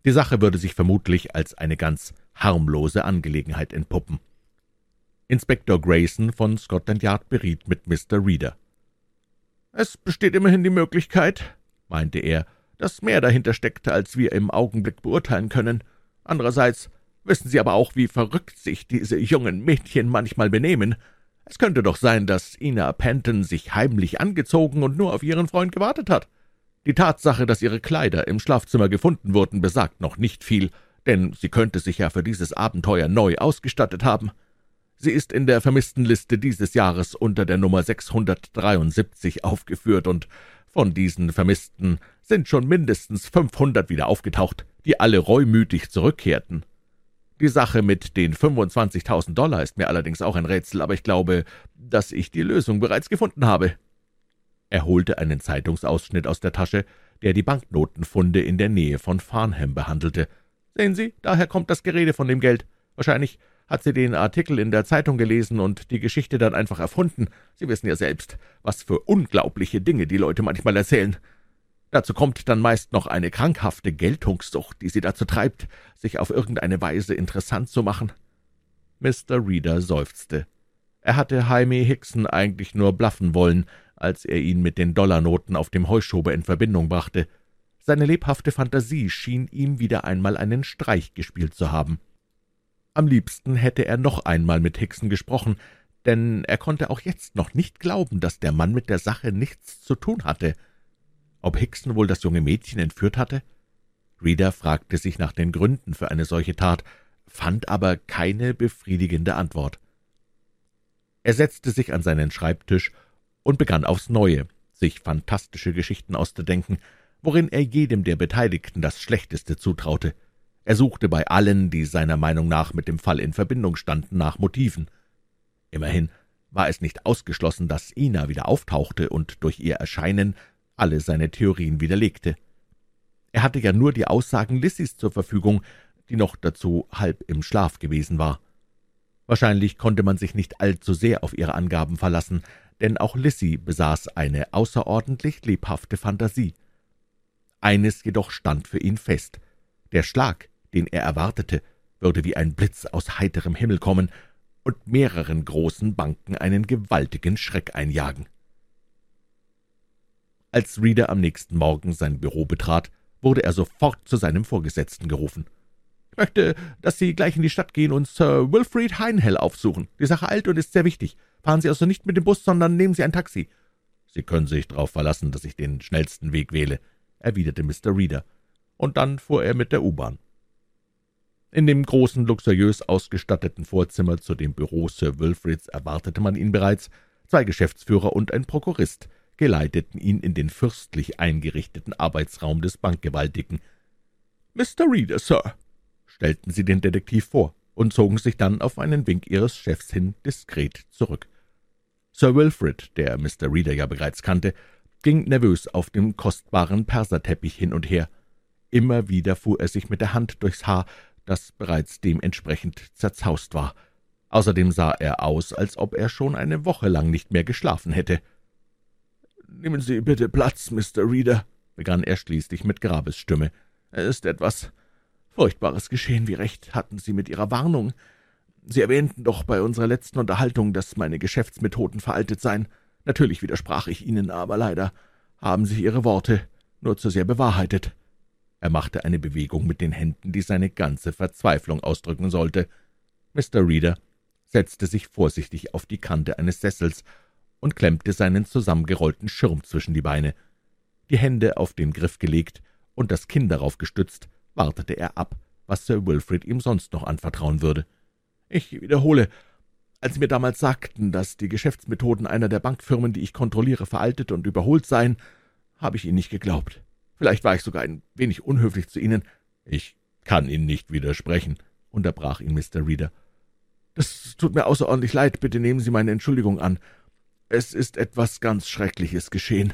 Die Sache würde sich vermutlich als eine ganz harmlose Angelegenheit entpuppen. Inspektor Grayson von Scotland Yard beriet mit Mr. Reader. Es besteht immerhin die Möglichkeit, meinte er, dass mehr dahinter steckte, als wir im Augenblick beurteilen können. Andererseits wissen Sie aber auch, wie verrückt sich diese jungen Mädchen manchmal benehmen. Es könnte doch sein, dass Ina Penton sich heimlich angezogen und nur auf ihren Freund gewartet hat. Die Tatsache, dass ihre Kleider im Schlafzimmer gefunden wurden, besagt noch nicht viel, denn sie könnte sich ja für dieses Abenteuer neu ausgestattet haben. Sie ist in der Vermisstenliste dieses Jahres unter der Nummer 673 aufgeführt, und von diesen Vermissten sind schon mindestens 500 wieder aufgetaucht, die alle reumütig zurückkehrten. Die Sache mit den 25.000 Dollar ist mir allerdings auch ein Rätsel, aber ich glaube, dass ich die Lösung bereits gefunden habe. Er holte einen Zeitungsausschnitt aus der Tasche, der die Banknotenfunde in der Nähe von Farnham behandelte. Sehen Sie, daher kommt das Gerede von dem Geld. Wahrscheinlich hat sie den Artikel in der Zeitung gelesen und die Geschichte dann einfach erfunden. Sie wissen ja selbst, was für unglaubliche Dinge die Leute manchmal erzählen. Dazu kommt dann meist noch eine krankhafte Geltungssucht, die sie dazu treibt, sich auf irgendeine Weise interessant zu machen. Mr. Reader seufzte. Er hatte Jaime Hickson eigentlich nur bluffen wollen, als er ihn mit den Dollarnoten auf dem Heuschober in Verbindung brachte. Seine lebhafte Fantasie schien ihm wieder einmal einen Streich gespielt zu haben. Am liebsten hätte er noch einmal mit Hickson gesprochen, denn er konnte auch jetzt noch nicht glauben, dass der Mann mit der Sache nichts zu tun hatte. Ob Hickson wohl das junge Mädchen entführt hatte? Reader fragte sich nach den Gründen für eine solche Tat, fand aber keine befriedigende Antwort. Er setzte sich an seinen Schreibtisch und begann aufs Neue, sich fantastische Geschichten auszudenken, worin er jedem der Beteiligten das Schlechteste zutraute. Er suchte bei allen, die seiner Meinung nach mit dem Fall in Verbindung standen, nach Motiven. Immerhin war es nicht ausgeschlossen, dass Ina wieder auftauchte und durch ihr Erscheinen alle seine Theorien widerlegte. Er hatte ja nur die Aussagen Lissys zur Verfügung, die noch dazu halb im Schlaf gewesen war. Wahrscheinlich konnte man sich nicht allzu sehr auf ihre Angaben verlassen, denn auch Lissy besaß eine außerordentlich lebhafte Fantasie. Eines jedoch stand für ihn fest. Der Schlag, den er erwartete, würde wie ein Blitz aus heiterem Himmel kommen und mehreren großen Banken einen gewaltigen Schreck einjagen. Als Reader am nächsten Morgen sein Büro betrat, wurde er sofort zu seinem Vorgesetzten gerufen. »Ich möchte, dass Sie gleich in die Stadt gehen und Sir Wilfrid Heinhell aufsuchen. Die Sache eilt und ist sehr wichtig. Fahren Sie also nicht mit dem Bus, sondern nehmen Sie ein Taxi.« »Sie können sich darauf verlassen, dass ich den schnellsten Weg wähle«, erwiderte Mr. Reader. Und dann fuhr er mit der U-Bahn. In dem großen, luxuriös ausgestatteten Vorzimmer zu dem Büro Sir Wilfrids erwartete man ihn bereits. Zwei Geschäftsführer und ein Prokurist geleiteten ihn in den fürstlich eingerichteten Arbeitsraum des Bankgewaltigen. Mr. Reader, Sir«, stellten sie den Detektiv vor und zogen sich dann auf einen Wink ihres Chefs hin diskret zurück. Sir Wilfrid, der Mr. Reader ja bereits kannte, ging nervös auf dem kostbaren Perserteppich hin und her. Immer wieder fuhr er sich mit der Hand durchs Haar, das bereits dementsprechend zerzaust war. Außerdem sah er aus, als ob er schon eine Woche lang nicht mehr geschlafen hätte. »Nehmen Sie bitte Platz, Mr. Reader«, begann er schließlich mit Grabesstimme. »Es ist etwas Furchtbares geschehen. Wie recht hatten Sie mit Ihrer Warnung? Sie erwähnten doch bei unserer letzten Unterhaltung, dass meine Geschäftsmethoden veraltet seien. Natürlich widersprach ich Ihnen, aber leider haben sich Ihre Worte nur zu sehr bewahrheitet.« Er machte eine Bewegung mit den Händen, die seine ganze Verzweiflung ausdrücken sollte. Mr. Reader setzte sich vorsichtig auf die Kante eines Sessels und klemmte seinen zusammengerollten Schirm zwischen die Beine. Die Hände auf den Griff gelegt und das Kinn darauf gestützt, wartete er ab, was Sir Wilfrid ihm sonst noch anvertrauen würde. Ich wiederhole, als mir damals sagten, dass die Geschäftsmethoden einer der Bankfirmen, die ich kontrolliere, veraltet und überholt seien, habe ich Ihnen nicht geglaubt. Vielleicht war ich sogar ein wenig unhöflich zu Ihnen. Ich kann Ihnen nicht widersprechen, unterbrach ihn Mr. Reader. Das tut mir außerordentlich leid, bitte nehmen Sie meine Entschuldigung an. Es ist etwas ganz Schreckliches geschehen.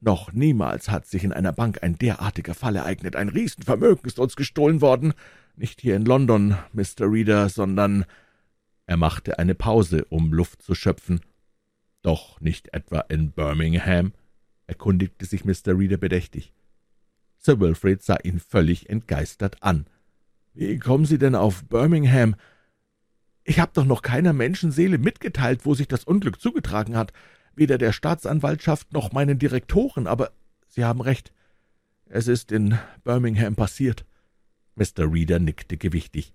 Noch niemals hat sich in einer Bank ein derartiger Fall ereignet. Ein Riesenvermögen ist uns gestohlen worden. Nicht hier in London, Mr. Reader, sondern er machte eine Pause, um Luft zu schöpfen. »Doch nicht etwa in Birmingham?« erkundigte sich Mr. Reader bedächtig. Sir Wilfrid sah ihn völlig entgeistert an. »Wie kommen Sie denn auf Birmingham? Ich habe doch noch keiner Menschenseele mitgeteilt, wo sich das Unglück zugetragen hat, weder der Staatsanwaltschaft noch meinen Direktoren, aber Sie haben recht, es ist in Birmingham passiert.« Mr. Reader nickte gewichtig.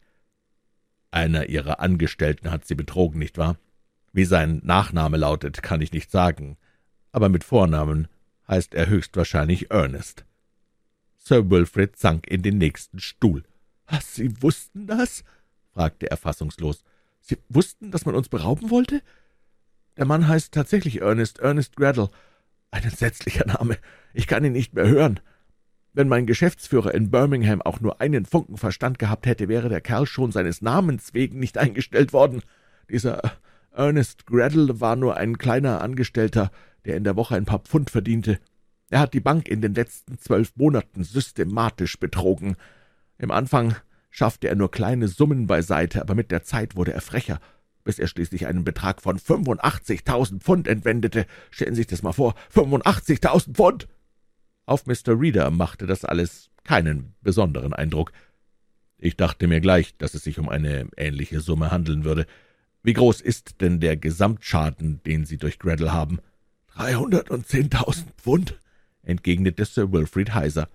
Einer Ihrer Angestellten hat Sie betrogen, nicht wahr? Wie sein Nachname lautet, kann ich nicht sagen, aber mit Vornamen heißt er höchstwahrscheinlich Ernest. Sir Wilfrid sank in den nächsten Stuhl. »Was, Sie wussten das?« fragte er fassungslos. »Sie wussten, dass man uns berauben wollte? Der Mann heißt tatsächlich Ernest, Ernest Graddle. Ein entsetzlicher Name. Ich kann ihn nicht mehr hören. Wenn mein Geschäftsführer in Birmingham auch nur einen Funken Verstand gehabt hätte, wäre der Kerl schon seines Namens wegen nicht eingestellt worden. Dieser Ernest Graddle war nur ein kleiner Angestellter, der in der Woche ein paar Pfund verdiente. Er hat die Bank in den letzten zwölf Monaten systematisch betrogen. Im Anfang schaffte er nur kleine Summen beiseite, aber mit der Zeit wurde er frecher, bis er schließlich einen Betrag von 85.000 Pfund entwendete. Stellen Sie sich das mal vor, 85.000 Pfund! Auf Mr. Reader machte das alles keinen besonderen Eindruck. Ich dachte mir gleich, dass es sich um eine ähnliche Summe handeln würde. Wie groß ist denn der Gesamtschaden, den Sie durch Greddle haben? »Dreihundertzehntausend Pfund«, entgegnete Sir Wilfrid heiser.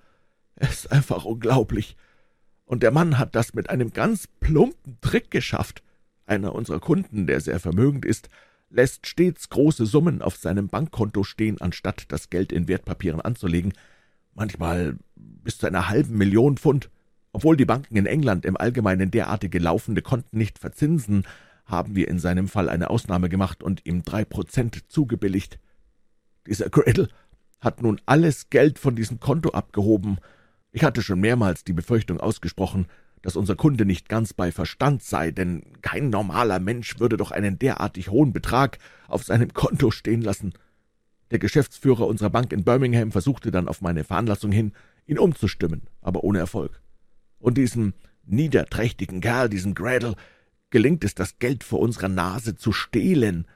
»Es ist einfach unglaublich. Und der Mann hat das mit einem ganz plumpen Trick geschafft. Einer unserer Kunden, der sehr vermögend ist, lässt stets große Summen auf seinem Bankkonto stehen, anstatt das Geld in Wertpapieren anzulegen, manchmal bis zu einer halben Million Pfund. Obwohl die Banken in England im Allgemeinen derartige laufende Konten nicht verzinsen, haben wir in seinem Fall eine Ausnahme gemacht und ihm drei Prozent zugebilligt. Dieser Cradle hat nun alles Geld von diesem Konto abgehoben. Ich hatte schon mehrmals die Befürchtung ausgesprochen, dass unser Kunde nicht ganz bei Verstand sei, denn kein normaler Mensch würde doch einen derartig hohen Betrag auf seinem Konto stehen lassen. Der Geschäftsführer unserer Bank in Birmingham versuchte dann auf meine Veranlassung hin, ihn umzustimmen, aber ohne Erfolg. Und diesem niederträchtigen Kerl, diesem Gradle, gelingt es, das Geld vor unserer Nase zu stehlen.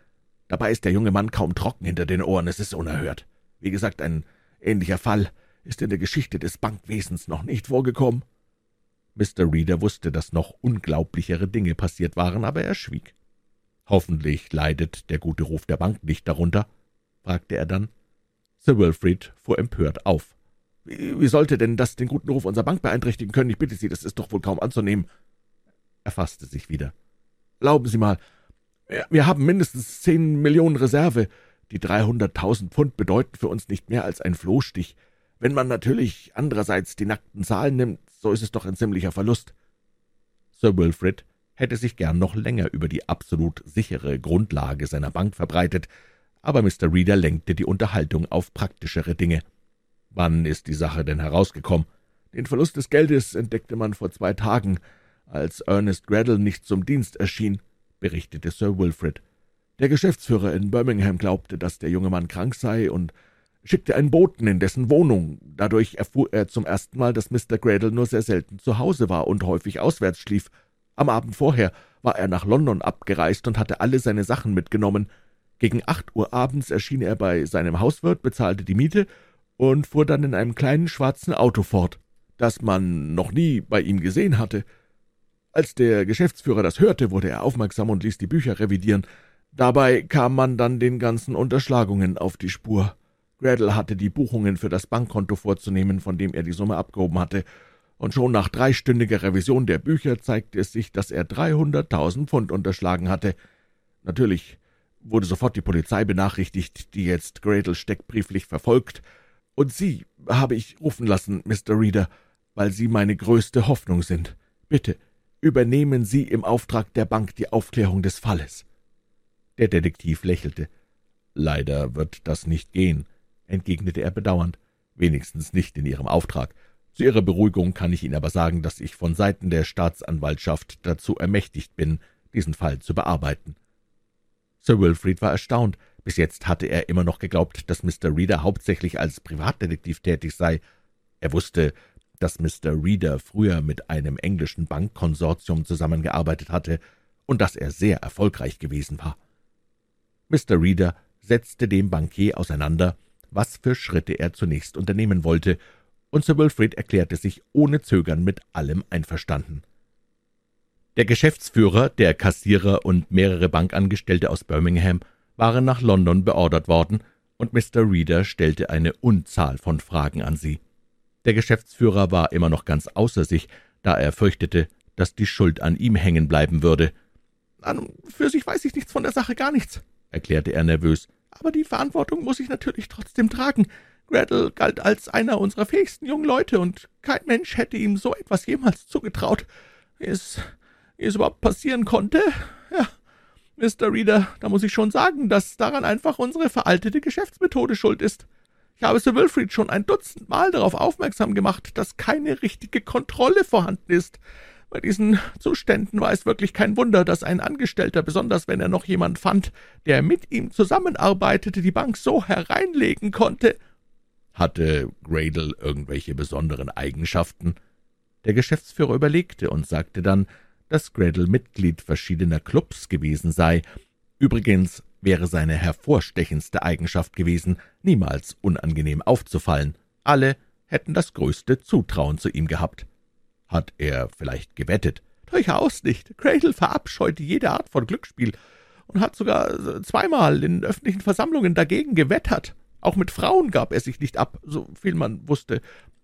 Dabei ist der junge Mann kaum trocken hinter den Ohren, es ist unerhört. Wie gesagt, ein ähnlicher Fall ist in der Geschichte des Bankwesens noch nicht vorgekommen. Mr. Reader wusste, dass noch unglaublichere Dinge passiert waren, aber er schwieg. »Hoffentlich leidet der gute Ruf der Bank nicht darunter?« fragte er dann. Sir Wilfrid fuhr empört auf. »Wie, wie sollte denn das den guten Ruf unserer Bank beeinträchtigen können? Ich bitte Sie, das ist doch wohl kaum anzunehmen.« Er fasste sich wieder. »Glauben Sie mal, wir haben mindestens zehn Millionen Reserve. Die dreihunderttausend Pfund bedeuten für uns nicht mehr als ein Flohstich. Wenn man natürlich andererseits die nackten Zahlen nimmt, so ist es doch ein ziemlicher Verlust.« Sir Wilfrid hätte sich gern noch länger über die absolut sichere Grundlage seiner Bank verbreitet, aber Mr. Reader lenkte die Unterhaltung auf praktischere Dinge. »Wann ist die Sache denn herausgekommen?« Den Verlust des Geldes entdeckte man vor zwei Tagen, als Ernest Graddle nicht zum Dienst erschien, berichtete Sir Wilfrid. Der Geschäftsführer in Birmingham glaubte, dass der junge Mann krank sei und schickte einen Boten in dessen Wohnung. Dadurch erfuhr er zum ersten Mal, dass Mr. Graddle nur sehr selten zu Hause war und häufig auswärts schlief. Am Abend vorher war er nach London abgereist und hatte alle seine Sachen mitgenommen. Gegen acht Uhr abends erschien er bei seinem Hauswirt, bezahlte die Miete und fuhr dann in einem kleinen schwarzen Auto fort, das man noch nie bei ihm gesehen hatte. Als der Geschäftsführer das hörte, wurde er aufmerksam und ließ die Bücher revidieren. Dabei kam man dann den ganzen Unterschlagungen auf die Spur. Graddle hatte die Buchungen für das Bankkonto vorzunehmen, von dem er die Summe abgehoben hatte, und schon nach dreistündiger Revision der Bücher zeigte es sich, dass er dreihunderttausend Pfund unterschlagen hatte. Natürlich wurde sofort die Polizei benachrichtigt, die jetzt Gradle steckbrieflich verfolgt, und Sie habe ich rufen lassen, Mr. Reader, weil Sie meine größte Hoffnung sind. Bitte, übernehmen Sie im Auftrag der Bank die Aufklärung des Falles. Der Detektiv lächelte. Leider wird das nicht gehen, entgegnete er bedauernd, wenigstens nicht in Ihrem Auftrag. Zu Ihrer Beruhigung kann ich Ihnen aber sagen, dass ich von Seiten der Staatsanwaltschaft dazu ermächtigt bin, diesen Fall zu bearbeiten. Sir Wilfrid war erstaunt. Bis jetzt hatte er immer noch geglaubt, dass Mr. Reader hauptsächlich als Privatdetektiv tätig sei. Er wusste, dass Mr. Reader früher mit einem englischen Bankkonsortium zusammengearbeitet hatte und dass er sehr erfolgreich gewesen war. Mr. Reader setzte dem Bankier auseinander, was für Schritte er zunächst unternehmen wollte, und Sir Wilfrid erklärte sich ohne Zögern mit allem einverstanden. Der Geschäftsführer, der Kassierer und mehrere Bankangestellte aus Birmingham waren nach London beordert worden, und Mr. Reader stellte eine Unzahl von Fragen an sie. Der Geschäftsführer war immer noch ganz außer sich, da er fürchtete, dass die Schuld an ihm hängen bleiben würde. »An für sich weiß ich nichts von der Sache, gar nichts«, erklärte er nervös. »Aber die Verantwortung muss ich natürlich trotzdem tragen. Gretel galt als einer unserer fähigsten jungen Leute, und kein Mensch hätte ihm so etwas jemals zugetraut. Wie es, wie es überhaupt passieren konnte? Ja, Mr. Reader, da muss ich schon sagen, dass daran einfach unsere veraltete Geschäftsmethode schuld ist. Ich habe Sir Wilfrid schon ein Dutzend Mal darauf aufmerksam gemacht, dass keine richtige Kontrolle vorhanden ist. Bei diesen Zuständen war es wirklich kein Wunder, dass ein Angestellter, besonders wenn er noch jemand fand, der mit ihm zusammenarbeitete, die Bank so hereinlegen konnte. Hatte Gradle irgendwelche besonderen Eigenschaften? Der Geschäftsführer überlegte und sagte dann, dass Gradle Mitglied verschiedener Clubs gewesen sei. Übrigens wäre seine hervorstechendste Eigenschaft gewesen, niemals unangenehm aufzufallen. Alle hätten das größte Zutrauen zu ihm gehabt. Hat er vielleicht gewettet? Durchaus nicht. Cradle verabscheute jede Art von Glücksspiel und hat sogar zweimal in öffentlichen Versammlungen dagegen gewettert. Auch mit Frauen gab er sich nicht ab, so viel man wusste.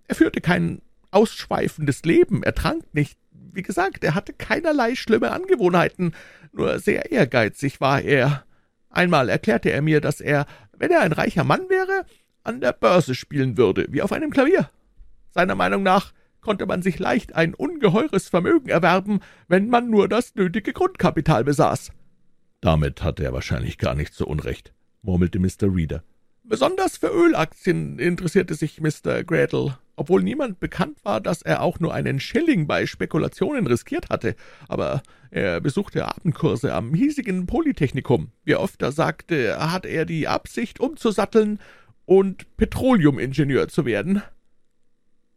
Er führte kein ausschweifendes Leben, er trank nicht. Wie gesagt, er hatte keinerlei schlimme Angewohnheiten, nur sehr ehrgeizig war er. Einmal erklärte er mir, dass er, wenn er ein reicher Mann wäre, an der Börse spielen würde, wie auf einem Klavier. Seiner Meinung nach konnte man sich leicht ein ungeheures Vermögen erwerben, wenn man nur das nötige Grundkapital besaß. Damit hatte er wahrscheinlich gar nicht so Unrecht, murmelte Mr. Reader. Besonders für Ölaktien interessierte sich Mr. Gradle, obwohl niemand bekannt war, dass er auch nur einen Schilling bei Spekulationen riskiert hatte. Aber er besuchte Abendkurse am hiesigen Polytechnikum. Wie oft er sagte, hat er die Absicht, umzusatteln und Petroleumingenieur zu werden.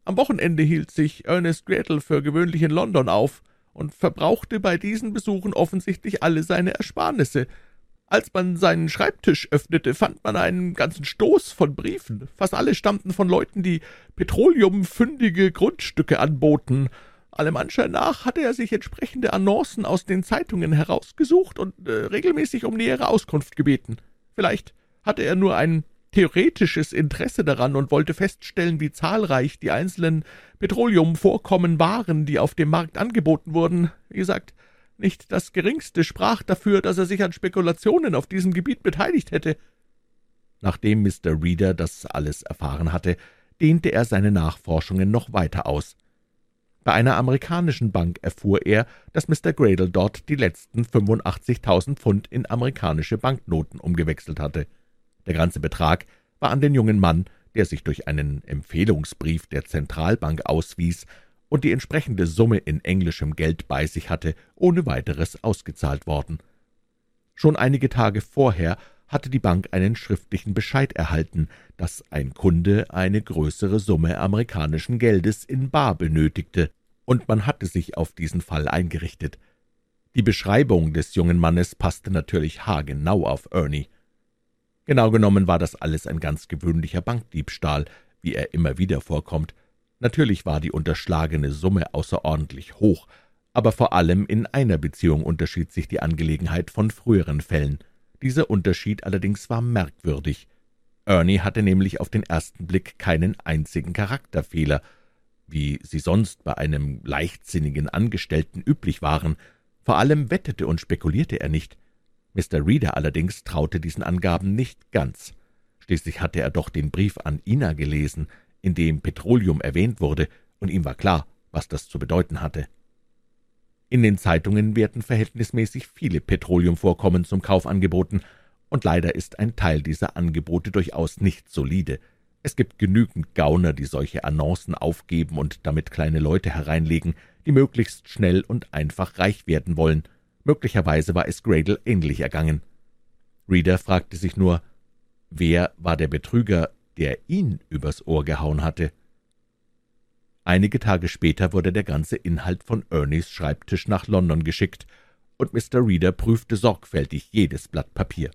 Am Wochenende hielt sich Ernest Gradle für gewöhnlich in London auf und verbrauchte bei diesen Besuchen offensichtlich alle seine Ersparnisse – als man seinen Schreibtisch öffnete, fand man einen ganzen Stoß von Briefen. Fast alle stammten von Leuten, die petroleumfündige Grundstücke anboten. Allem Anschein nach hatte er sich entsprechende Annoncen aus den Zeitungen herausgesucht und äh, regelmäßig um nähere Auskunft gebeten. Vielleicht hatte er nur ein theoretisches Interesse daran und wollte feststellen, wie zahlreich die einzelnen Petroleumvorkommen waren, die auf dem Markt angeboten wurden. Wie gesagt, nicht das geringste sprach dafür, dass er sich an Spekulationen auf diesem Gebiet beteiligt hätte. Nachdem Mr. Reader das alles erfahren hatte, dehnte er seine Nachforschungen noch weiter aus. Bei einer amerikanischen Bank erfuhr er, dass Mr. Gradle dort die letzten 85.000 Pfund in amerikanische Banknoten umgewechselt hatte. Der ganze Betrag war an den jungen Mann, der sich durch einen Empfehlungsbrief der Zentralbank auswies und die entsprechende Summe in englischem Geld bei sich hatte, ohne weiteres ausgezahlt worden. Schon einige Tage vorher hatte die Bank einen schriftlichen Bescheid erhalten, dass ein Kunde eine größere Summe amerikanischen Geldes in bar benötigte, und man hatte sich auf diesen Fall eingerichtet. Die Beschreibung des jungen Mannes passte natürlich haargenau auf Ernie. Genau genommen war das alles ein ganz gewöhnlicher Bankdiebstahl, wie er immer wieder vorkommt. Natürlich war die unterschlagene Summe außerordentlich hoch, aber vor allem in einer Beziehung unterschied sich die Angelegenheit von früheren Fällen. Dieser Unterschied allerdings war merkwürdig. Ernie hatte nämlich auf den ersten Blick keinen einzigen Charakterfehler, wie sie sonst bei einem leichtsinnigen Angestellten üblich waren. Vor allem wettete und spekulierte er nicht. Mr. Reader allerdings traute diesen Angaben nicht ganz. Schließlich hatte er doch den Brief an Ina gelesen, in dem Petroleum erwähnt wurde, und ihm war klar, was das zu bedeuten hatte. In den Zeitungen werden verhältnismäßig viele Petroleumvorkommen zum Kauf angeboten, und leider ist ein Teil dieser Angebote durchaus nicht solide. Es gibt genügend Gauner, die solche Annoncen aufgeben und damit kleine Leute hereinlegen, die möglichst schnell und einfach reich werden wollen. Möglicherweise war es Gradle ähnlich ergangen. Reader fragte sich nur, wer war der Betrüger, der ihn übers Ohr gehauen hatte? Einige Tage später wurde der ganze Inhalt von Ernies Schreibtisch nach London geschickt, und Mr. Reader prüfte sorgfältig jedes Blatt Papier.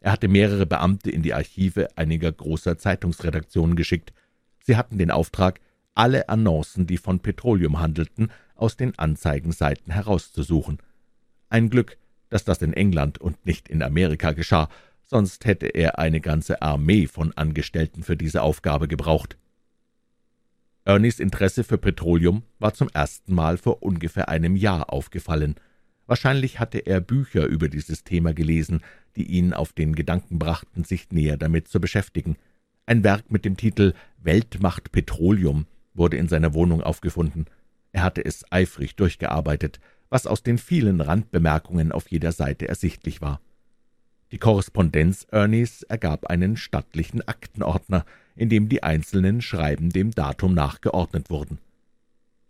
Er hatte mehrere Beamte in die Archive einiger großer Zeitungsredaktionen geschickt. Sie hatten den Auftrag, alle Annoncen, die von Petroleum handelten, aus den Anzeigenseiten herauszusuchen. Ein Glück, dass das in England und nicht in Amerika geschah, sonst hätte er eine ganze Armee von Angestellten für diese Aufgabe gebraucht. Ernies Interesse für Petroleum war zum ersten Mal vor ungefähr einem Jahr aufgefallen. Wahrscheinlich hatte er Bücher über dieses Thema gelesen, die ihn auf den Gedanken brachten, sich näher damit zu beschäftigen. Ein Werk mit dem Titel Weltmacht Petroleum wurde in seiner Wohnung aufgefunden. Er hatte es eifrig durchgearbeitet, was aus den vielen Randbemerkungen auf jeder Seite ersichtlich war. Die Korrespondenz Ernies ergab einen stattlichen Aktenordner, in dem die einzelnen Schreiben dem Datum nachgeordnet wurden.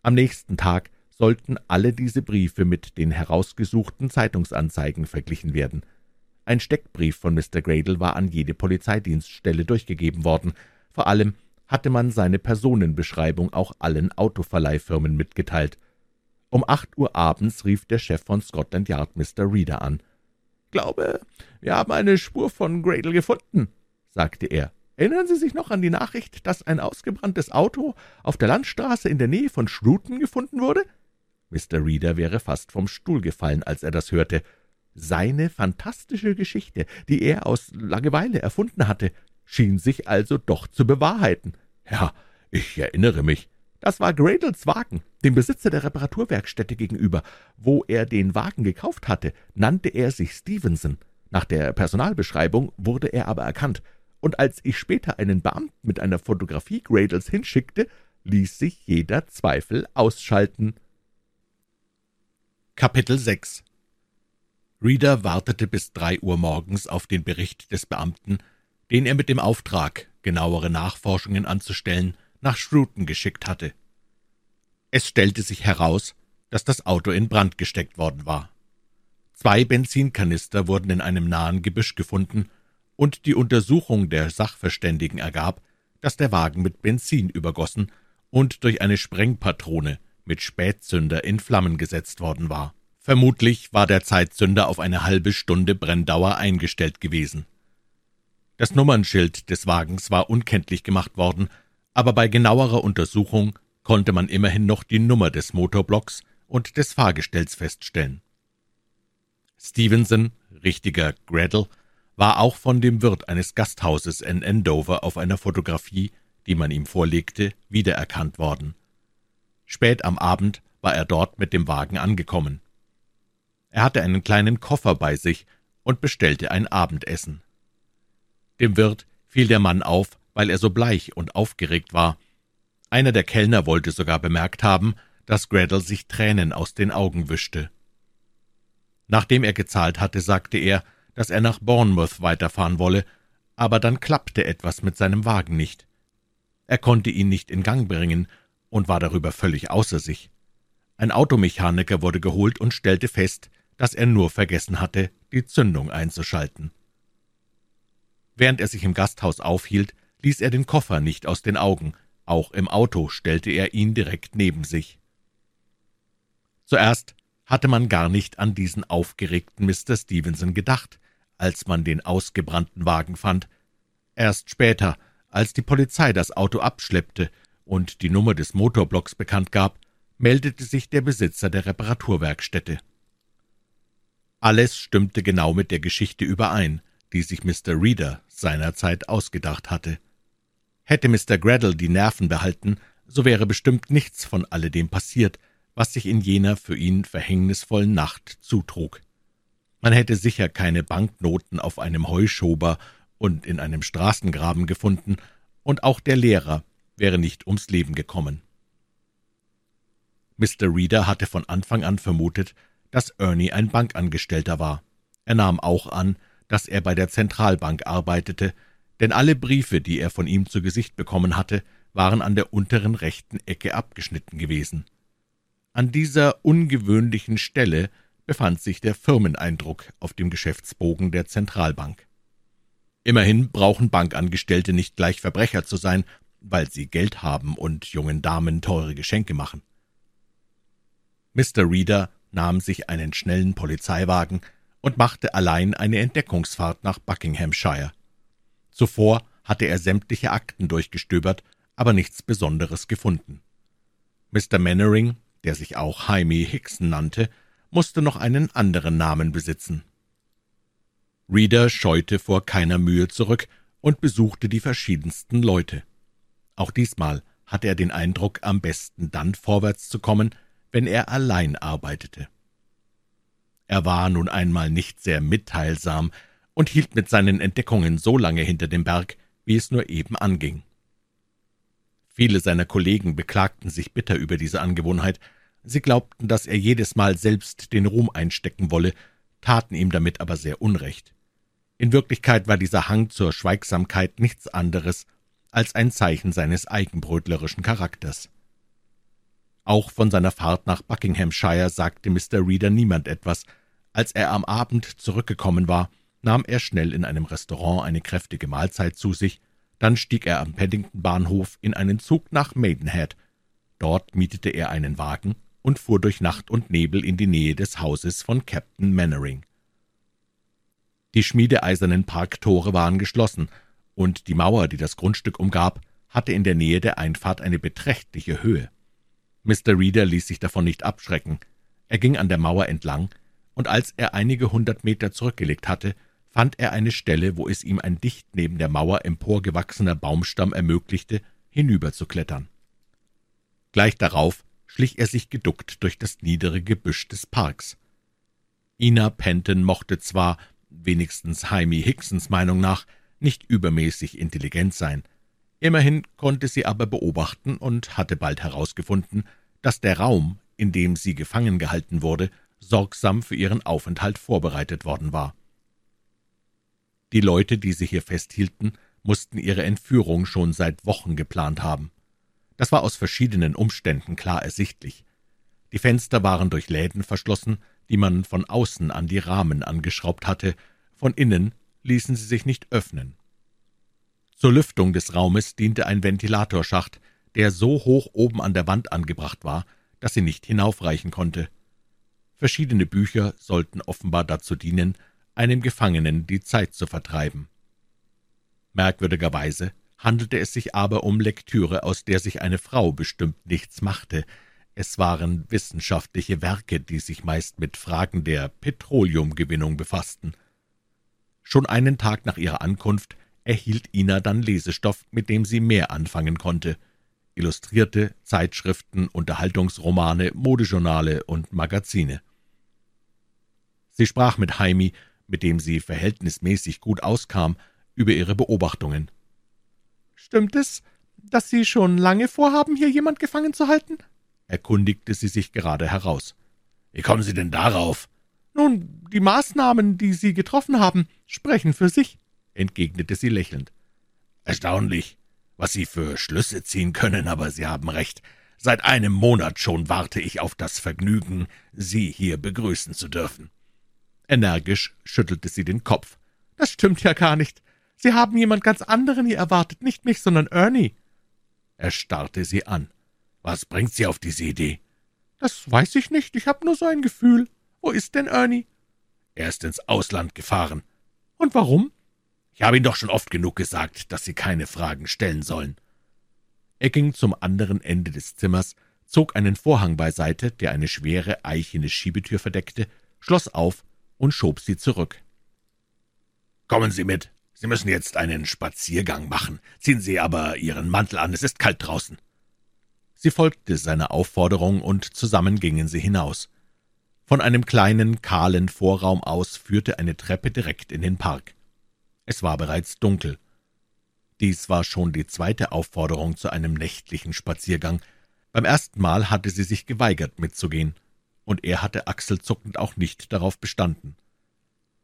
Am nächsten Tag sollten alle diese Briefe mit den herausgesuchten Zeitungsanzeigen verglichen werden. Ein Steckbrief von Mr. Gradle war an jede Polizeidienststelle durchgegeben worden. Vor allem hatte man seine Personenbeschreibung auch allen Autoverleihfirmen mitgeteilt. Um acht Uhr abends rief der Chef von Scotland Yard Mr. Reader an glaube, wir haben eine Spur von Gradle gefunden«, sagte er. »Erinnern Sie sich noch an die Nachricht, dass ein ausgebranntes Auto auf der Landstraße in der Nähe von Shrewton gefunden wurde?« Mr. Reader wäre fast vom Stuhl gefallen, als er das hörte. Seine fantastische Geschichte, die er aus Langeweile erfunden hatte, schien sich also doch zu bewahrheiten. »Ja, ich erinnere mich. Das war Gradles Wagen, dem Besitzer der Reparaturwerkstätte gegenüber. Wo er den Wagen gekauft hatte, nannte er sich Stevenson. Nach der Personalbeschreibung wurde er aber erkannt, und als ich später einen Beamten mit einer Fotografie Gradles hinschickte, ließ sich jeder Zweifel ausschalten. Kapitel 6 Reader wartete bis drei Uhr morgens auf den Bericht des Beamten, den er mit dem Auftrag, genauere Nachforschungen anzustellen, nach Shrewton geschickt hatte. Es stellte sich heraus, dass das Auto in Brand gesteckt worden war. Zwei Benzinkanister wurden in einem nahen Gebüsch gefunden, und die Untersuchung der Sachverständigen ergab, dass der Wagen mit Benzin übergossen und durch eine Sprengpatrone mit Spätzünder in Flammen gesetzt worden war. Vermutlich war der Zeitzünder auf eine halbe Stunde Brenndauer eingestellt gewesen. Das Nummernschild des Wagens war unkenntlich gemacht worden, aber bei genauerer Untersuchung konnte man immerhin noch die Nummer des Motorblocks und des Fahrgestells feststellen. Stevenson, richtiger Gradle, war auch von dem Wirt eines Gasthauses in Andover auf einer Fotografie, die man ihm vorlegte, wiedererkannt worden. Spät am Abend war er dort mit dem Wagen angekommen. Er hatte einen kleinen Koffer bei sich und bestellte ein Abendessen. Dem Wirt fiel der Mann auf, weil er so bleich und aufgeregt war. Einer der Kellner wollte sogar bemerkt haben, dass Gradle sich Tränen aus den Augen wischte. Nachdem er gezahlt hatte, sagte er, dass er nach Bournemouth weiterfahren wolle, aber dann klappte etwas mit seinem Wagen nicht. Er konnte ihn nicht in Gang bringen und war darüber völlig außer sich. Ein Automechaniker wurde geholt und stellte fest, dass er nur vergessen hatte, die Zündung einzuschalten. Während er sich im Gasthaus aufhielt, ließ er den Koffer nicht aus den Augen, auch im Auto stellte er ihn direkt neben sich. Zuerst hatte man gar nicht an diesen aufgeregten Mr. Stevenson gedacht, als man den ausgebrannten Wagen fand. Erst später, als die Polizei das Auto abschleppte und die Nummer des Motorblocks bekannt gab, meldete sich der Besitzer der Reparaturwerkstätte. Alles stimmte genau mit der Geschichte überein, die sich Mr. Reader seinerzeit ausgedacht hatte. Hätte Mr. Graddle die Nerven behalten, so wäre bestimmt nichts von alledem passiert, was sich in jener für ihn verhängnisvollen Nacht zutrug. Man hätte sicher keine Banknoten auf einem Heuschober und in einem Straßengraben gefunden, und auch der Lehrer wäre nicht ums Leben gekommen. Mr. Reader hatte von Anfang an vermutet, dass Ernie ein Bankangestellter war. Er nahm auch an, dass er bei der Zentralbank arbeitete, denn alle Briefe, die er von ihm zu Gesicht bekommen hatte, waren an der unteren rechten Ecke abgeschnitten gewesen. An dieser ungewöhnlichen Stelle befand sich der Firmeneindruck auf dem Geschäftsbogen der Zentralbank. Immerhin brauchen Bankangestellte nicht gleich Verbrecher zu sein, weil sie Geld haben und jungen Damen teure Geschenke machen. Mr. Reader nahm sich einen schnellen Polizeiwagen und machte allein eine Entdeckungsfahrt nach Buckinghamshire. Zuvor hatte er sämtliche Akten durchgestöbert, aber nichts Besonderes gefunden. Mr. Mannering, der sich auch Jaime Hickson nannte, musste noch einen anderen Namen besitzen. Reader scheute vor keiner Mühe zurück und besuchte die verschiedensten Leute. Auch diesmal hatte er den Eindruck, am besten dann vorwärts zu kommen, wenn er allein arbeitete. Er war nun einmal nicht sehr mitteilsam und hielt mit seinen Entdeckungen so lange hinter dem Berg, wie es nur eben anging. Viele seiner Kollegen beklagten sich bitter über diese Angewohnheit, sie glaubten, dass er jedes Mal selbst den Ruhm einstecken wolle, taten ihm damit aber sehr Unrecht. In Wirklichkeit war dieser Hang zur Schweigsamkeit nichts anderes als ein Zeichen seines eigenbrötlerischen Charakters. Auch von seiner Fahrt nach Buckinghamshire sagte Mr. Reader niemand etwas. Als er am Abend zurückgekommen war, nahm er schnell in einem Restaurant eine kräftige Mahlzeit zu sich, dann stieg er am Paddington-Bahnhof in einen Zug nach Maidenhead. Dort mietete er einen Wagen und fuhr durch Nacht und Nebel in die Nähe des Hauses von Captain Mannering. Die schmiedeeisernen Parktore waren geschlossen, und die Mauer, die das Grundstück umgab, hatte in der Nähe der Einfahrt eine beträchtliche Höhe. Mr. Reader ließ sich davon nicht abschrecken. Er ging an der Mauer entlang, und als er einige hundert Meter zurückgelegt hatte, fand er eine Stelle, wo es ihm ein dicht neben der Mauer emporgewachsener Baumstamm ermöglichte, hinüberzuklettern. Gleich darauf schlich er sich geduckt durch das niedere Gebüsch des Parks. Ina Penton mochte zwar, wenigstens Jaime Hicksons Meinung nach, nicht übermäßig intelligent sein, immerhin konnte sie aber beobachten und hatte bald herausgefunden, dass der Raum, in dem sie gefangen gehalten wurde, sorgsam für ihren Aufenthalt vorbereitet worden war. Die Leute, die sie hier festhielten, mussten ihre Entführung schon seit Wochen geplant haben. Das war aus verschiedenen Umständen klar ersichtlich. Die Fenster waren durch Läden verschlossen, die man von außen an die Rahmen angeschraubt hatte, von innen ließen sie sich nicht öffnen. Zur Lüftung des Raumes diente ein Ventilatorschacht, der so hoch oben an der Wand angebracht war, dass sie nicht hinaufreichen konnte. Verschiedene Bücher sollten offenbar dazu dienen, einem Gefangenen die Zeit zu vertreiben. Merkwürdigerweise handelte es sich aber um Lektüre, aus der sich eine Frau bestimmt nichts machte. Es waren wissenschaftliche Werke, die sich meist mit Fragen der Petroleumgewinnung befassten. Schon einen Tag nach ihrer Ankunft erhielt Ina dann Lesestoff, mit dem sie mehr anfangen konnte. Illustrierte Zeitschriften, Unterhaltungsromane, Modejournale und Magazine. Sie sprach mit Jaime, mit dem sie verhältnismäßig gut auskam, über ihre Beobachtungen. »Stimmt es, dass Sie schon lange vorhaben, hier jemand gefangen zu halten?« erkundigte sie sich gerade heraus. »Wie kommen Sie denn darauf?« »Nun, die Maßnahmen, die Sie getroffen haben, sprechen für sich«, entgegnete sie lächelnd. »Erstaunlich. was Sie für Schlüsse ziehen können, aber Sie haben recht. Seit einem Monat schon warte ich auf das Vergnügen, Sie hier begrüßen zu dürfen. Energisch schüttelte sie den Kopf. Das stimmt ja gar nicht. Sie haben jemand ganz anderen hier erwartet, nicht mich, sondern Ernie. Er starrte sie an. Was bringt Sie auf diese Idee? Das weiß ich nicht, ich habe nur so ein Gefühl. Wo ist denn Ernie? Er ist ins Ausland gefahren. Und warum? Ich habe Ihnen doch schon oft genug gesagt, dass Sie keine Fragen stellen sollen. Er ging zum anderen Ende des Zimmers, zog einen Vorhang beiseite, der eine schwere eichene Schiebetür verdeckte, schloss auf und schob sie zurück. Kommen Sie mit. Sie müssen jetzt einen Spaziergang machen. Ziehen Sie aber Ihren Mantel an, es ist kalt draußen. Sie folgte seiner Aufforderung, und zusammen gingen sie hinaus. Von einem kleinen, kahlen Vorraum aus führte eine Treppe direkt in den Park. Es war bereits dunkel. Dies war schon die zweite Aufforderung zu einem nächtlichen Spaziergang. Beim ersten Mal hatte sie sich geweigert, mitzugehen, und er hatte achselzuckend auch nicht darauf bestanden.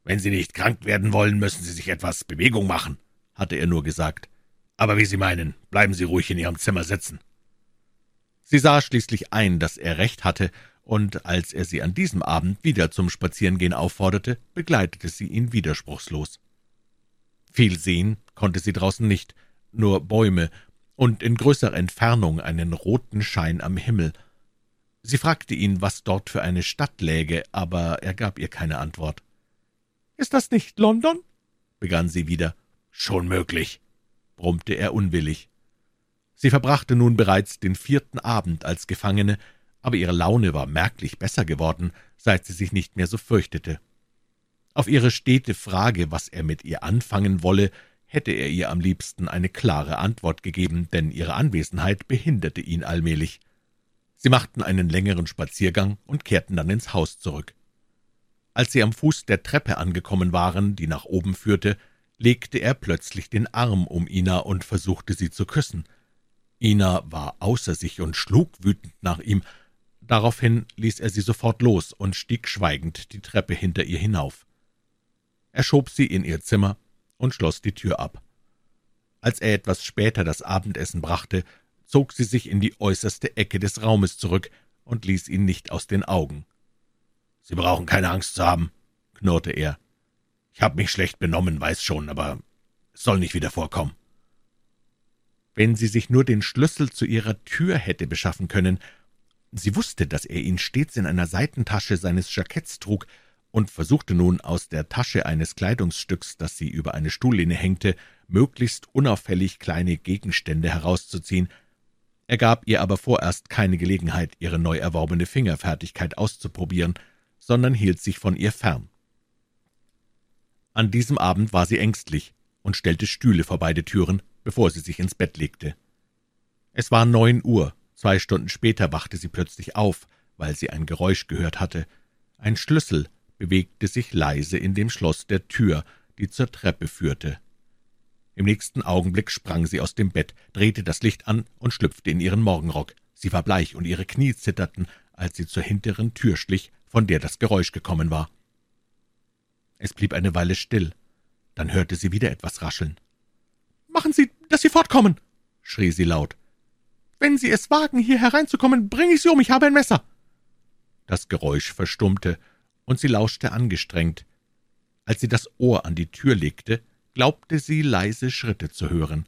Wenn Sie nicht krank werden wollen, müssen Sie sich etwas Bewegung machen, hatte er nur gesagt. Aber wie Sie meinen, bleiben Sie ruhig in Ihrem Zimmer sitzen. Sie sah schließlich ein, dass er recht hatte, und als er sie an diesem Abend wieder zum Spazierengehen aufforderte, begleitete sie ihn widerspruchslos. Viel sehen konnte sie draußen nicht, nur Bäume und in größerer Entfernung einen roten Schein am Himmel. Sie fragte ihn, was dort für eine Stadt läge, aber er gab ihr keine Antwort. »Ist das nicht London?« begann sie wieder. »Schon möglich«, brummte er unwillig. Sie verbrachte nun bereits den vierten Abend als Gefangene, aber ihre Laune war merklich besser geworden, seit sie sich nicht mehr so fürchtete. Auf ihre stete Frage, was er mit ihr anfangen wolle, hätte er ihr am liebsten eine klare Antwort gegeben, denn ihre Anwesenheit behinderte ihn allmählich. Sie machten einen längeren Spaziergang und kehrten dann ins Haus zurück. Als sie am Fuß der Treppe angekommen waren, die nach oben führte, legte er plötzlich den Arm um Ina und versuchte sie zu küssen. Ina war außer sich und schlug wütend nach ihm. Daraufhin ließ er sie sofort los und stieg schweigend die Treppe hinter ihr hinauf. Er schob sie in ihr Zimmer und schloss die Tür ab. Als er etwas später das Abendessen brachte, zog sie sich in die äußerste Ecke des Raumes zurück und ließ ihn nicht aus den Augen. »Sie brauchen keine Angst zu haben«, knurrte er. »Ich habe mich schlecht benommen, weiß schon, aber es soll nicht wieder vorkommen.« Wenn sie sich nur den Schlüssel zu ihrer Tür hätte beschaffen können, sie wusste, dass er ihn stets in einer Seitentasche seines Jacketts trug, und versuchte nun aus der Tasche eines Kleidungsstücks, das sie über eine Stuhllehne hängte, möglichst unauffällig kleine Gegenstände herauszuziehen. Er gab ihr aber vorerst keine Gelegenheit, ihre neu erworbene Fingerfertigkeit auszuprobieren, sondern hielt sich von ihr fern. An diesem Abend war sie ängstlich und stellte Stühle vor beide Türen, bevor sie sich ins Bett legte. Es war neun Uhr, zwei Stunden später wachte sie plötzlich auf, weil sie ein Geräusch gehört hatte. Ein Schlüssel bewegte sich leise in dem Schloss der Tür, die zur Treppe führte. Im nächsten Augenblick sprang sie aus dem Bett, drehte das Licht an und schlüpfte in ihren Morgenrock. Sie war bleich, und ihre Knie zitterten, als sie zur hinteren Tür schlich, von der das Geräusch gekommen war. Es blieb eine Weile still, dann hörte sie wieder etwas rascheln. »Machen Sie, dass Sie fortkommen!« schrie sie laut. »Wenn Sie es wagen, hier hereinzukommen, bringe ich Sie um, ich habe ein Messer!« Das Geräusch verstummte, und sie lauschte angestrengt. Als sie das Ohr an die Tür legte, glaubte sie, leise Schritte zu hören.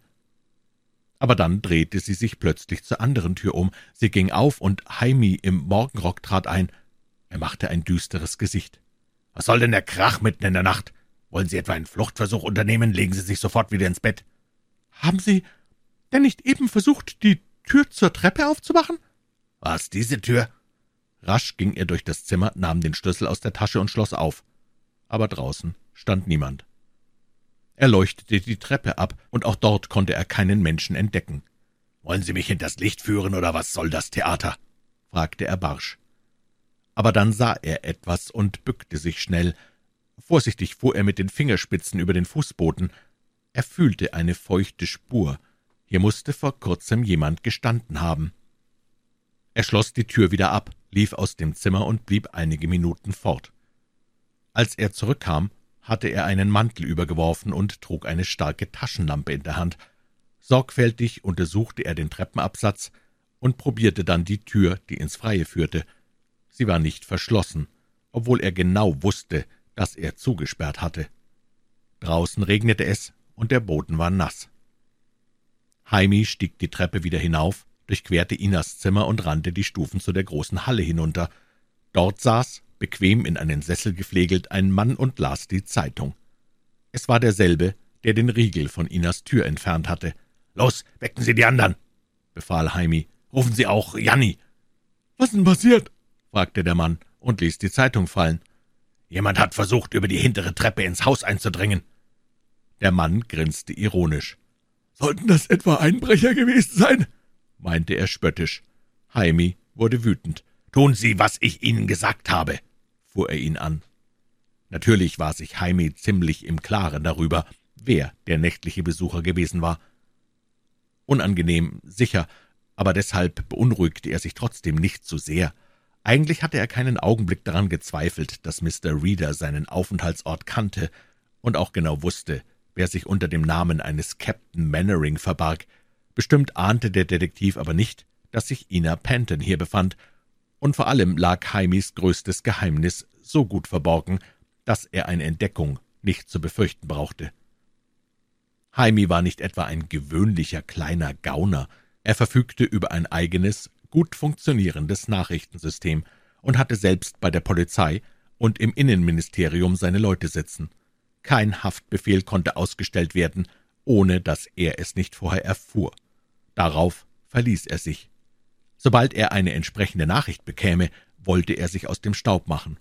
Aber dann drehte sie sich plötzlich zur anderen Tür um. Sie ging auf, und Heimi im Morgenrock trat ein. Er machte ein düsteres Gesicht. »Was soll denn der Krach mitten in der Nacht? Wollen Sie etwa einen Fluchtversuch unternehmen? Legen Sie sich sofort wieder ins Bett.« »Haben Sie denn nicht eben versucht, die Tür zur Treppe aufzumachen?« »Was, diese Tür?« Rasch ging er durch das Zimmer, nahm den Schlüssel aus der Tasche und schloss auf. Aber draußen stand niemand. Er leuchtete die Treppe ab, und auch dort konnte er keinen Menschen entdecken. »Wollen Sie mich hinters Licht führen, oder was soll das Theater?« fragte er barsch. Aber dann sah er etwas und bückte sich schnell. Vorsichtig fuhr er mit den Fingerspitzen über den Fußboden. Er fühlte eine feuchte Spur. Hier musste vor kurzem jemand gestanden haben. Er schloss die Tür wieder ab, lief aus dem Zimmer und blieb einige Minuten fort. Als er zurückkam, hatte er einen Mantel übergeworfen und trug eine starke Taschenlampe in der Hand. Sorgfältig untersuchte er den Treppenabsatz und probierte dann die Tür, die ins Freie führte. Sie war nicht verschlossen, obwohl er genau wusste, dass er zugesperrt hatte. Draußen regnete es, und der Boden war nass. Heimi stieg die Treppe wieder hinauf, durchquerte Inas Zimmer und rannte die Stufen zu der großen Halle hinunter. Dort saß, bequem in einen Sessel geflegelt, ein Mann und las die Zeitung. Es war derselbe, der den Riegel von Inas Tür entfernt hatte. »Los, wecken Sie die anderen«, befahl Heimi. »Rufen Sie auch Janni.« »Was denn passiert?« fragte der Mann und ließ die Zeitung fallen. »Jemand hat versucht, über die hintere Treppe ins Haus einzudringen.« Der Mann grinste ironisch. »Sollten das etwa Einbrecher gewesen sein?« meinte er spöttisch. Heimi wurde wütend. »Tun Sie, was ich Ihnen gesagt habe«, fuhr er ihn an. Natürlich war sich Heimi ziemlich im Klaren darüber, wer der nächtliche Besucher gewesen war. Unangenehm, sicher, aber deshalb beunruhigte er sich trotzdem nicht zu sehr. Eigentlich hatte er keinen Augenblick daran gezweifelt, dass Mr. Reader seinen Aufenthaltsort kannte und auch genau wusste, wer sich unter dem Namen eines Captain Mannering verbarg. Bestimmt ahnte der Detektiv aber nicht, dass sich Ina Penton hier befand, und vor allem lag Heimis größtes Geheimnis so gut verborgen, dass er eine Entdeckung nicht zu befürchten brauchte. Heimi war nicht etwa ein gewöhnlicher kleiner Gauner, er verfügte über ein eigenes, gut funktionierendes Nachrichtensystem und hatte selbst bei der Polizei und im Innenministerium seine Leute sitzen. Kein Haftbefehl konnte ausgestellt werden, ohne dass er es nicht vorher erfuhr. Darauf verließ er sich. Sobald er eine entsprechende Nachricht bekäme, wollte er sich aus dem Staub machen.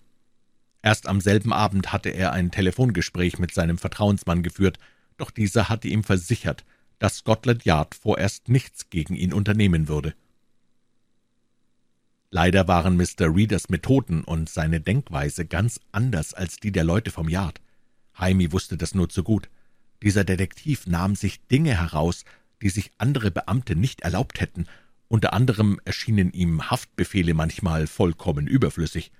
Erst am selben Abend hatte er ein Telefongespräch mit seinem Vertrauensmann geführt, doch dieser hatte ihm versichert, dass Scotland Yard vorerst nichts gegen ihn unternehmen würde. Leider waren Mr. Readers Methoden und seine Denkweise ganz anders als die der Leute vom Yard. Jaime wusste das nur zu gut. Dieser Detektiv nahm sich Dinge heraus, die sich andere Beamte nicht erlaubt hätten, unter anderem erschienen ihm Haftbefehle manchmal vollkommen überflüssig.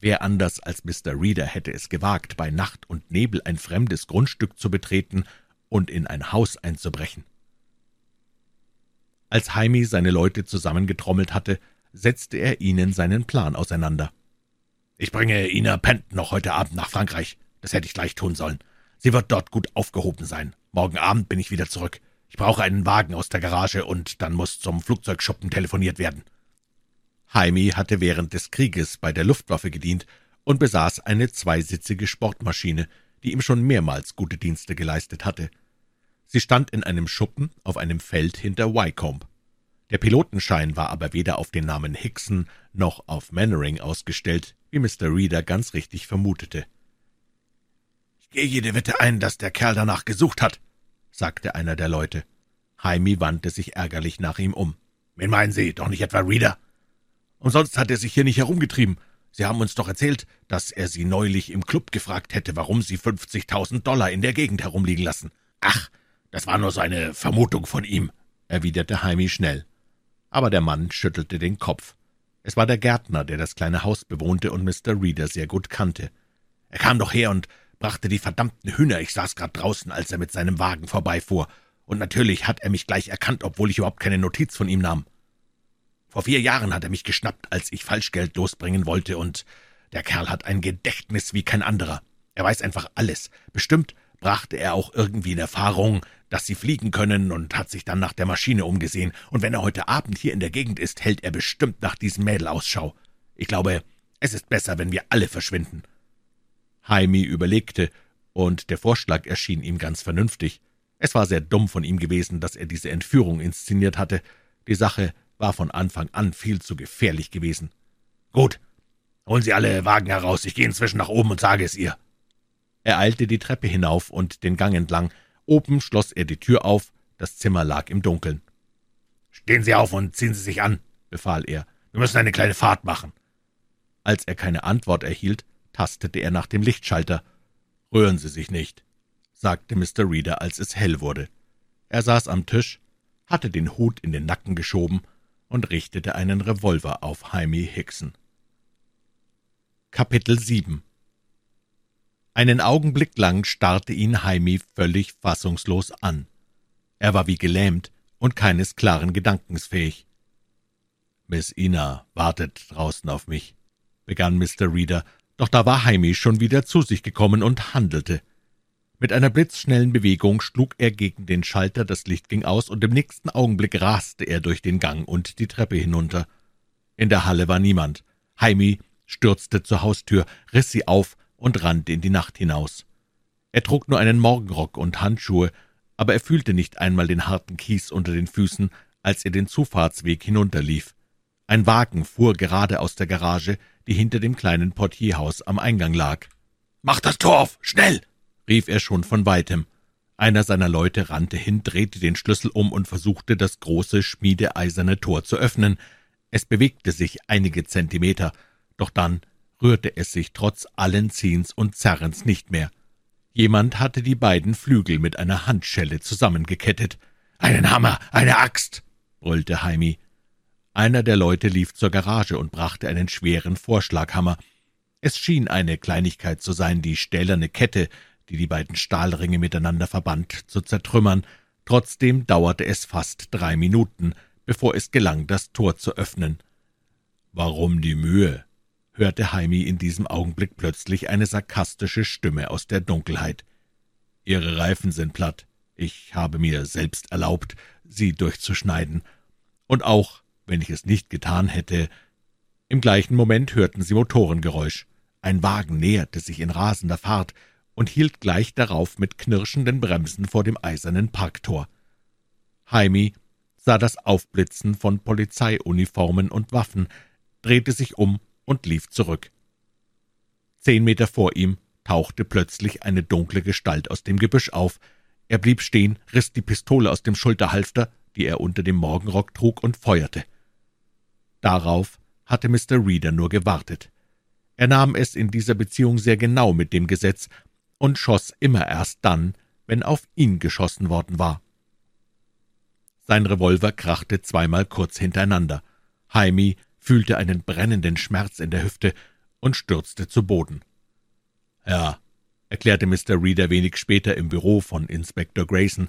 Wer anders als Mr. Reader hätte es gewagt, bei Nacht und Nebel ein fremdes Grundstück zu betreten und in ein Haus einzubrechen? Als Jaime seine Leute zusammengetrommelt hatte, setzte er ihnen seinen Plan auseinander. »Ich bringe Ina Penton noch heute Abend nach Frankreich. Das hätte ich gleich tun sollen. Sie wird dort gut aufgehoben sein. Morgen Abend bin ich wieder zurück. Ich brauche einen Wagen aus der Garage, und dann muss zum Flugzeugschuppen telefoniert werden.« Jaime hatte während des Krieges bei der Luftwaffe gedient und besaß eine zweisitzige Sportmaschine, die ihm schon mehrmals gute Dienste geleistet hatte. Sie stand in einem Schuppen auf einem Feld hinter Wycombe. Der Pilotenschein war aber weder auf den Namen Hickson noch auf Mannering ausgestellt, wie Mr. Reader ganz richtig vermutete. »Ich gehe jede Wette ein, dass der Kerl danach gesucht hat«, sagte einer der Leute. Jaime wandte sich ärgerlich nach ihm um. »Wen meinen Sie? Doch nicht etwa Reader?« Umsonst hat er sich hier nicht herumgetrieben. Sie haben uns doch erzählt, dass er Sie neulich im Club gefragt hätte, warum Sie 50.000 Dollar in der Gegend herumliegen lassen. Ach, das war nur so eine Vermutung von ihm«, erwiderte Jaime schnell. Aber der Mann schüttelte den Kopf. Es war der Gärtner, der das kleine Haus bewohnte und Mr. Reader sehr gut kannte. Er kam doch her und brachte die verdammten Hühner. Ich saß grad draußen, als er mit seinem Wagen vorbeifuhr. Und natürlich hat er mich gleich erkannt, obwohl ich überhaupt keine Notiz von ihm nahm. Vor vier Jahren hat er mich geschnappt, als ich Falschgeld losbringen wollte, und der Kerl hat ein Gedächtnis wie kein anderer. Er weiß einfach alles. Bestimmt brachte er auch irgendwie in Erfahrung, dass sie fliegen können, und hat sich dann nach der Maschine umgesehen, und wenn er heute Abend hier in der Gegend ist, hält er bestimmt nach diesem Mädel Ausschau. Ich glaube, es ist besser, wenn wir alle verschwinden. Jaime überlegte, und der Vorschlag erschien ihm ganz vernünftig. Es war sehr dumm von ihm gewesen, dass er diese Entführung inszeniert hatte. Die Sache war von Anfang an viel zu gefährlich gewesen. »Gut, holen Sie alle Wagen heraus, ich gehe inzwischen nach oben und sage es ihr.« Er eilte die Treppe hinauf und den Gang entlang. Oben schloss er die Tür auf, das Zimmer lag im Dunkeln. »Stehen Sie auf und ziehen Sie sich an«, befahl er. »Wir müssen eine kleine Fahrt machen.« Als er keine Antwort erhielt, tastete er nach dem Lichtschalter. »Rühren Sie sich nicht«, sagte Mr. Reader, als es hell wurde. Er saß am Tisch, hatte den Hut in den Nacken geschoben und richtete einen Revolver auf Jaime Hickson. Kapitel 7 Einen Augenblick lang starrte ihn Jaime völlig fassungslos an. Er war wie gelähmt und keines klaren Gedankens fähig. Miss Ina wartet draußen auf mich, begann Mr. Reader, doch da war Heimi schon wieder zu sich gekommen und handelte. Mit einer blitzschnellen Bewegung schlug er gegen den Schalter, das Licht ging aus, und im nächsten Augenblick raste er durch den Gang und die Treppe hinunter. In der Halle war niemand. Heimi stürzte zur Haustür, riss sie auf und rannte in die Nacht hinaus. Er trug nur einen Morgenrock und Handschuhe, aber er fühlte nicht einmal den harten Kies unter den Füßen, als er den Zufahrtsweg hinunterlief. Ein Wagen fuhr gerade aus der Garage, die hinter dem kleinen Portierhaus am Eingang lag. »Mach das Tor auf! Schnell!« rief er schon von weitem. Einer seiner Leute rannte hin, drehte den Schlüssel um und versuchte, das große, schmiedeeiserne Tor zu öffnen. Es bewegte sich einige Zentimeter, doch dann rührte es sich trotz allen Ziehens und Zerrens nicht mehr. Jemand hatte die beiden Flügel mit einer Handschelle zusammengekettet. »Einen Hammer, eine Axt!« brüllte Heimi. Einer der Leute lief zur Garage und brachte einen schweren Vorschlaghammer. Es schien eine Kleinigkeit zu sein, die stählerne Kette, die die beiden Stahlringe miteinander verband, zu zertrümmern. Trotzdem dauerte es fast drei Minuten, bevor es gelang, das Tor zu öffnen. »Warum die Mühe?« hörte Heimi in diesem Augenblick plötzlich eine sarkastische Stimme aus der Dunkelheit. »Ihre Reifen sind platt. Ich habe mir selbst erlaubt, sie durchzuschneiden. Und auch, wenn ich es nicht getan hätte...« Im gleichen Moment hörten sie Motorengeräusch. Ein Wagen näherte sich in rasender Fahrt und hielt gleich darauf mit knirschenden Bremsen vor dem eisernen Parktor. Heimi sah das Aufblitzen von Polizeiuniformen und Waffen, drehte sich um und lief zurück. Zehn Meter vor ihm tauchte plötzlich eine dunkle Gestalt aus dem Gebüsch auf. Er blieb stehen, riss die Pistole aus dem Schulterhalfter, die er unter dem Morgenrock trug, und feuerte. Darauf hatte Mr. Reader nur gewartet. Er nahm es in dieser Beziehung sehr genau mit dem Gesetz und schoss immer erst dann, wenn auf ihn geschossen worden war. Sein Revolver krachte zweimal kurz hintereinander. Jaime fühlte einen brennenden Schmerz in der Hüfte und stürzte zu Boden. Ja, erklärte Mr. Reader wenig später im Büro von Inspektor Grayson,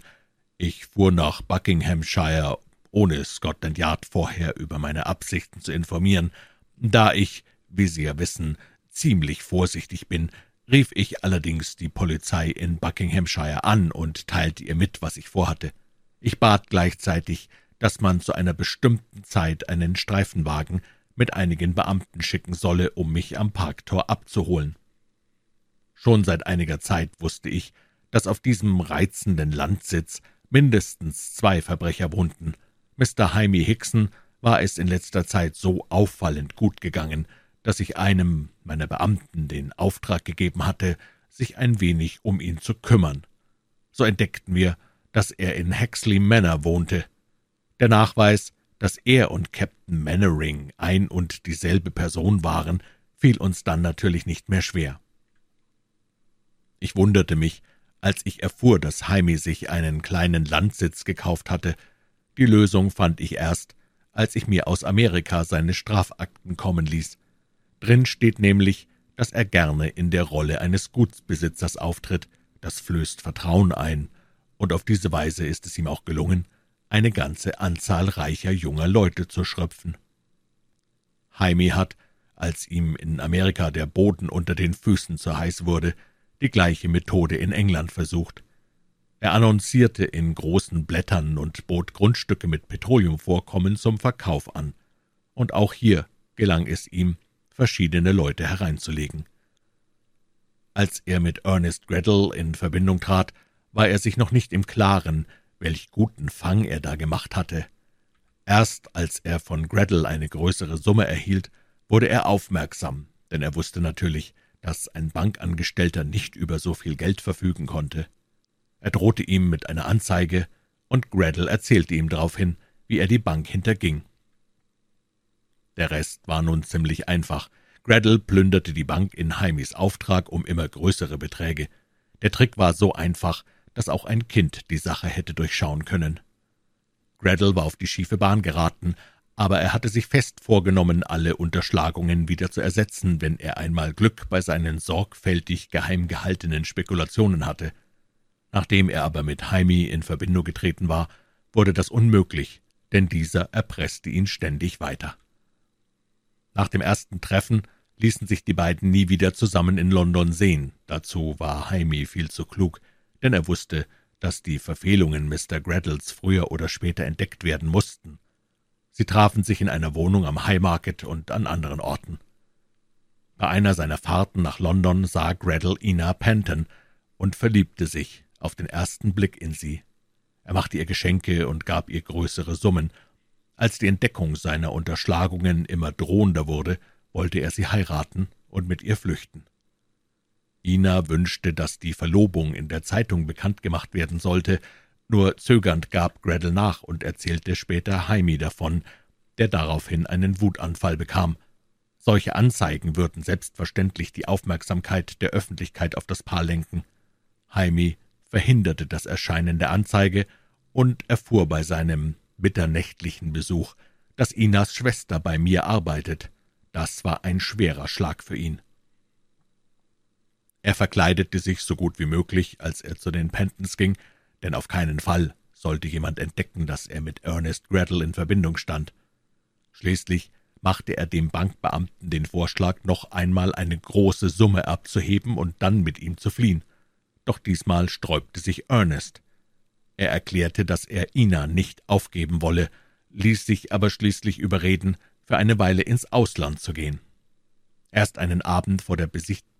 ich fuhr nach Buckinghamshire, ohne Scotland Yard vorher über meine Absichten zu informieren, da ich, wie Sie ja wissen, ziemlich vorsichtig bin, rief ich allerdings die Polizei in Buckinghamshire an und teilte ihr mit, was ich vorhatte. Ich bat gleichzeitig, dass man zu einer bestimmten Zeit einen Streifenwagen mit einigen Beamten schicken solle, um mich am Parktor abzuholen. Schon seit einiger Zeit wusste ich, dass auf diesem reizenden Landsitz mindestens zwei Verbrecher wohnten. Mr. Jaime Hickson war es in letzter Zeit so auffallend gut gegangen, dass ich einem meiner Beamten den Auftrag gegeben hatte, sich ein wenig um ihn zu kümmern. So entdeckten wir, dass er in Hexley Manor wohnte. Der Nachweis, dass er und Captain Mannering ein und dieselbe Person waren, fiel uns dann natürlich nicht mehr schwer. Ich wunderte mich, als ich erfuhr, dass Jaime sich einen kleinen Landsitz gekauft hatte. Die Lösung fand ich erst, als ich mir aus Amerika seine Strafakten kommen ließ. Drin steht nämlich, dass er gerne in der Rolle eines Gutsbesitzers auftritt, das flößt Vertrauen ein, und auf diese Weise ist es ihm auch gelungen, eine ganze Anzahl reicher junger Leute zu schröpfen. Jaime hat, als ihm in Amerika der Boden unter den Füßen zu heiß wurde, die gleiche Methode in England versucht. Er annoncierte in großen Blättern und bot Grundstücke mit Petroleumvorkommen zum Verkauf an. Und auch hier gelang es ihm, verschiedene Leute hereinzulegen. Als er mit Ernest Greddle in Verbindung trat, war er sich noch nicht im Klaren, welch guten Fang er da gemacht hatte. Erst als er von Greddle eine größere Summe erhielt, wurde er aufmerksam, denn er wusste natürlich, dass ein Bankangestellter nicht über so viel Geld verfügen konnte. Er drohte ihm mit einer Anzeige, und Greddle erzählte ihm daraufhin, wie er die Bank hinterging. Der Rest war nun ziemlich einfach. Greddle plünderte die Bank in Heimis Auftrag um immer größere Beträge. Der Trick war so einfach, dass auch ein Kind die Sache hätte durchschauen können. Greddle war auf die schiefe Bahn geraten, aber er hatte sich fest vorgenommen, alle Unterschlagungen wieder zu ersetzen, wenn er einmal Glück bei seinen sorgfältig geheim gehaltenen Spekulationen hatte. Nachdem er aber mit Jaime in Verbindung getreten war, wurde das unmöglich, denn dieser erpresste ihn ständig weiter. Nach dem ersten Treffen ließen sich die beiden nie wieder zusammen in London sehen. Dazu war Jaime viel zu klug, denn er wusste, dass die Verfehlungen Mr. Graddles früher oder später entdeckt werden mussten. Sie trafen sich in einer Wohnung am Haymarket und an anderen Orten. Bei einer seiner Fahrten nach London sah Graddle Ina Penton und verliebte sich auf den ersten Blick in sie. Er machte ihr Geschenke und gab ihr größere Summen. Als die Entdeckung seiner Unterschlagungen immer drohender wurde, wollte er sie heiraten und mit ihr flüchten. Ina wünschte, dass die Verlobung in der Zeitung bekannt gemacht werden sollte, nur zögernd gab Gretel nach und erzählte später Jaime davon, der daraufhin einen Wutanfall bekam. Solche Anzeigen würden selbstverständlich die Aufmerksamkeit der Öffentlichkeit auf das Paar lenken. Jaime verhinderte das Erscheinen der Anzeige und erfuhr bei seinem mitternächtlichen Besuch, dass Inas Schwester bei mir arbeitet. Das war ein schwerer Schlag für ihn. Er verkleidete sich so gut wie möglich, als er zu den Pentons ging, denn auf keinen Fall sollte jemand entdecken, dass er mit Ernest Gretel in Verbindung stand. Schließlich machte er dem Bankbeamten den Vorschlag, noch einmal eine große Summe abzuheben und dann mit ihm zu fliehen. Doch diesmal sträubte sich Ernest. Er erklärte, dass er Ina nicht aufgeben wolle, ließ sich aber schließlich überreden, für eine Weile ins Ausland zu gehen. Erst einen Abend vor der Besichtigung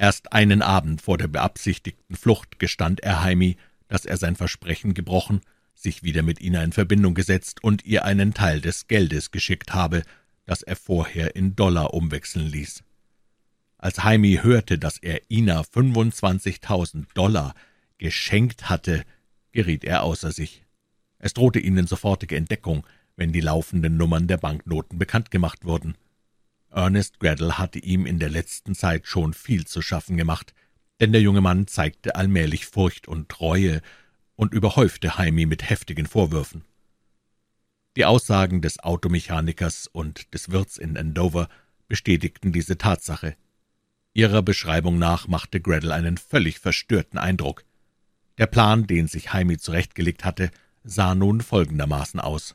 Erst einen Abend vor der beabsichtigten Flucht gestand er Heimi, dass er sein Versprechen gebrochen, sich wieder mit Ina in Verbindung gesetzt und ihr einen Teil des Geldes geschickt habe, das er vorher in Dollar umwechseln ließ. Als Heimi hörte, dass er Ina 25.000 Dollar geschenkt hatte, geriet er außer sich. Es drohte ihnen sofortige Entdeckung, wenn die laufenden Nummern der Banknoten bekannt gemacht wurden. Ernest Graddle hatte ihm in der letzten Zeit schon viel zu schaffen gemacht, denn der junge Mann zeigte allmählich Furcht und Reue und überhäufte Jaime mit heftigen Vorwürfen. Die Aussagen des Automechanikers und des Wirts in Andover bestätigten diese Tatsache. Ihrer Beschreibung nach machte Graddle einen völlig verstörten Eindruck. Der Plan, den sich Jaime zurechtgelegt hatte, sah nun folgendermaßen aus.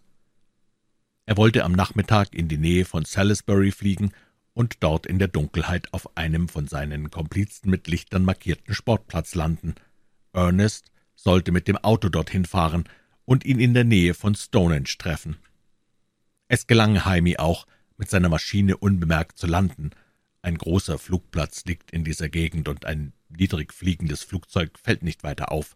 Er wollte am Nachmittag in die Nähe von Salisbury fliegen und dort in der Dunkelheit auf einem von seinen Komplizen mit Lichtern markierten Sportplatz landen. Ernest sollte mit dem Auto dorthin fahren und ihn in der Nähe von Stonehenge treffen. Es gelang Jaime auch, mit seiner Maschine unbemerkt zu landen. Ein großer Flugplatz liegt in dieser Gegend und ein niedrig fliegendes Flugzeug fällt nicht weiter auf.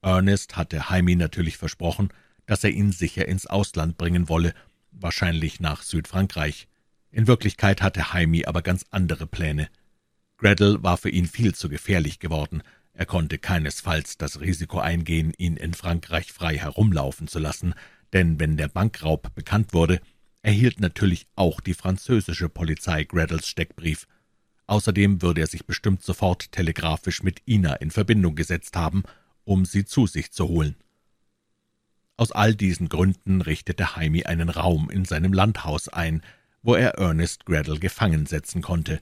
Ernest hatte Jaime natürlich versprochen, dass er ihn sicher ins Ausland bringen wolle, wahrscheinlich nach Südfrankreich. In Wirklichkeit hatte Jaime aber ganz andere Pläne. Gretel war für ihn viel zu gefährlich geworden. Er konnte keinesfalls das Risiko eingehen, ihn in Frankreich frei herumlaufen zu lassen, denn wenn der Bankraub bekannt wurde, erhielt natürlich auch die französische Polizei Grettles Steckbrief. Außerdem würde er sich bestimmt sofort telegrafisch mit Ina in Verbindung gesetzt haben, um sie zu sich zu holen. Aus all diesen Gründen richtete Jaime einen Raum in seinem Landhaus ein, wo er Ernest Graddle gefangen setzen konnte.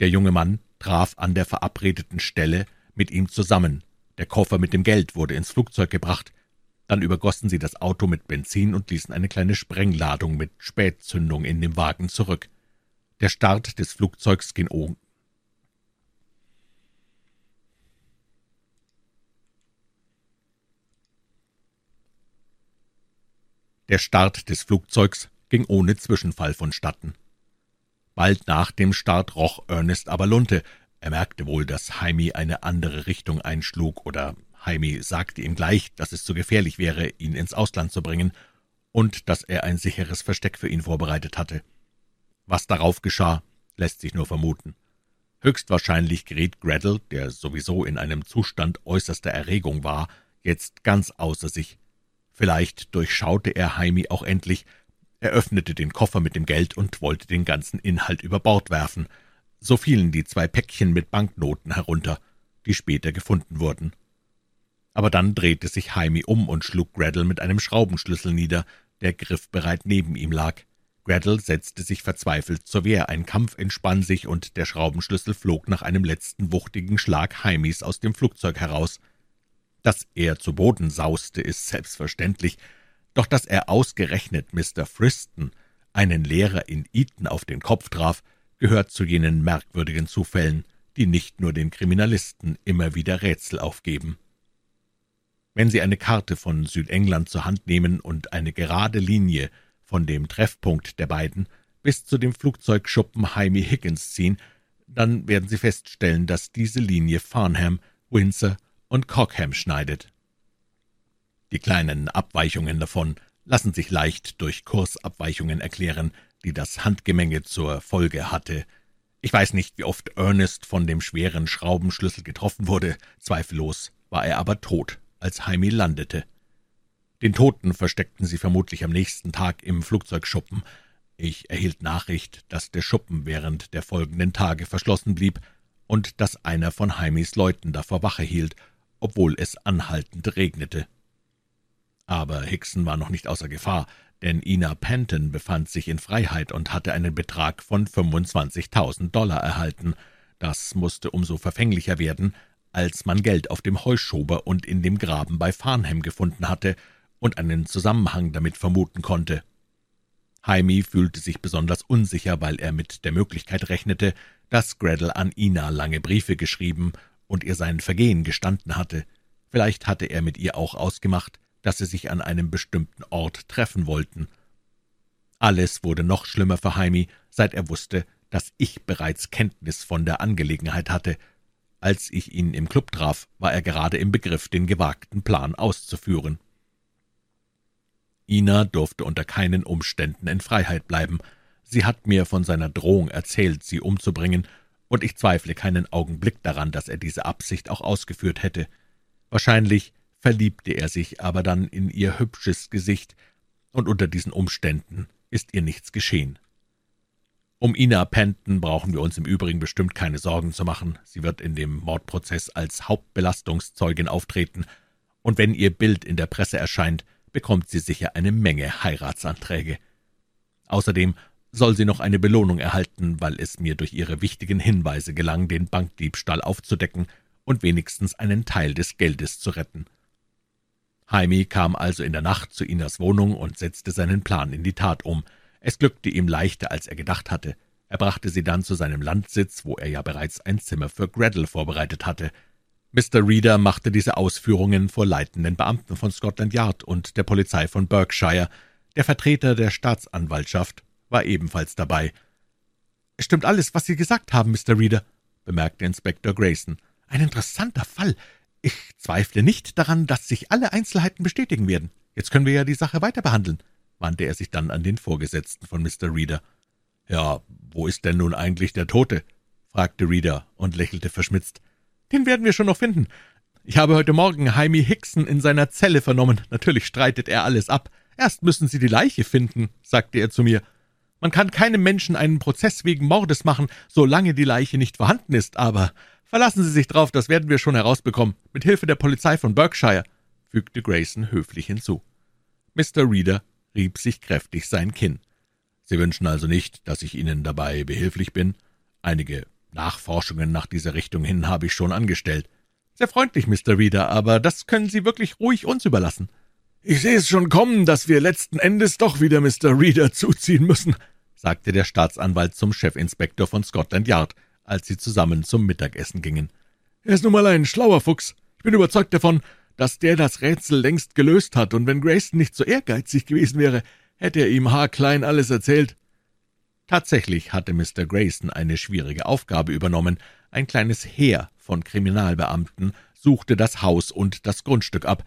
Der junge Mann traf an der verabredeten Stelle mit ihm zusammen. Der Koffer mit dem Geld wurde ins Flugzeug gebracht. Dann übergossen sie das Auto mit Benzin und ließen eine kleine Sprengladung mit Spätzündung in dem Wagen zurück. Der Start des Flugzeugs ging Der Start des Flugzeugs ging ohne Zwischenfall vonstatten. Bald nach dem Start roch Ernest aber Lunte. Er merkte wohl, dass Jaime eine andere Richtung einschlug, oder Jaime sagte ihm gleich, dass es zu gefährlich wäre, ihn ins Ausland zu bringen, und dass er ein sicheres Versteck für ihn vorbereitet hatte. Was darauf geschah, lässt sich nur vermuten. Höchstwahrscheinlich geriet Gretel, der sowieso in einem Zustand äußerster Erregung war, jetzt ganz außer sich. Vielleicht durchschaute er Jaime auch endlich. Er öffnete den Koffer mit dem Geld und wollte den ganzen Inhalt über Bord werfen. So fielen die zwei Päckchen mit Banknoten herunter. die später gefunden wurden. Aber dann drehte sich Jaime um und schlug Gretel mit einem Schraubenschlüssel nieder, der griffbereit neben ihm lag. Gretel setzte sich verzweifelt zur Wehr, ein Kampf entspann sich, und der Schraubenschlüssel flog nach einem letzten wuchtigen Schlag Heimis aus dem Flugzeug heraus. Dass er zu Boden sauste, ist selbstverständlich, doch dass er ausgerechnet Mr. Friston, einen Lehrer in Eton, auf den Kopf traf, gehört zu jenen merkwürdigen Zufällen, die nicht nur den Kriminalisten immer wieder Rätsel aufgeben. Wenn Sie eine Karte von Südengland zur Hand nehmen und eine gerade Linie von dem Treffpunkt der beiden bis zu dem Flugzeugschuppen Jaime Higgins ziehen, dann werden Sie feststellen, dass diese Linie Farnham, Windsor und Cockham schneidet. Die kleinen Abweichungen davon lassen sich leicht durch Kursabweichungen erklären, die das Handgemenge zur Folge hatte. Ich weiß nicht, wie oft Ernest von dem schweren Schraubenschlüssel getroffen wurde, zweifellos war er aber tot, als Jaime landete. Den Toten versteckten sie vermutlich am nächsten Tag im Flugzeugschuppen. Ich erhielt Nachricht, dass der Schuppen während der folgenden Tage verschlossen blieb und dass einer von Heimis Leuten davor Wache hielt, obwohl es anhaltend regnete. Aber Hickson war noch nicht außer Gefahr, denn Ina Penton befand sich in Freiheit und hatte einen Betrag von 25.000 Dollar erhalten. Das musste umso verfänglicher werden, als man Geld auf dem Heuschober und in dem Graben bei Farnham gefunden hatte und einen Zusammenhang damit vermuten konnte. Jaime fühlte sich besonders unsicher, weil er mit der Möglichkeit rechnete, dass Gretel an Ina lange Briefe geschrieben und ihr sein Vergehen gestanden hatte. Vielleicht hatte er mit ihr auch ausgemacht, dass sie sich an einem bestimmten Ort treffen wollten. Alles wurde noch schlimmer für Jaime, seit er wusste, dass ich bereits Kenntnis von der Angelegenheit hatte. Als ich ihn im Club traf, war er gerade im Begriff, den gewagten Plan auszuführen. Ina durfte unter keinen Umständen in Freiheit bleiben. Sie hat mir von seiner Drohung erzählt, sie umzubringen, und ich zweifle keinen Augenblick daran, dass er diese Absicht auch ausgeführt hätte. Wahrscheinlich verliebte er sich aber dann in ihr hübsches Gesicht, und unter diesen Umständen ist ihr nichts geschehen. Um Ina Penton brauchen wir uns im Übrigen bestimmt keine Sorgen zu machen. Sie wird in dem Mordprozess als Hauptbelastungszeugin auftreten, und wenn ihr Bild in der Presse erscheint, bekommt sie sicher eine Menge Heiratsanträge. Außerdem soll sie noch eine Belohnung erhalten, weil es mir durch ihre wichtigen Hinweise gelang, den Bankdiebstahl aufzudecken und wenigstens einen Teil des Geldes zu retten. Jaime kam also in der Nacht zu Inas Wohnung und setzte seinen Plan in die Tat um. Es glückte ihm leichter, als er gedacht hatte. Er brachte sie dann zu seinem Landsitz, wo er ja bereits ein Zimmer für Gretel vorbereitet hatte. Mr. Reeder machte diese Ausführungen vor leitenden Beamten von Scotland Yard und der Polizei von Berkshire. Der Vertreter der Staatsanwaltschaft war ebenfalls dabei. »Es stimmt alles, was Sie gesagt haben, Mr. Reeder«, bemerkte Inspektor Grayson. »Ein interessanter Fall. Ich zweifle nicht daran, dass sich alle Einzelheiten bestätigen werden. Jetzt können wir ja die Sache weiter behandeln«, wandte er sich dann an den Vorgesetzten von Mr. Reeder. »Ja, wo ist denn nun eigentlich der Tote?« fragte Reeder und lächelte verschmitzt. Den werden wir schon noch finden. Ich habe heute Morgen Jaime Hickson in seiner Zelle vernommen. Natürlich streitet er alles ab. Erst müssen Sie die Leiche finden, sagte er zu mir. Man kann keinem Menschen einen Prozess wegen Mordes machen, solange die Leiche nicht vorhanden ist, aber verlassen Sie sich drauf, das werden wir schon herausbekommen, mit Hilfe der Polizei von Berkshire, fügte Grayson höflich hinzu. Mr. Reeder rieb sich kräftig sein Kinn. Sie wünschen also nicht, dass ich Ihnen dabei behilflich bin? Einige Nachforschungen nach dieser Richtung hin habe ich schon angestellt. Sehr freundlich, Mr. Reeder, aber das können Sie wirklich ruhig uns überlassen. Ich sehe es schon kommen, dass wir letzten Endes doch wieder Mr. Reeder zuziehen müssen, sagte der Staatsanwalt zum Chefinspektor von Scotland Yard, als sie zusammen zum Mittagessen gingen. Er ist nun mal ein schlauer Fuchs. Ich bin überzeugt davon, dass der das Rätsel längst gelöst hat, und wenn Grayson nicht so ehrgeizig gewesen wäre, hätte er ihm haarklein alles erzählt. Tatsächlich hatte Mr. Grayson eine schwierige Aufgabe übernommen. Ein kleines Heer von Kriminalbeamten suchte das Haus und das Grundstück ab.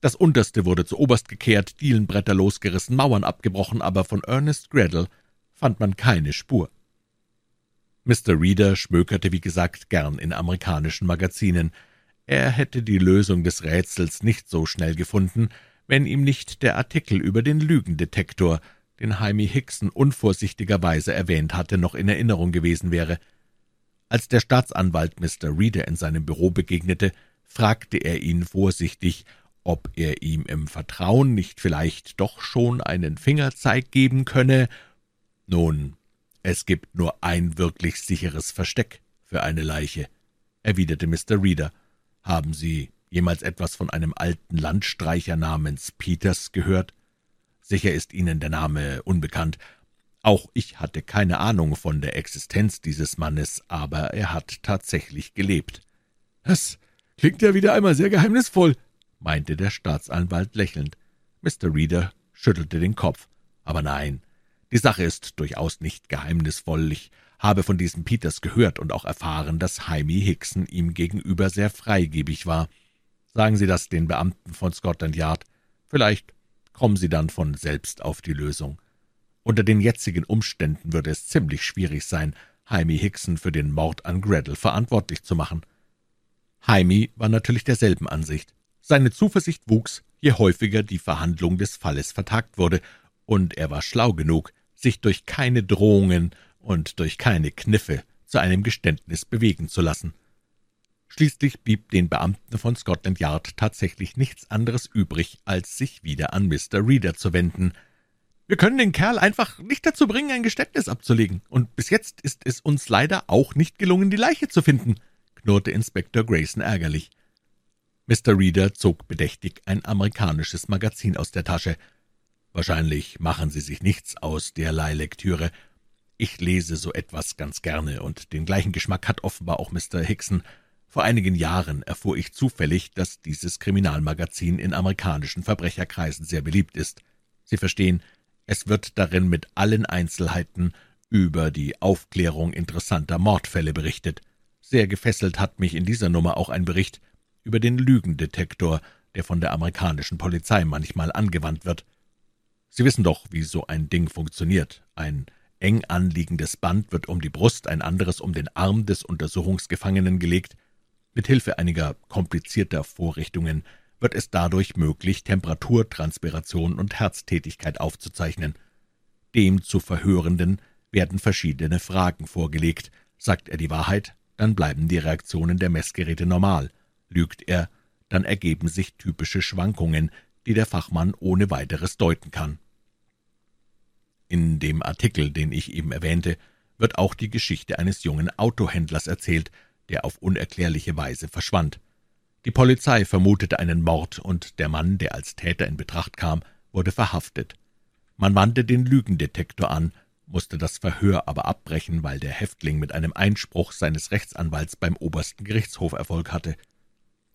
Das unterste wurde zu oberst gekehrt, Dielenbretter losgerissen, Mauern abgebrochen, aber von Ernest Greddle fand man keine Spur. Mr. Reeder schmökerte, wie gesagt, gern in amerikanischen Magazinen. Er hätte die Lösung des Rätsels nicht so schnell gefunden, wenn ihm nicht der Artikel über den Lügendetektor den Jaime Hickson unvorsichtigerweise erwähnt hatte, noch in Erinnerung gewesen wäre. Als der Staatsanwalt Mr. Reader in seinem Büro begegnete, fragte er ihn vorsichtig, ob er ihm im Vertrauen nicht vielleicht doch schon einen Fingerzeig geben könne. Nun, es gibt nur ein wirklich sicheres Versteck für eine Leiche, erwiderte Mr. Reader. Haben Sie jemals etwas von einem alten Landstreicher namens Peters gehört? Sicher ist Ihnen der Name unbekannt. Auch ich hatte keine Ahnung von der Existenz dieses Mannes, aber er hat tatsächlich gelebt. Das klingt ja wieder einmal sehr geheimnisvoll, meinte der Staatsanwalt lächelnd. Mr. Reader schüttelte den Kopf. Aber nein, die Sache ist durchaus nicht geheimnisvoll. Ich habe von diesem Peters gehört und auch erfahren, dass Jaime Hickson ihm gegenüber sehr freigebig war. Sagen Sie das den Beamten von Scotland Yard. Vielleicht kommen Sie dann von selbst auf die Lösung. Unter den jetzigen Umständen würde es ziemlich schwierig sein, Jaime Hickson für den Mord an Gretel verantwortlich zu machen. Jaime war natürlich derselben Ansicht. Seine Zuversicht wuchs, je häufiger die Verhandlung des Falles vertagt wurde, und er war schlau genug, sich durch keine Drohungen und durch keine Kniffe zu einem Geständnis bewegen zu lassen. Schließlich blieb den Beamten von Scotland Yard tatsächlich nichts anderes übrig, als sich wieder an Mr. Reader zu wenden. Wir können den Kerl einfach nicht dazu bringen, ein Geständnis abzulegen, und bis jetzt ist es uns leider auch nicht gelungen, die Leiche zu finden, knurrte Inspektor Grayson ärgerlich. Mr. Reader zog bedächtig ein amerikanisches Magazin aus der Tasche. Wahrscheinlich machen Sie sich nichts aus derlei Lektüre. Ich lese so etwas ganz gerne, und den gleichen Geschmack hat offenbar auch Mr. Hickson. Vor einigen Jahren erfuhr ich zufällig, dass dieses Kriminalmagazin in amerikanischen Verbrecherkreisen sehr beliebt ist. Sie verstehen, es wird darin mit allen Einzelheiten über die Aufklärung interessanter Mordfälle berichtet. Sehr gefesselt hat mich in dieser Nummer auch ein Bericht über den Lügendetektor, der von der amerikanischen Polizei manchmal angewandt wird. Sie wissen doch, wie so ein Ding funktioniert. Ein eng anliegendes Band wird um die Brust, ein anderes um den Arm des Untersuchungsgefangenen gelegt, mit Hilfe einiger komplizierter Vorrichtungen wird es dadurch möglich, Temperatur, Transpiration und Herztätigkeit aufzuzeichnen. Dem zu Verhörenden werden verschiedene Fragen vorgelegt. Sagt er die Wahrheit, dann bleiben die Reaktionen der Messgeräte normal. Lügt er, dann ergeben sich typische Schwankungen, die der Fachmann ohne weiteres deuten kann. In dem Artikel, den ich eben erwähnte, wird auch die Geschichte eines jungen Autohändlers erzählt, der auf unerklärliche Weise verschwand. Die Polizei vermutete einen Mord, und der Mann, der als Täter in Betracht kam, wurde verhaftet. Man wandte den Lügendetektor an, musste das Verhör aber abbrechen, weil der Häftling mit einem Einspruch seines Rechtsanwalts beim obersten Gerichtshof Erfolg hatte.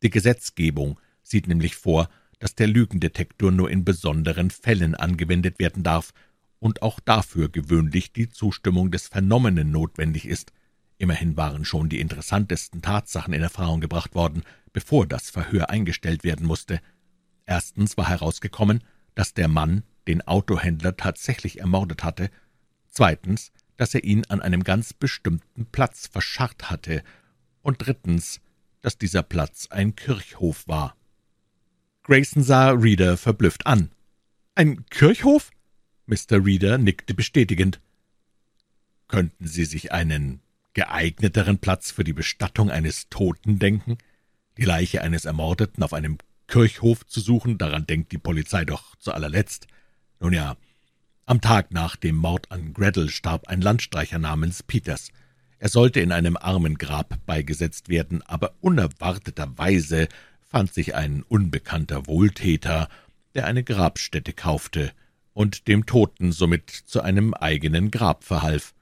Die Gesetzgebung sieht nämlich vor, dass der Lügendetektor nur in besonderen Fällen angewendet werden darf und auch dafür gewöhnlich die Zustimmung des Vernommenen notwendig ist. Immerhin waren schon die interessantesten Tatsachen in Erfahrung gebracht worden, bevor das Verhör eingestellt werden musste. Erstens war herausgekommen, dass der Mann den Autohändler tatsächlich ermordet hatte, zweitens, dass er ihn an einem ganz bestimmten Platz verscharrt hatte, und drittens, dass dieser Platz ein Kirchhof war. Grayson sah Reader verblüfft an. »Ein Kirchhof?« Mr. Reader nickte bestätigend. »Könnten Sie sich einen geeigneteren Platz für die Bestattung eines Toten denken? Die Leiche eines Ermordeten auf einem Kirchhof zu suchen, daran denkt die Polizei doch zu allerletzt. Nun ja, am Tag nach dem Mord an Gretel starb ein Landstreicher namens Peters. Er sollte in einem Armengrab beigesetzt werden, aber unerwarteterweise fand sich ein unbekannter Wohltäter, der eine Grabstätte kaufte und dem Toten somit zu einem eigenen Grab verhalf.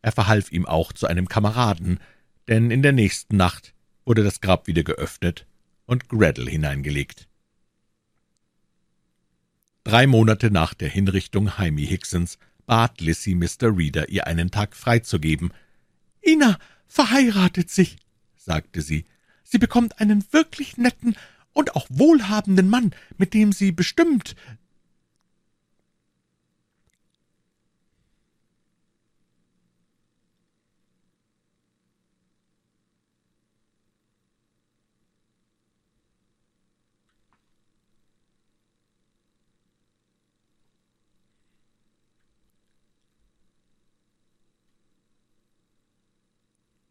Er verhalf ihm auch zu einem Kameraden, denn in der nächsten Nacht wurde das Grab wieder geöffnet und Gretel hineingelegt. Drei Monate nach der Hinrichtung Jaime Hicksons bat Lissy Mr. Reader, ihr einen Tag freizugeben. »Ina verheiratet sich«, sagte sie. »Sie bekommt einen wirklich netten und auch wohlhabenden Mann, mit dem sie bestimmt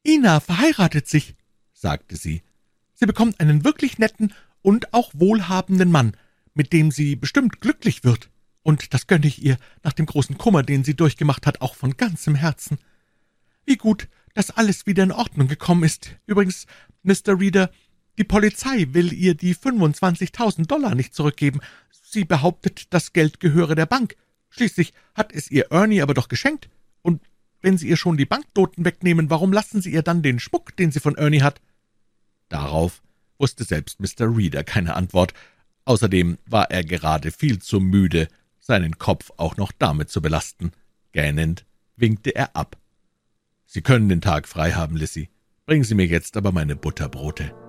Ina verheiratet sich, sagte sie. Sie bekommt einen wirklich netten und auch wohlhabenden Mann, mit dem sie bestimmt glücklich wird. Und das gönne ich ihr nach dem großen Kummer, den sie durchgemacht hat, auch von ganzem Herzen. Wie gut, dass alles wieder in Ordnung gekommen ist. Übrigens, Mr. Reader, die Polizei will ihr die 25.000 Dollar nicht zurückgeben. Sie behauptet, das Geld gehöre der Bank. Schließlich hat es ihr Ernie aber doch geschenkt. Wenn Sie ihr schon die Banknoten wegnehmen, warum lassen Sie ihr dann den Schmuck, den sie von Ernie hat? Darauf wusste selbst Mr. Reader keine Antwort. Außerdem war er gerade viel zu müde, seinen Kopf auch noch damit zu belasten. Gähnend winkte er ab. Sie können den Tag frei haben, Lissy. Bringen Sie mir jetzt aber meine Butterbrote.